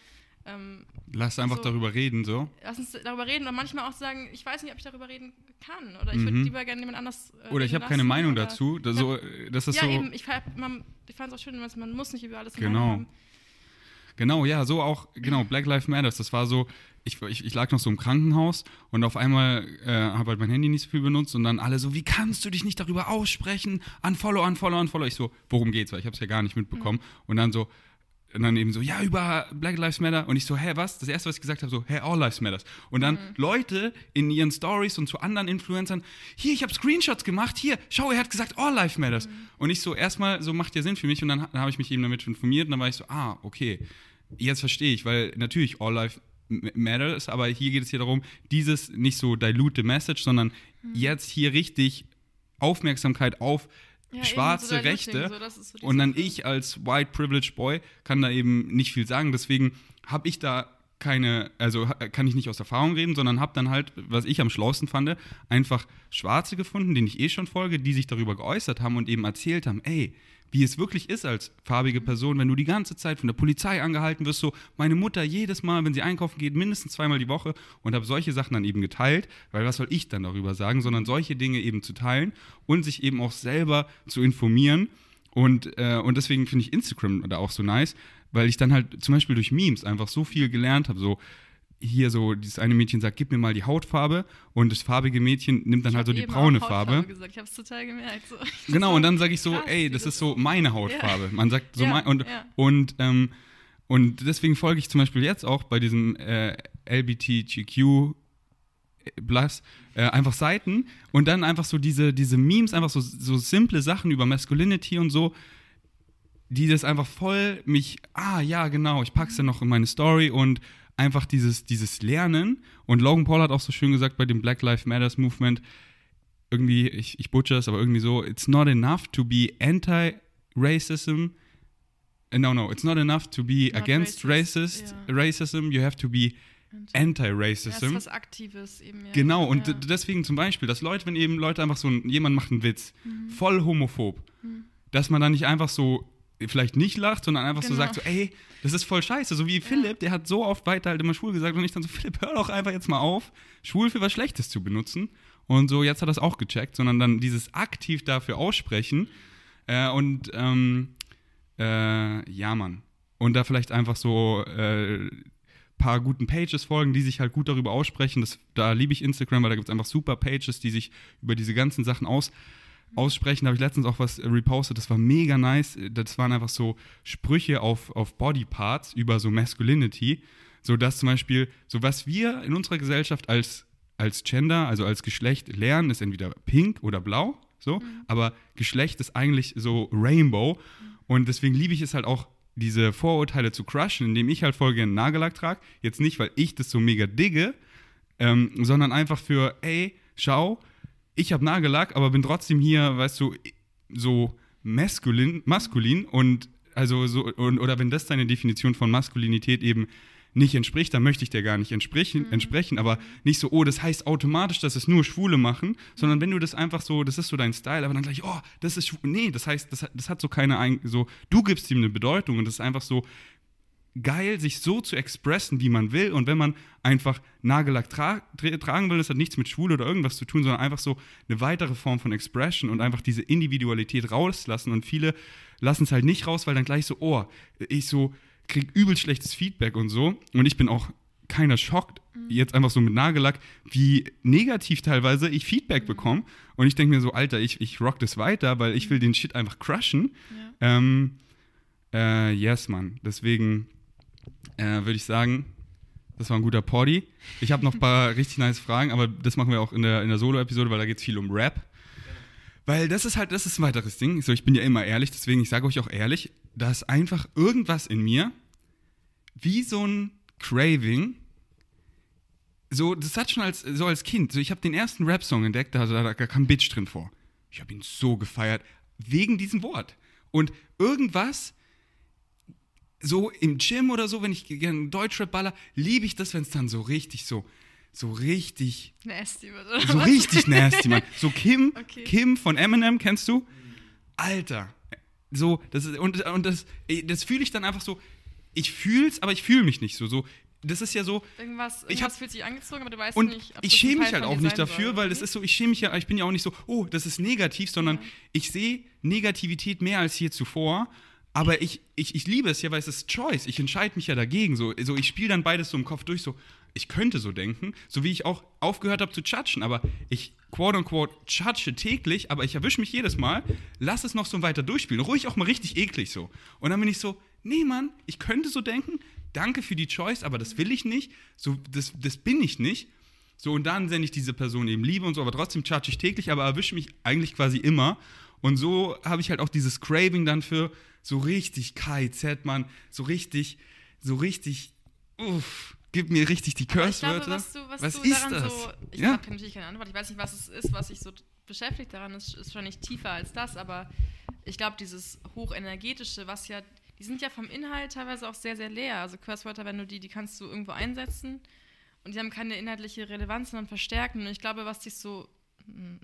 ähm, Lass einfach so, darüber reden, so. Lass uns darüber reden und manchmal auch sagen, ich weiß nicht, ob ich darüber reden kann oder ich würde mhm. lieber gerne jemand anders. Äh, oder ich habe keine Meinung dazu. Das, äh, ja, so, das ist ja, so. eben, ich, ich fand es auch schön, man muss nicht über alles genau. haben. Genau, ja, so auch, genau, Black Lives Matters. Das war so, ich, ich, ich lag noch so im Krankenhaus und auf einmal äh, habe halt mein Handy nicht so viel benutzt und dann alle so, wie kannst du dich nicht darüber aussprechen? Unfollow, unfollow, unfollow. Ich so, worum geht's? Weil ich habe es ja gar nicht mitbekommen. Mhm. Und dann so, und dann eben so, ja, über Black Lives Matter. Und ich so, hä, was? Das erste, was ich gesagt habe, so, hä, All Lives Matters. Und dann mhm. Leute in ihren Stories und zu anderen Influencern, hier, ich habe Screenshots gemacht, hier, schau, er hat gesagt, All Lives Matters. Mhm. Und ich so, erstmal, so macht ja Sinn für mich. Und dann, dann habe ich mich eben damit informiert und dann war ich so, ah, okay, jetzt verstehe ich, weil natürlich All Lives Matters, aber hier geht es hier darum, dieses nicht so dilute Message, sondern mhm. jetzt hier richtig Aufmerksamkeit auf ja, schwarze so Rechte. So, so und dann ich als White Privileged Boy kann da eben nicht viel sagen. Deswegen habe ich da keine, also kann ich nicht aus Erfahrung reden, sondern habe dann halt, was ich am schlausten fand, einfach Schwarze gefunden, denen ich eh schon folge, die sich darüber geäußert haben und eben erzählt haben, ey, wie es wirklich ist als farbige Person, wenn du die ganze Zeit von der Polizei angehalten wirst. So, meine Mutter jedes Mal, wenn sie einkaufen geht, mindestens zweimal die Woche und habe solche Sachen dann eben geteilt, weil was soll ich dann darüber sagen, sondern solche Dinge eben zu teilen und sich eben auch selber zu informieren. Und, äh, und deswegen finde ich Instagram da auch so nice, weil ich dann halt zum Beispiel durch Memes einfach so viel gelernt habe. So, hier so, dieses eine Mädchen sagt, gib mir mal die Hautfarbe und das farbige Mädchen nimmt dann halt so die braune Farbe. Gesagt. Ich habe es total gemerkt. So. (laughs) Genau, und dann sage ich so, Krass, ey, das ist so meine Hautfarbe. Ja. Man sagt so, ja, mein, und, ja. und, ähm, und deswegen folge ich zum Beispiel jetzt auch bei diesem äh, LBTGQ Plus äh, einfach Seiten und dann einfach so diese, diese Memes, einfach so, so simple Sachen über Masculinity und so, die das einfach voll mich, ah ja, genau, ich pack's ja noch in meine Story und einfach dieses, dieses Lernen. Und Logan Paul hat auch so schön gesagt bei dem Black Lives Matters Movement, irgendwie, ich, ich butcher es, aber irgendwie so, it's not enough to be anti-racism. Uh, no, no, it's not enough to be not against racist, racist yeah. racism, you have to be Anti-Racism. Ja, was Aktives eben. Ja. Genau, und ja. deswegen zum Beispiel, dass Leute, wenn eben Leute einfach so, jemand macht einen Witz, mhm. voll homophob, mhm. dass man dann nicht einfach so vielleicht nicht lacht, sondern einfach genau. so sagt, so, ey, das ist voll scheiße. So wie Philipp, der hat so oft weiter halt immer schwul gesagt und ich dann so, Philipp, hör doch einfach jetzt mal auf, schwul für was Schlechtes zu benutzen. Und so, jetzt hat er es auch gecheckt, sondern dann dieses aktiv dafür aussprechen äh, und ähm, äh, ja, Mann. Und da vielleicht einfach so äh, paar guten Pages folgen, die sich halt gut darüber aussprechen. Das, da liebe ich Instagram, weil da gibt es einfach super Pages, die sich über diese ganzen Sachen aus aussprechen. Da habe ich letztens auch was repostet, das war mega nice. Das waren einfach so Sprüche auf, auf Bodyparts über so Masculinity. So dass zum Beispiel, so was wir in unserer Gesellschaft als, als Gender, also als Geschlecht lernen, ist entweder pink oder blau. So, mhm. aber Geschlecht ist eigentlich so Rainbow. Und deswegen liebe ich es halt auch, diese Vorurteile zu crushen, indem ich halt voll gerne Nagellack trage. Jetzt nicht, weil ich das so mega digge, ähm, sondern einfach für, ey, schau, ich habe Nagellack, aber bin trotzdem hier, weißt du, so maskulin, maskulin und also so, und, oder wenn das deine Definition von Maskulinität eben nicht entspricht, dann möchte ich dir gar nicht entsprechen, mhm. entsprechen, aber nicht so, oh, das heißt automatisch, dass es nur Schwule machen, sondern wenn du das einfach so, das ist so dein Style, aber dann gleich, oh, das ist, nee, das heißt, das, das hat so keine, so, du gibst ihm eine Bedeutung und das ist einfach so, geil, sich so zu expressen, wie man will. Und wenn man einfach Nagellack tra tragen will, das hat nichts mit Schwul oder irgendwas zu tun, sondern einfach so eine weitere Form von Expression und einfach diese Individualität rauslassen. Und viele lassen es halt nicht raus, weil dann gleich so, oh, ich so krieg übel schlechtes Feedback und so. Und ich bin auch keiner schockt, mhm. jetzt einfach so mit Nagellack, wie negativ teilweise ich Feedback mhm. bekomme. Und ich denke mir so, Alter, ich, ich rock das weiter, weil ich will den Shit einfach crushen. Ja. Ähm, äh, yes, Mann. Deswegen äh, würde ich sagen, das war ein guter Poddy. Ich habe noch ein paar (laughs) richtig nice Fragen, aber das machen wir auch in der, in der Solo-Episode, weil da geht es viel um Rap. Weil das ist halt, das ist ein weiteres Ding. So, ich bin ja immer ehrlich, deswegen, ich sage euch auch ehrlich, da ist einfach irgendwas in mir, wie so ein Craving. So, das hat schon als, so als Kind, so ich habe den ersten Rap-Song entdeckt, da, da, da kam Bitch drin vor. Ich habe ihn so gefeiert, wegen diesem Wort. Und irgendwas so im Gym oder so, wenn ich gerne Deutschrap baller, liebe ich das, wenn es dann so richtig so so richtig nasty wird oder so was? richtig nasty, Mann. So Kim, (laughs) okay. Kim von Eminem, kennst du? Alter, so das ist, und und das das fühle ich dann einfach so. Ich fühl's, aber ich fühle mich nicht so so. Das ist ja so. Irgendwas, irgendwas ich hab, fühlt sich angezogen, aber du weißt und nicht. Ob ich schäme mich halt auch nicht dafür, soll, weil das ist so. Ich schäme mich ja. Ich bin ja auch nicht so. Oh, das ist negativ, sondern ja. ich sehe Negativität mehr als hier zuvor Aber ich, ich, ich liebe es ja, weil es ist Choice. Ich entscheide mich ja dagegen. So, so ich spiele dann beides so im Kopf durch, so, ich könnte so denken, so wie ich auch aufgehört habe zu judgen, aber ich quote unquote judge täglich, aber ich erwische mich jedes Mal, lass es noch so weiter durchspielen, ruhig auch mal richtig eklig so. Und dann bin ich so, nee Mann, ich könnte so denken, danke für die Choice, aber das will ich nicht, so, das, das bin ich nicht. So, und dann sende ich diese Person eben Liebe und so, aber trotzdem judge ich täglich, aber erwische mich eigentlich quasi immer. Und so habe ich halt auch dieses Craving dann für so richtig KZ, Mann, so richtig, so richtig, uff, gib mir richtig die Curse-Wörter. Was, was, was, du ist das? So, ich ja? habe natürlich keine Antwort. Ich weiß nicht, was es ist, was sich so beschäftigt daran. ist, ist schon nicht tiefer als das, aber ich glaube, dieses hochenergetische, was ja, die sind ja vom Inhalt teilweise auch sehr, sehr leer. Also Curse-Wörter, wenn du die, die kannst du irgendwo einsetzen und die haben keine inhaltliche Relevanz, sondern verstärken. Und ich glaube, was dich so,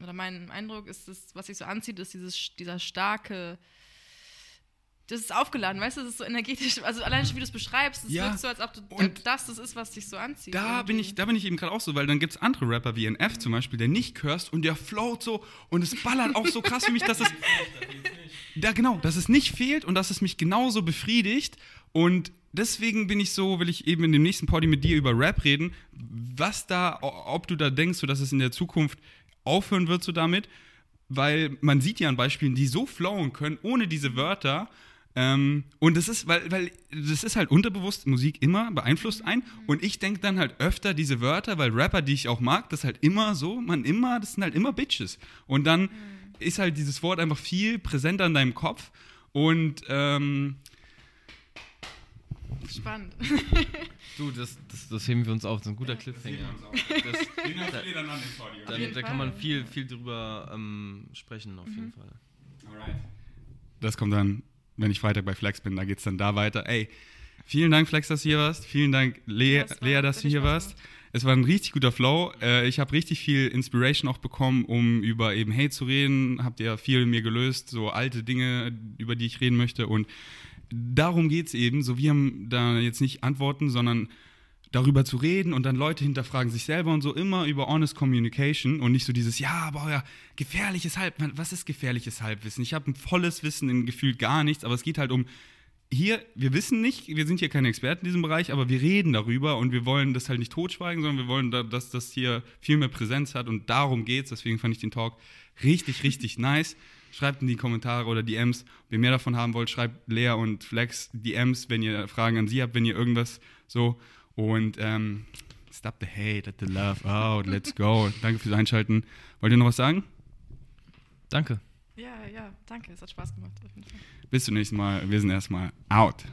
oder mein Eindruck ist, das, was sich so anzieht, ist dieses, dieser starke, das ist aufgeladen, weißt du, das ist so energetisch. Also allein schon, wie du es beschreibst, es ja, wirkt so, als ob du und das das ist, was dich so anzieht. Da bin ich, da bin ich eben gerade auch so, weil dann gibt es andere Rapper wie NF zum Beispiel, der nicht curst und der float so und es ballert auch so krass für mich, dass es. (laughs) da genau, dass es nicht fehlt und dass es mich genauso befriedigt. Und deswegen bin ich so, will ich eben in dem nächsten Party mit dir über Rap reden, was da, ob du da denkst, so dass es in der Zukunft aufhören wird so damit, weil man sieht ja an Beispielen, die so flowen können, ohne diese Wörter ähm, und das ist, weil, weil das ist halt unterbewusst, Musik immer beeinflusst ein. Und ich denke dann halt öfter diese Wörter, weil Rapper, die ich auch mag, das halt immer so, man immer, das sind halt immer Bitches. Und dann mhm. ist halt dieses Wort einfach viel präsenter in deinem Kopf. Und ähm, Spannend. (laughs) du, das, das, das heben wir uns auf, das ist ein guter ja, Cliffhanger. Das, da, da, da, kann man viel, viel drüber ähm, sprechen, auf mhm. jeden Fall. Alright. Das kommt dann wenn ich Freitag bei Flex bin, da geht es dann da weiter. Ey, vielen Dank, Flex, dass du hier warst. Vielen Dank, Le das Lea, dass du hier warst. Es war ein richtig guter Flow. Äh, ich habe richtig viel Inspiration auch bekommen, um über eben Hate zu reden. Habt ihr viel in mir gelöst, so alte Dinge, über die ich reden möchte. Und darum geht es eben. So, wir haben da jetzt nicht Antworten, sondern darüber zu reden und dann Leute hinterfragen sich selber und so immer über Honest Communication und nicht so dieses, ja, aber ja, gefährliches Halbwissen. Was ist gefährliches Halbwissen? Ich habe ein volles Wissen in gefühlt gar nichts, aber es geht halt um, hier, wir wissen nicht, wir sind hier keine Experten in diesem Bereich, aber wir reden darüber und wir wollen das halt nicht totschweigen, sondern wir wollen, dass das hier viel mehr Präsenz hat und darum geht es. Deswegen fand ich den Talk richtig, richtig nice. Schreibt in die Kommentare oder DMs, ob ihr mehr davon haben wollt, schreibt Lea und Flex DMs, wenn ihr Fragen an sie habt, wenn ihr irgendwas so und ähm, stop the hate, let the love out, let's go. Danke fürs Einschalten. Wollt ihr noch was sagen? Danke. Ja, ja, danke. Es hat Spaß gemacht. Bis zum nächsten Mal. Wir sind erstmal out.